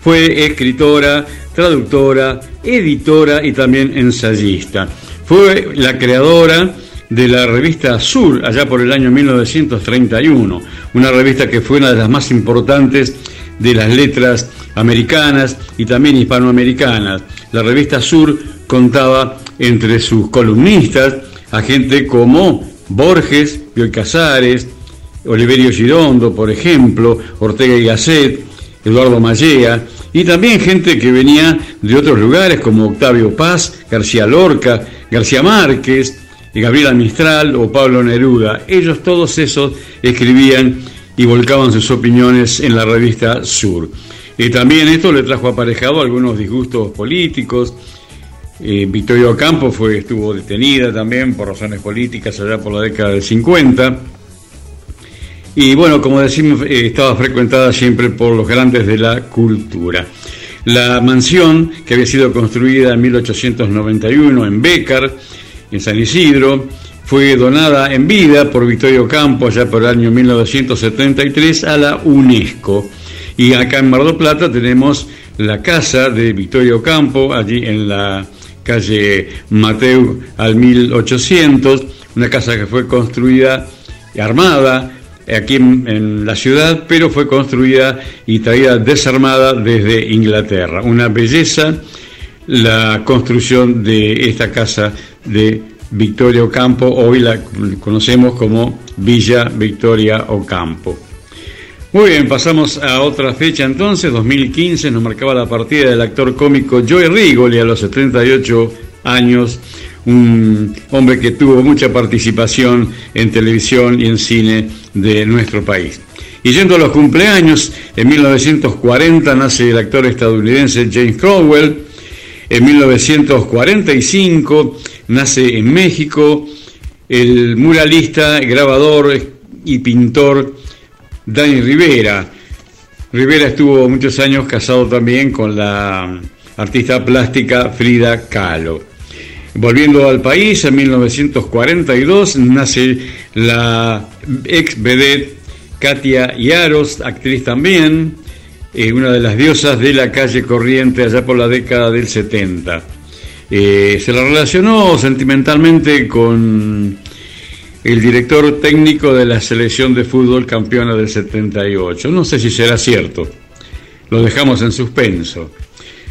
Fue escritora, traductora, editora y también ensayista. Fue la creadora de la revista Sur, allá por el año 1931, una revista que fue una de las más importantes de las letras americanas y también hispanoamericanas. La revista Sur contaba entre sus columnistas a gente como Borges, Bioy Casares, Oliverio Girondo, por ejemplo, Ortega y Gasset, Eduardo Mallea, y también gente que venía de otros lugares como Octavio Paz, García Lorca, García Márquez, Gabriela Mistral o Pablo Neruda. Ellos todos esos escribían y volcaban sus opiniones en la revista Sur. Y también esto le trajo aparejado algunos disgustos políticos. Eh, Victoria Ocampo fue, estuvo detenida también por razones políticas allá por la década del 50. Y bueno, como decimos, eh, estaba frecuentada siempre por los grandes de la cultura. La mansión, que había sido construida en 1891 en Bécar, en San Isidro, fue donada en vida por Victorio Campo ya por el año 1973 a la UNESCO. Y acá en Mar del Plata tenemos la casa de Victorio Campo, allí en la calle Mateu al 1800, una casa que fue construida y armada aquí en, la ciudad, pero fue construida y traída desarmada desde Inglaterra. Una belleza la construcción de esta casa de Victoria Ocampo, hoy la conocemos como Villa Victoria Ocampo. Muy bien, pasamos a otra fecha entonces, 2015 nos marcaba la partida del actor cómico Joey Rigoli a los 78 años, un hombre que tuvo mucha participación en televisión y en cine de nuestro país. Y yendo a los cumpleaños, en 1940 nace el actor estadounidense James Cromwell, en 1945 nace en México el muralista, grabador y pintor Dani Rivera. Rivera estuvo muchos años casado también con la artista plástica Frida Kahlo. Volviendo al país, en 1942 nace la ex vedette Katia Yaros, actriz también, eh, una de las diosas de la calle corriente allá por la década del 70. Eh, se la relacionó sentimentalmente con el director técnico de la selección de fútbol campeona del 78. No sé si será cierto, lo dejamos en suspenso.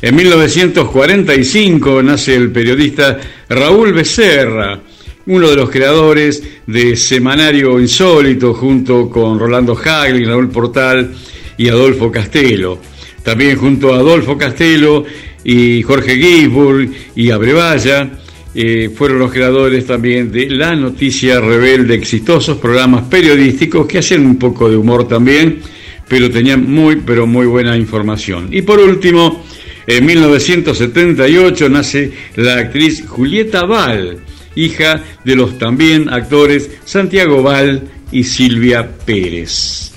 En 1945 nace el periodista Raúl Becerra, uno de los creadores de Semanario Insólito, junto con Rolando Hagli, Raúl Portal y Adolfo Castelo. También junto a Adolfo Castelo y Jorge Gisburg y Abrevaya, eh, fueron los creadores también de La Noticia Rebelde, exitosos programas periodísticos que hacían un poco de humor también, pero tenían muy, pero muy buena información. Y por último, en 1978 nace la actriz Julieta Val, hija de los también actores Santiago Val y Silvia Pérez.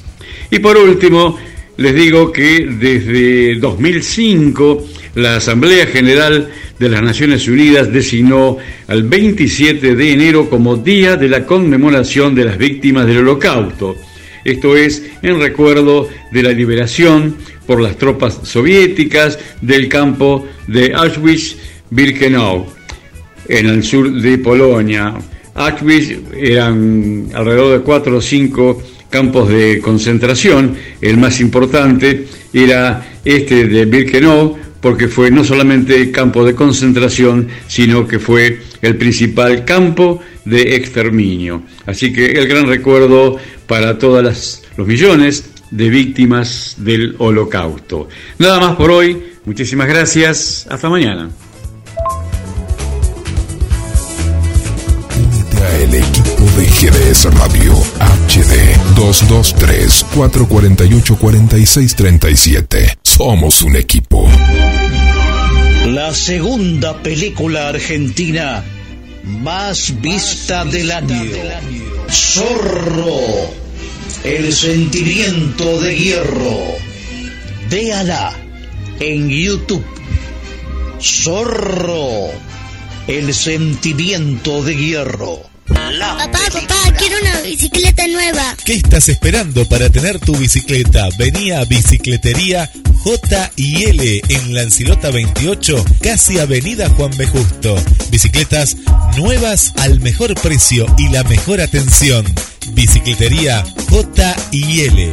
Y por último, les digo que desde 2005 la Asamblea General de las Naciones Unidas designó al 27 de enero como Día de la Conmemoración de las Víctimas del Holocausto. Esto es en recuerdo de la liberación por las tropas soviéticas del campo de Auschwitz-Birkenau, en el sur de Polonia. Auschwitz eran alrededor de cuatro o cinco campos de concentración. El más importante era este de Birkenau, porque fue no solamente campo de concentración, sino que fue el principal campo de exterminio. Así que el gran recuerdo para todos los millones de víctimas del holocausto. Nada más por hoy, muchísimas gracias, hasta mañana. el equipo de GDS Radio HD 223-448-4637. Somos un equipo. La segunda película argentina más vista del año. Zorro. El sentimiento de hierro. Véala en YouTube. Zorro. El sentimiento de hierro. Papá, papá, quiero una bicicleta nueva. ¿Qué estás esperando para tener tu bicicleta? Venía a Bicicletería J y L en Lancilota 28, casi Avenida Juan B. Justo. Bicicletas nuevas al mejor precio y la mejor atención. Bicicletería J y L.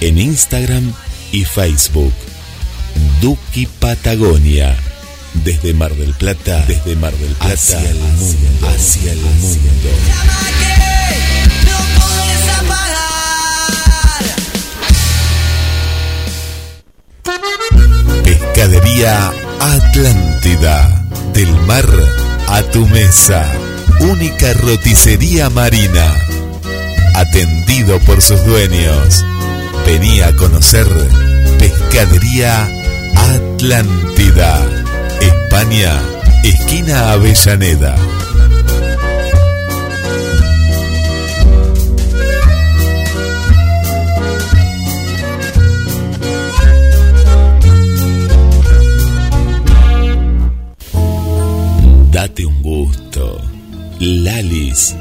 en Instagram y Facebook. Duki Patagonia. Desde Mar del Plata, desde Mar del Plata hacia el mundo, hacia el mundo. Pescadería Atlántida. Del mar a tu mesa. Única roticería marina. Atendido por sus dueños. Venía a conocer Pescadería Atlántida. España, esquina Avellaneda. Date un gusto. Lalis,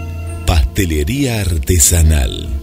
pastelería artesanal.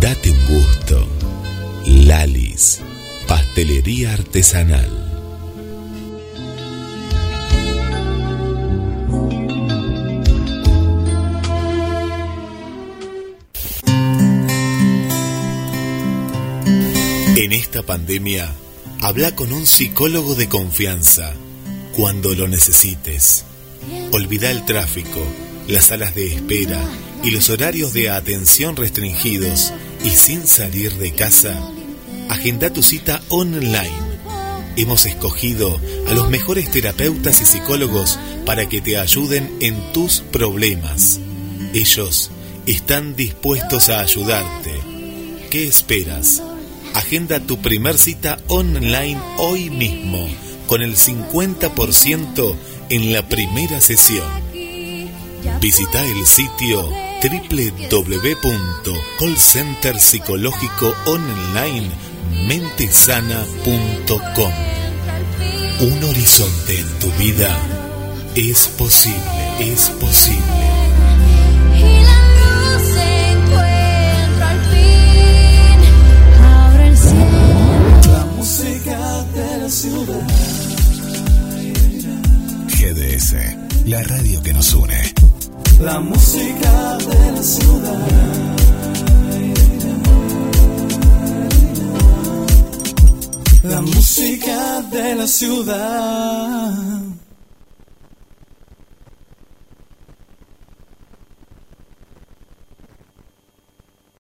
Date un gusto. Lalis, pastelería artesanal. En esta pandemia, habla con un psicólogo de confianza cuando lo necesites. Olvida el tráfico, las salas de espera y los horarios de atención restringidos y sin salir de casa. Agenda tu cita online. Hemos escogido a los mejores terapeutas y psicólogos para que te ayuden en tus problemas. Ellos están dispuestos a ayudarte. ¿Qué esperas? Agenda tu primer cita online hoy mismo con el 50% en la primera sesión. Visita el sitio www.callcenterpsicológicoonline.mentesana.com Un horizonte en tu vida es posible, es posible. Y la luz se encuentra al fin. Abre el cielo. La música de la ciudad. GDS, la radio que nos une. La música de la ciudad. La música de la ciudad.